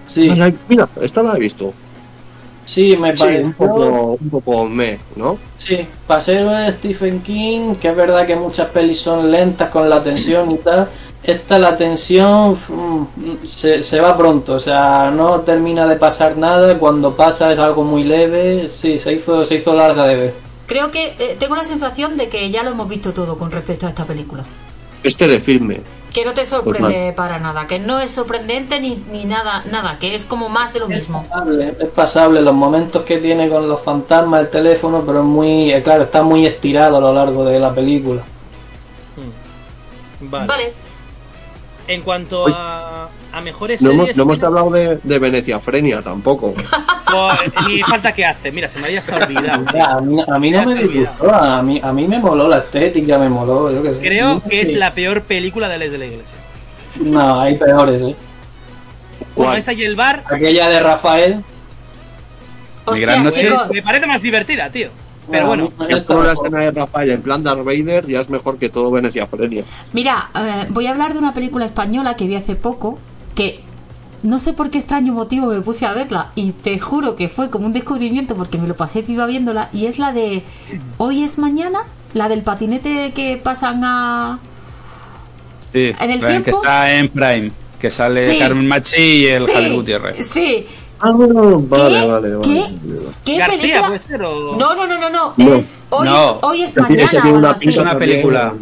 S3: Sí,
S2: Ah, la- Mira, esta la he visto.
S3: sí, me
S2: Sí,
S3: pareció.
S2: un poco, un poco me, ¿no?
S3: Sí, paseo de Stephen King, que es verdad que muchas pelis son lentas con la tensión y tal. Esta la tensión mm, se, se va pronto, o sea, no termina de pasar nada. Cuando pasa es algo muy leve. Sí, se hizo, se hizo larga de ver.
S4: Creo que eh, tengo la sensación de que ya lo hemos visto todo con respecto a esta película.
S2: Este de filme.
S4: Que no te sorprende
S2: Pues
S4: para nada, que no es sorprendente ni, ni nada, nada, que es como más de lo mismo.
S3: pasable, es pasable los momentos que tiene con los fantasmas, el teléfono, pero es muy, eh, claro, está muy estirado a lo largo de la película.
S1: Vale.
S4: Vale.
S1: En cuanto a, a mejores
S2: No hemos,
S1: series.
S2: no hemos
S1: menos-
S2: hablado de, de Venecia Frenia tampoco.
S1: Ni falta que hace. Mira, se me había hasta olvidado.
S3: A, mí, a mí no me disgustó, a mí, a mí me moló la estética, me moló, yo qué sé.
S1: Creo que es
S3: Sí.
S1: la peor película de Les de la Iglesia.
S3: No, hay peores, ¿eh?
S1: Bueno, esa y el bar
S3: Aquella de Rafael,
S5: Mi gran noche
S4: chicos,
S1: me parece más divertida, tío. Pero bueno,
S2: Es como la
S3: mejor.
S2: escena de Rafael en plan Darth Vader, ya es mejor que todo Venecia Frenia.
S4: Mira, eh, voy a hablar de una película española que vi hace poco, que no sé por qué extraño motivo me puse a verla y te juro que fue como un descubrimiento porque me lo pasé viva viéndola y es la de Hoy es mañana, la del patinete que pasan a...
S5: Sí,
S4: ¿En el
S5: que
S4: tiempo?
S5: está en Prime, que sale
S4: Sí.
S5: Carmen Machi y el
S4: sí,
S5: Javier Gutiérrez.
S4: Sí.
S2: Ah, vale,
S4: ¿Qué,
S2: vale, vale.
S4: ¿Qué, qué
S1: García
S4: película?
S1: puede ser o...
S4: No, no, no, no, no,
S2: No.
S4: Es, hoy,
S5: No.
S4: es, hoy es mañana.
S2: tiene una
S4: así.
S5: Es una película.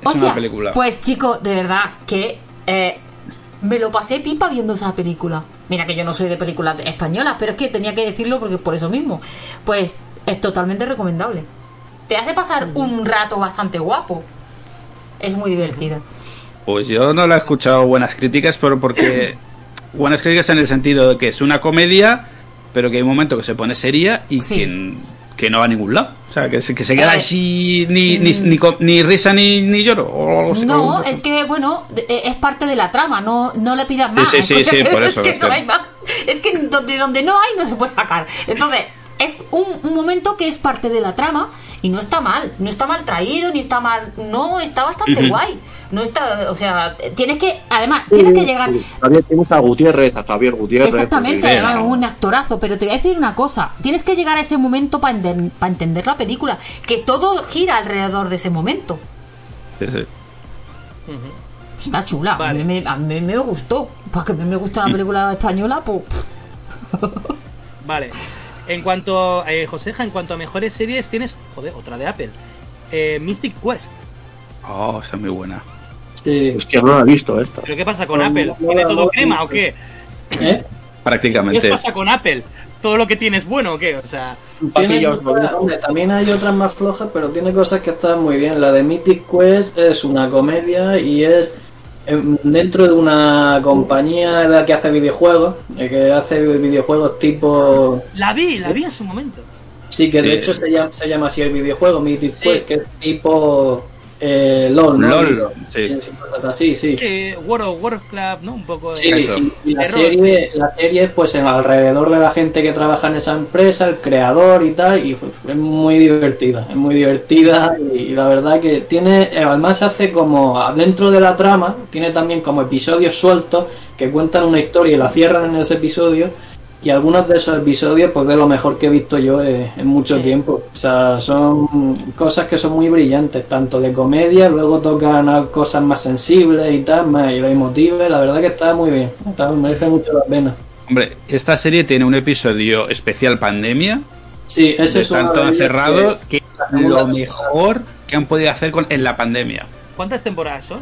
S5: Es
S4: Hostia,
S5: una película.
S4: Pues chico, de verdad que eh, me lo pasé pipa viendo esa película. Mira que yo no soy de películas españolas, pero es que tenía que decirlo porque por eso mismo. Pues es totalmente recomendable. Te hace pasar un rato bastante guapo. Es muy divertida.
S5: Pues yo no la he escuchado buenas críticas, pero porque. buenas críticas en el sentido de que es una comedia, pero que hay un momento que se pone seria y
S4: Sí.
S5: que, que no va a ningún lado. O sea, que se, que se queda
S4: Eh,
S5: así, ni, ni,
S4: mm.
S5: ni, co- ni risa ni, ni lloro. o algo así.
S4: No, es que, bueno, eh, es parte de la trama, no, no le pidas más.
S5: sí, sí, sí, por
S4: es
S5: eso,
S4: que
S5: es
S4: no
S5: que-
S4: hay más. Es que donde, donde no hay, no se puede sacar. Entonces, es un, un momento que es parte de la trama y no está mal. No está mal traído, ni está mal. No, está bastante guay. No está, o sea, tienes que, además, tienes que llegar.
S2: También tienes a Gutiérrez, a Javier Gutiérrez.
S4: Exactamente, además un actorazo, pero te voy a decir una cosa, tienes que llegar a ese momento para entender la película, que todo gira alrededor de ese momento.
S5: Sí, sí.
S4: Está chula,
S1: Vale.
S4: a, mí me, a mí me gustó. Porque a mí me gusta la película española, pues.
S1: Vale. En cuanto, eh, Joseja, en cuanto a mejores series, tienes, joder, otra de Apple. Eh, Mystic Quest.
S5: Oh, esa es muy buena.
S3: Sí.
S2: Hostia, no la he visto esta.
S1: ¿Pero qué pasa con
S3: No,
S1: Apple?
S3: no,
S1: ¿Tiene todo
S3: no,
S1: crema
S3: no.
S1: o qué?
S3: ¿Eh?
S1: ¿Qué
S5: Prácticamente.
S1: pasa con Apple? ¿Todo lo que tiene es bueno o qué? O sea,
S2: ¿no?
S3: hombre, también hay otras más flojas, pero tiene cosas que están muy bien. La de Mythic Quest es una comedia y es em, dentro de una compañía la que hace videojuegos, eh, que hace videojuegos tipo...
S1: la vi, la vi en su momento.
S3: Sí, que de hecho se llama, se llama así el videojuego, Mythic
S1: Sí.
S3: Quest, que es tipo eh, LOL, ¿no?
S5: LOL, sí.
S3: Sí, sí.
S1: Que World of Warcraft, ¿no? Un poco de...
S3: Sí, y, y la serie, la serie pues en alrededor de la gente que trabaja en esa empresa, el creador y tal, y fue- fue muy divertida, es muy divertida y, y la verdad que tiene, eh, además hace como dentro de la trama, tiene también como episodios sueltos que cuentan una historia y la cierran en ese episodio y algunos de esos episodios pues de lo mejor que he visto yo eh, en mucho tiempo, o sea, son cosas que son muy brillantes, tanto de comedia, luego tocan a cosas más sensibles y tal, más emotivas, la verdad que está muy bien, está- merece mucho la pena.
S5: Hombre, esta serie tiene un episodio especial pandemia.
S3: Sí, ese es
S5: tanto encerrados
S3: que-
S5: que es lo mejor que han podido hacer con, en la pandemia.
S1: ¿Cuántas temporadas son?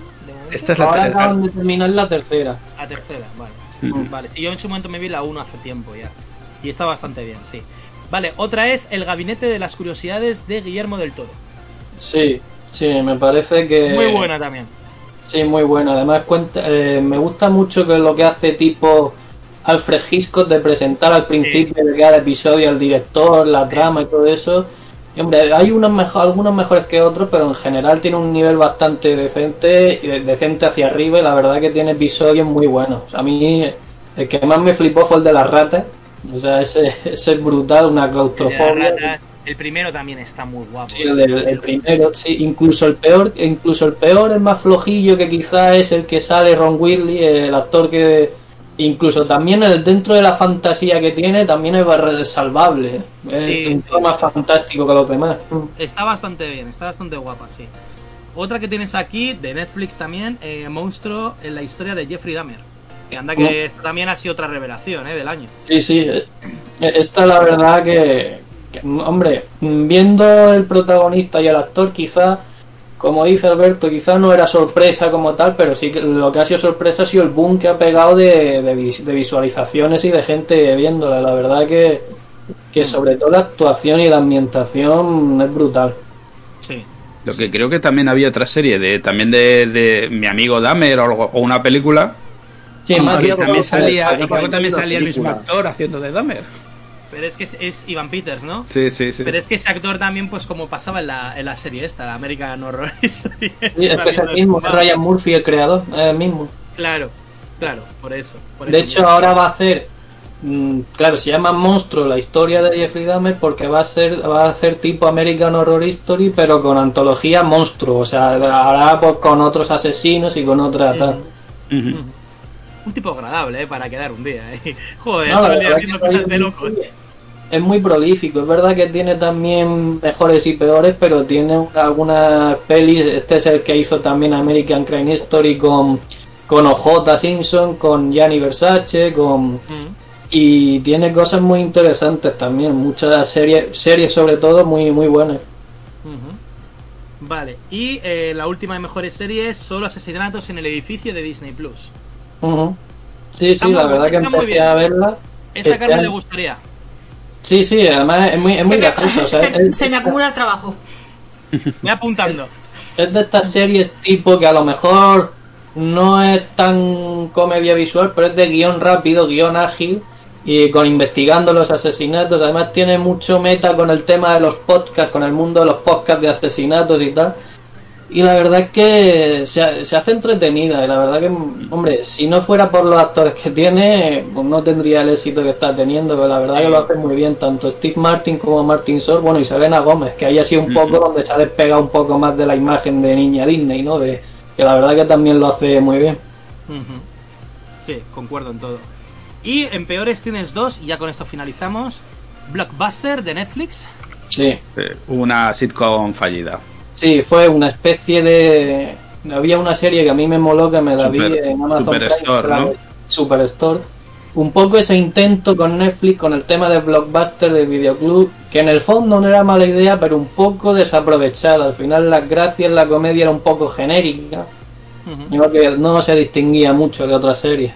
S5: Esta es la
S3: Ahora
S5: tercera.
S3: acaban de terminar la tercera.
S1: La tercera, vale.
S5: Mm.
S1: Vale, si yo en su momento me vi la 1 hace tiempo ya. Y está bastante bien, sí. Vale, otra es El Gabinete de las Curiosidades de Guillermo del Toro.
S3: Sí, sí, me parece que...
S1: Muy buena también.
S3: Sí, muy buena. Además, cuenta, eh, me gusta mucho que lo que hace tipo Alfred Hitchcock de presentar al principio de cada episodio al director, la trama y todo eso. Y, hombre, hay unos mejor, algunos mejores que otros, pero en general tiene un nivel bastante decente decente hacia arriba. Y la verdad que tiene episodios muy buenos. A mí, el que más me flipó fue el de las ratas. O sea, ese, ese es brutal, una
S1: El
S3: claustrofobia.
S1: ratas, el primero también está muy guapo.
S3: Sí, el, del- el primero, sí, incluso el peor, incluso el peor, el más flojillo que quizá es el que sale Ron Whitley, el actor que incluso también el dentro de la fantasía que tiene también es salvable, es
S1: Sí,
S3: un
S1: sí.
S3: poco más fantástico que los demás.
S1: Está bastante bien, está bastante guapa, sí. Otra que tienes aquí, de Netflix también, eh, Monstruo en la historia de Jeffrey Dahmer. Que anda
S3: ¿Cómo?
S1: que esta también ha sido otra revelación eh, del año.
S3: Sí, sí, eh, esta la verdad que, que, hombre, viendo el protagonista y el actor quizá como dice Alberto, quizás no era sorpresa como tal, pero sí que lo que ha sido sorpresa ha sido el boom que ha pegado de, de vis- de visualizaciones y de gente viéndola. La verdad que, que sobre todo la actuación y la ambientación es brutal.
S1: Sí.
S5: Lo que creo que también había otra serie de también de, de mi amigo Dahmer o, algo- o una película
S3: Sí,
S5: y
S3: más
S5: que también salía creo que también salía el mismo actor haciendo de Dahmer.
S1: Pero es que es, es Ivan Peters, ¿no?
S5: Sí, sí, sí.
S1: Pero es que ese actor también, pues como pasaba en la, en la serie esta, la American Horror Story.
S3: Sí, es que es el mismo, es Ryan Murphy el creador, es el mismo.
S1: Claro, claro, por eso. por
S3: De
S1: eso
S3: hecho,
S1: mismo.
S3: ahora va a hacer mm, claro, se llama Monstruo la historia de Jeffrey Dahmer porque va a ser va a hacer tipo American Horror Story, pero con antología monstruo, o sea, hará pues, con otros asesinos y con otra tal.
S1: Un tipo agradable, ¿eh? Para quedar un día, ¿eh? Joder,
S3: No,
S1: todo el día haciendo cosas de locos.
S3: Es muy prolífico, es verdad que tiene también mejores y peores, pero tiene algunas pelis. Este es el que hizo también American Crime Story con, con OJ Simpson, con Gianni Versace, con
S1: Mm.
S3: y tiene cosas muy interesantes también, muchas series, series sobre todo muy muy buenas.
S1: Vale, y eh, la última de mejores series, solo asesinatos en el edificio de Disney Plus.
S3: Ujú. Sí,
S1: Está
S3: sí,
S1: muy
S3: la verdad que empecé
S1: bien.
S3: a verla.
S1: Esta
S3: Este
S1: carne le
S3: año-
S1: gustaría.
S3: Sí, sí, además es muy, es muy
S4: se, me,
S3: gracioso. o sea,
S4: se-
S3: es-
S4: se me acumula el trabajo.
S1: Voy apuntando.
S3: Es de estas series tipo que a lo mejor no es tan comedia visual, pero es de guion rápido, guion ágil y con investigando los asesinatos. Además tiene mucho meta con el tema de los podcasts, con el mundo de los podcasts de asesinatos y tal. Y la verdad es que se, se hace entretenida. Y la verdad que, hombre, si no fuera por los actores que tiene, pues no tendría el éxito que está teniendo. Pero la verdad que lo hace muy bien, tanto Steve Martin como Martin Short, bueno, y Selena Gómez, que haya sido un poco donde se ha despegado un poco más de la imagen de niña Disney, ¿no? De, que la verdad que también lo hace muy bien.
S1: Sí, concuerdo en todo. Y en peores tienes dos, y ya con esto finalizamos. Blockbuster de Netflix.
S3: Sí.
S5: Una sitcom fallida.
S3: Sí, fue una especie de. Había una serie que a mí me moló que me la vi
S5: Super-
S3: en Amazon
S5: Superstore,
S3: Prime,
S5: ¿no?
S3: Superstore. Un poco ese intento con Netflix con el tema de Blockbuster del videoclub, que en el fondo no era mala idea, pero un poco desaprovechada. Al final las gracias, la comedia era un poco genérica, digo que no se distinguía mucho de otras series.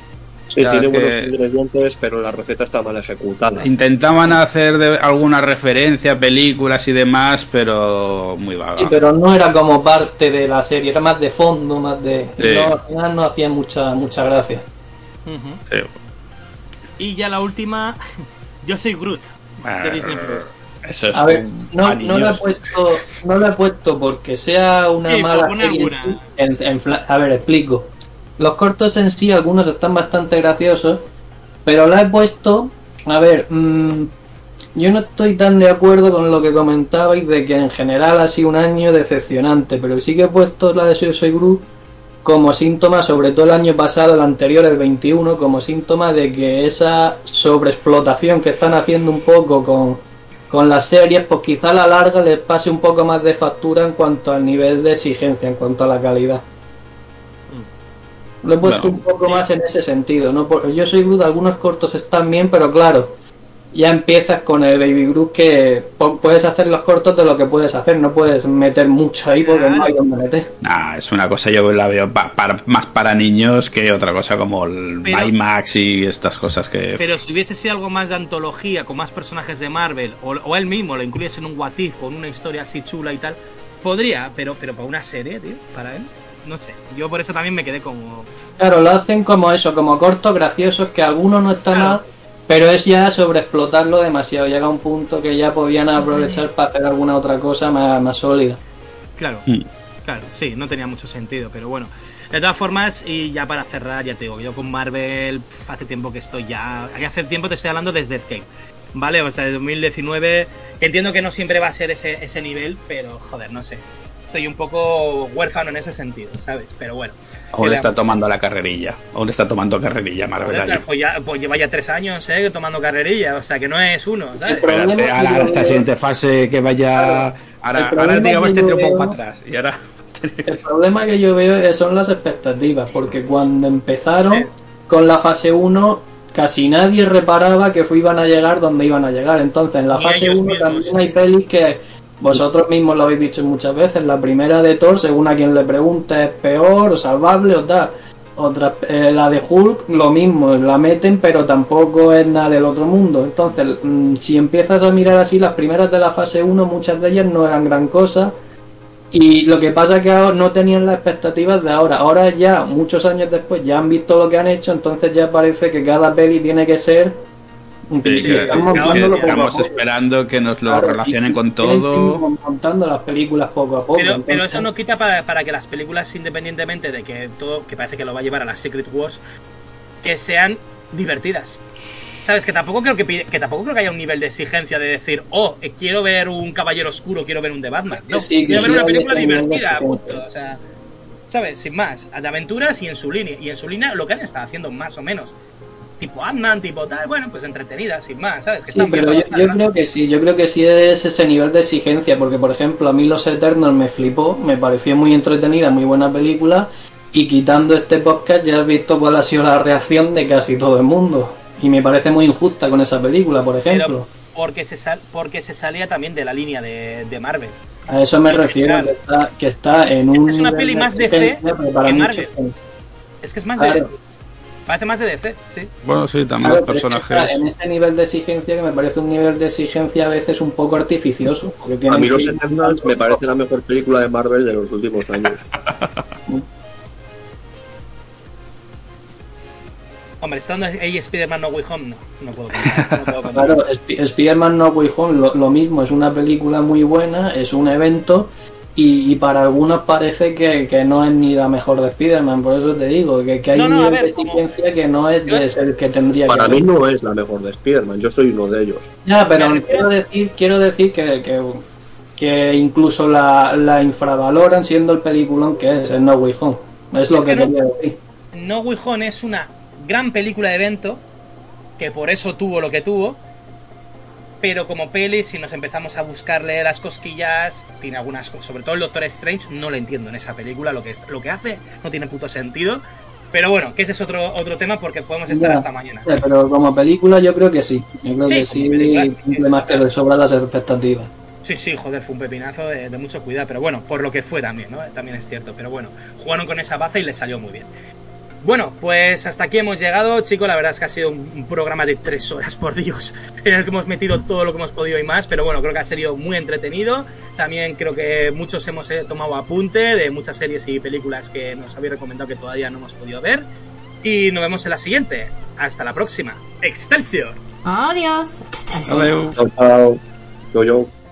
S2: Sí,
S5: Ya,
S2: tiene buenos ingredientes, pero la receta está mal ejecutada.
S5: Intentaban hacer de alguna referencia películas y demás, pero muy vaga.
S3: Sí, pero no era como parte de la serie, era más de fondo, más de... y
S5: Sí.
S3: no, al final no hacía mucha, mucha gracia.
S1: Ujú.
S5: Sí.
S1: Y ya la última, Yo soy Groot de Disney Plus.
S5: Eso es
S3: A ver, no, no lo he puesto, no lo he puesto porque sea una
S1: Sí,
S3: mala serie. en- en a ver, explico. Los cortos en sí, algunos están bastante graciosos, pero la he puesto. A ver, mm, yo no estoy tan de acuerdo con lo que comentabais de que en general ha sido un año decepcionante, pero sí que he puesto la de Soy Soy Groot como síntoma, sobre todo el año pasado, el anterior, el 21, como síntoma de que esa sobreexplotación que están haciendo un poco con, con las series, pues quizá a la larga les pase un poco más de factura en cuanto al nivel de exigencia, en cuanto a la calidad. Lo he puesto
S5: Bueno,
S3: un poco más en ese sentido, ¿no? Porque yo soy Groot, algunos cortos están bien, pero claro, ya empiezas con el Baby Groot que po- puedes hacer los cortos de lo que puedes hacer, no puedes meter mucho ahí porque no hay donde meter.
S5: Nah, es una cosa, yo la veo pa- para- más para niños que otra cosa como el
S1: Pero-
S5: IMAX y estas cosas que.
S1: Pero si hubiese sido algo más de antología, con más personajes de Marvel, o, o él mismo lo incluyes en un What If, con una historia así chula y tal, podría, pero, pero para una serie, tío, para él, no sé. Yo por eso también me quedé como.
S3: Claro, lo hacen como eso, como cortos graciosos, que alguno no está
S1: Claro.
S3: mal, pero es ya sobreexplotarlo demasiado. Llega un punto que ya podían aprovechar para hacer alguna otra cosa más, más sólida.
S1: Claro,
S5: Mm.
S1: claro, sí, no tenía mucho sentido, pero bueno. De todas formas, y ya para cerrar, ya te digo, yo con Marvel hace tiempo que estoy ya. Hace tiempo te estoy hablando desde Death Game. ¿Vale? O sea, de 2019. Entiendo que no siempre va a ser ese, ese nivel, pero joder, no sé. Estoy un poco huérfano en ese sentido, ¿sabes? Pero bueno.
S5: Aún está tomando la carrerilla. Aún está tomando carrerilla, Marvel.
S1: claro, pues, ya, pues lleva ya tres años, ¿eh? Tomando carrerilla, o sea que no es uno, ¿sabes?
S3: pero-
S5: Espérate, ahora, esta siguiente fase que vaya. Ahora, ahora digamos
S3: que
S5: tendré un poco para atrás. Y ahora.
S3: El problema que yo veo son las expectativas, porque cuando empezaron con la fase 1, casi nadie reparaba que iban a llegar donde iban a llegar. Entonces, en la fase
S1: ellos
S3: 1
S1: mismos.
S3: también hay pelis que vosotros mismos lo habéis dicho muchas veces. La primera de Thor, según a quien le pregunte, es peor o salvable o tal. Otra, eh, la de Hulk, lo mismo, la meten, pero tampoco es nada del otro mundo. Entonces, mm, si empiezas a mirar así, las primeras de la fase 1, muchas de ellas no eran gran cosa. Y lo que pasa es que ahora no tenían las expectativas de ahora. Ahora ya, muchos años después, ya han visto lo que han hecho, entonces ya parece que cada peli tiene que ser
S5: Sí, que- estamos esperando que nos lo
S3: Claro,
S5: relacionen con todo.
S3: montando las películas poco a poco.
S1: Pero, eso no quita para, para que las películas, independientemente de que todo, que parece que lo va a llevar a las Secret Wars, que sean divertidas. ¿Sabes? Que tampoco creo que, pide- que tampoco creo que haya un nivel de exigencia de decir, oh, eh, quiero ver un Caballero Oscuro, quiero ver un de Batman. No,
S3: sí,
S1: quiero
S3: sí
S1: ver una película divertida, punto. O sea, ¿sabes? Sin más, de aventuras y en su línea. Y en su línea lo que han estado haciendo más o menos. Tipo Ant-Man, tipo tal, bueno, pues entretenida, sin más, ¿sabes? Que
S3: Sí, pero yo, yo creo que sí, yo creo que sí es ese nivel de exigencia, porque por ejemplo a mí Los Eternos me flipó, me pareció muy entretenida, muy buena película, y quitando este podcast ya has visto cuál ha sido la reacción de casi todo el mundo, y me parece muy injusta con esa película, por ejemplo.
S1: Pero porque se, sal- porque se salía también de la línea de, de Marvel.
S3: A eso me refiero, que está, que está en un
S1: es una peli
S3: de
S1: más
S3: pero para
S1: que Marvel. Es que es más
S3: Claro.
S1: de. Parece más de DC, sí.
S5: Bueno, sí, también
S3: Claro,
S5: los
S3: pero es que
S5: personajes.
S3: en este nivel de exigencia que me parece un nivel de exigencia a veces un poco artificioso.
S2: A mí Los Eternals me parece la mejor película de Marvel de los últimos años.
S1: Hombre, estando ahí Spider-Man No Way Home, no, no puedo contar. No puedo contar.
S3: Claro, Sp- Spider-Man No Way Home lo, lo mismo, es una película muy buena, es un evento y, y para algunos parece que, que no es ni la mejor de Spider-Man, por eso te digo, que, que hay
S1: No,
S3: un
S1: no, a
S3: nivel
S1: ver,
S3: de
S1: como-
S3: que no es de ser que tendría
S2: Para
S3: que
S2: mí
S3: ser.
S2: no es la mejor de Spider-Man, yo soy uno de ellos.
S3: Ya, pero
S1: Me
S3: quiero decir, quiero decir que, que, que incluso la, la infravaloran siendo el peliculón que es el No Way Home. Es lo
S1: Es
S3: que,
S1: que no-
S3: quería decir.
S1: No Way Home es una gran película de evento, que por eso tuvo lo que tuvo, pero como peli, si nos empezamos a buscarle las cosquillas, tiene algunas cosas, sobre todo el Doctor Strange, no le entiendo en esa película, lo que, es- lo que hace no tiene puto sentido, pero bueno, que ese es otro, otro tema porque podemos estar
S3: Ya.
S1: hasta mañana.
S3: Ya, Pero como película yo creo que sí. Yo creo
S1: Sí,
S3: que sí
S1: película
S3: cumple más que de sobra las expectativas.
S1: Sí, sí, joder, fue un pepinazo de, de mucho cuidado, pero bueno, por lo que fue también, ¿no? También es cierto, pero bueno, jugaron con esa baza y les salió muy bien. Bueno, pues hasta aquí hemos llegado, chicos. La verdad es que ha sido un, programa de tres horas, por Dios, en el que hemos metido todo lo que hemos podido y más. Pero bueno, creo que ha sido muy entretenido. También creo que muchos hemos eh, tomado apunte de muchas series y películas que nos habéis recomendado que todavía no hemos podido ver. Y nos vemos en la siguiente. Hasta la próxima. Excelsior.
S4: Adiós. Excelsior.
S2: Chao, chao. Yo, yo.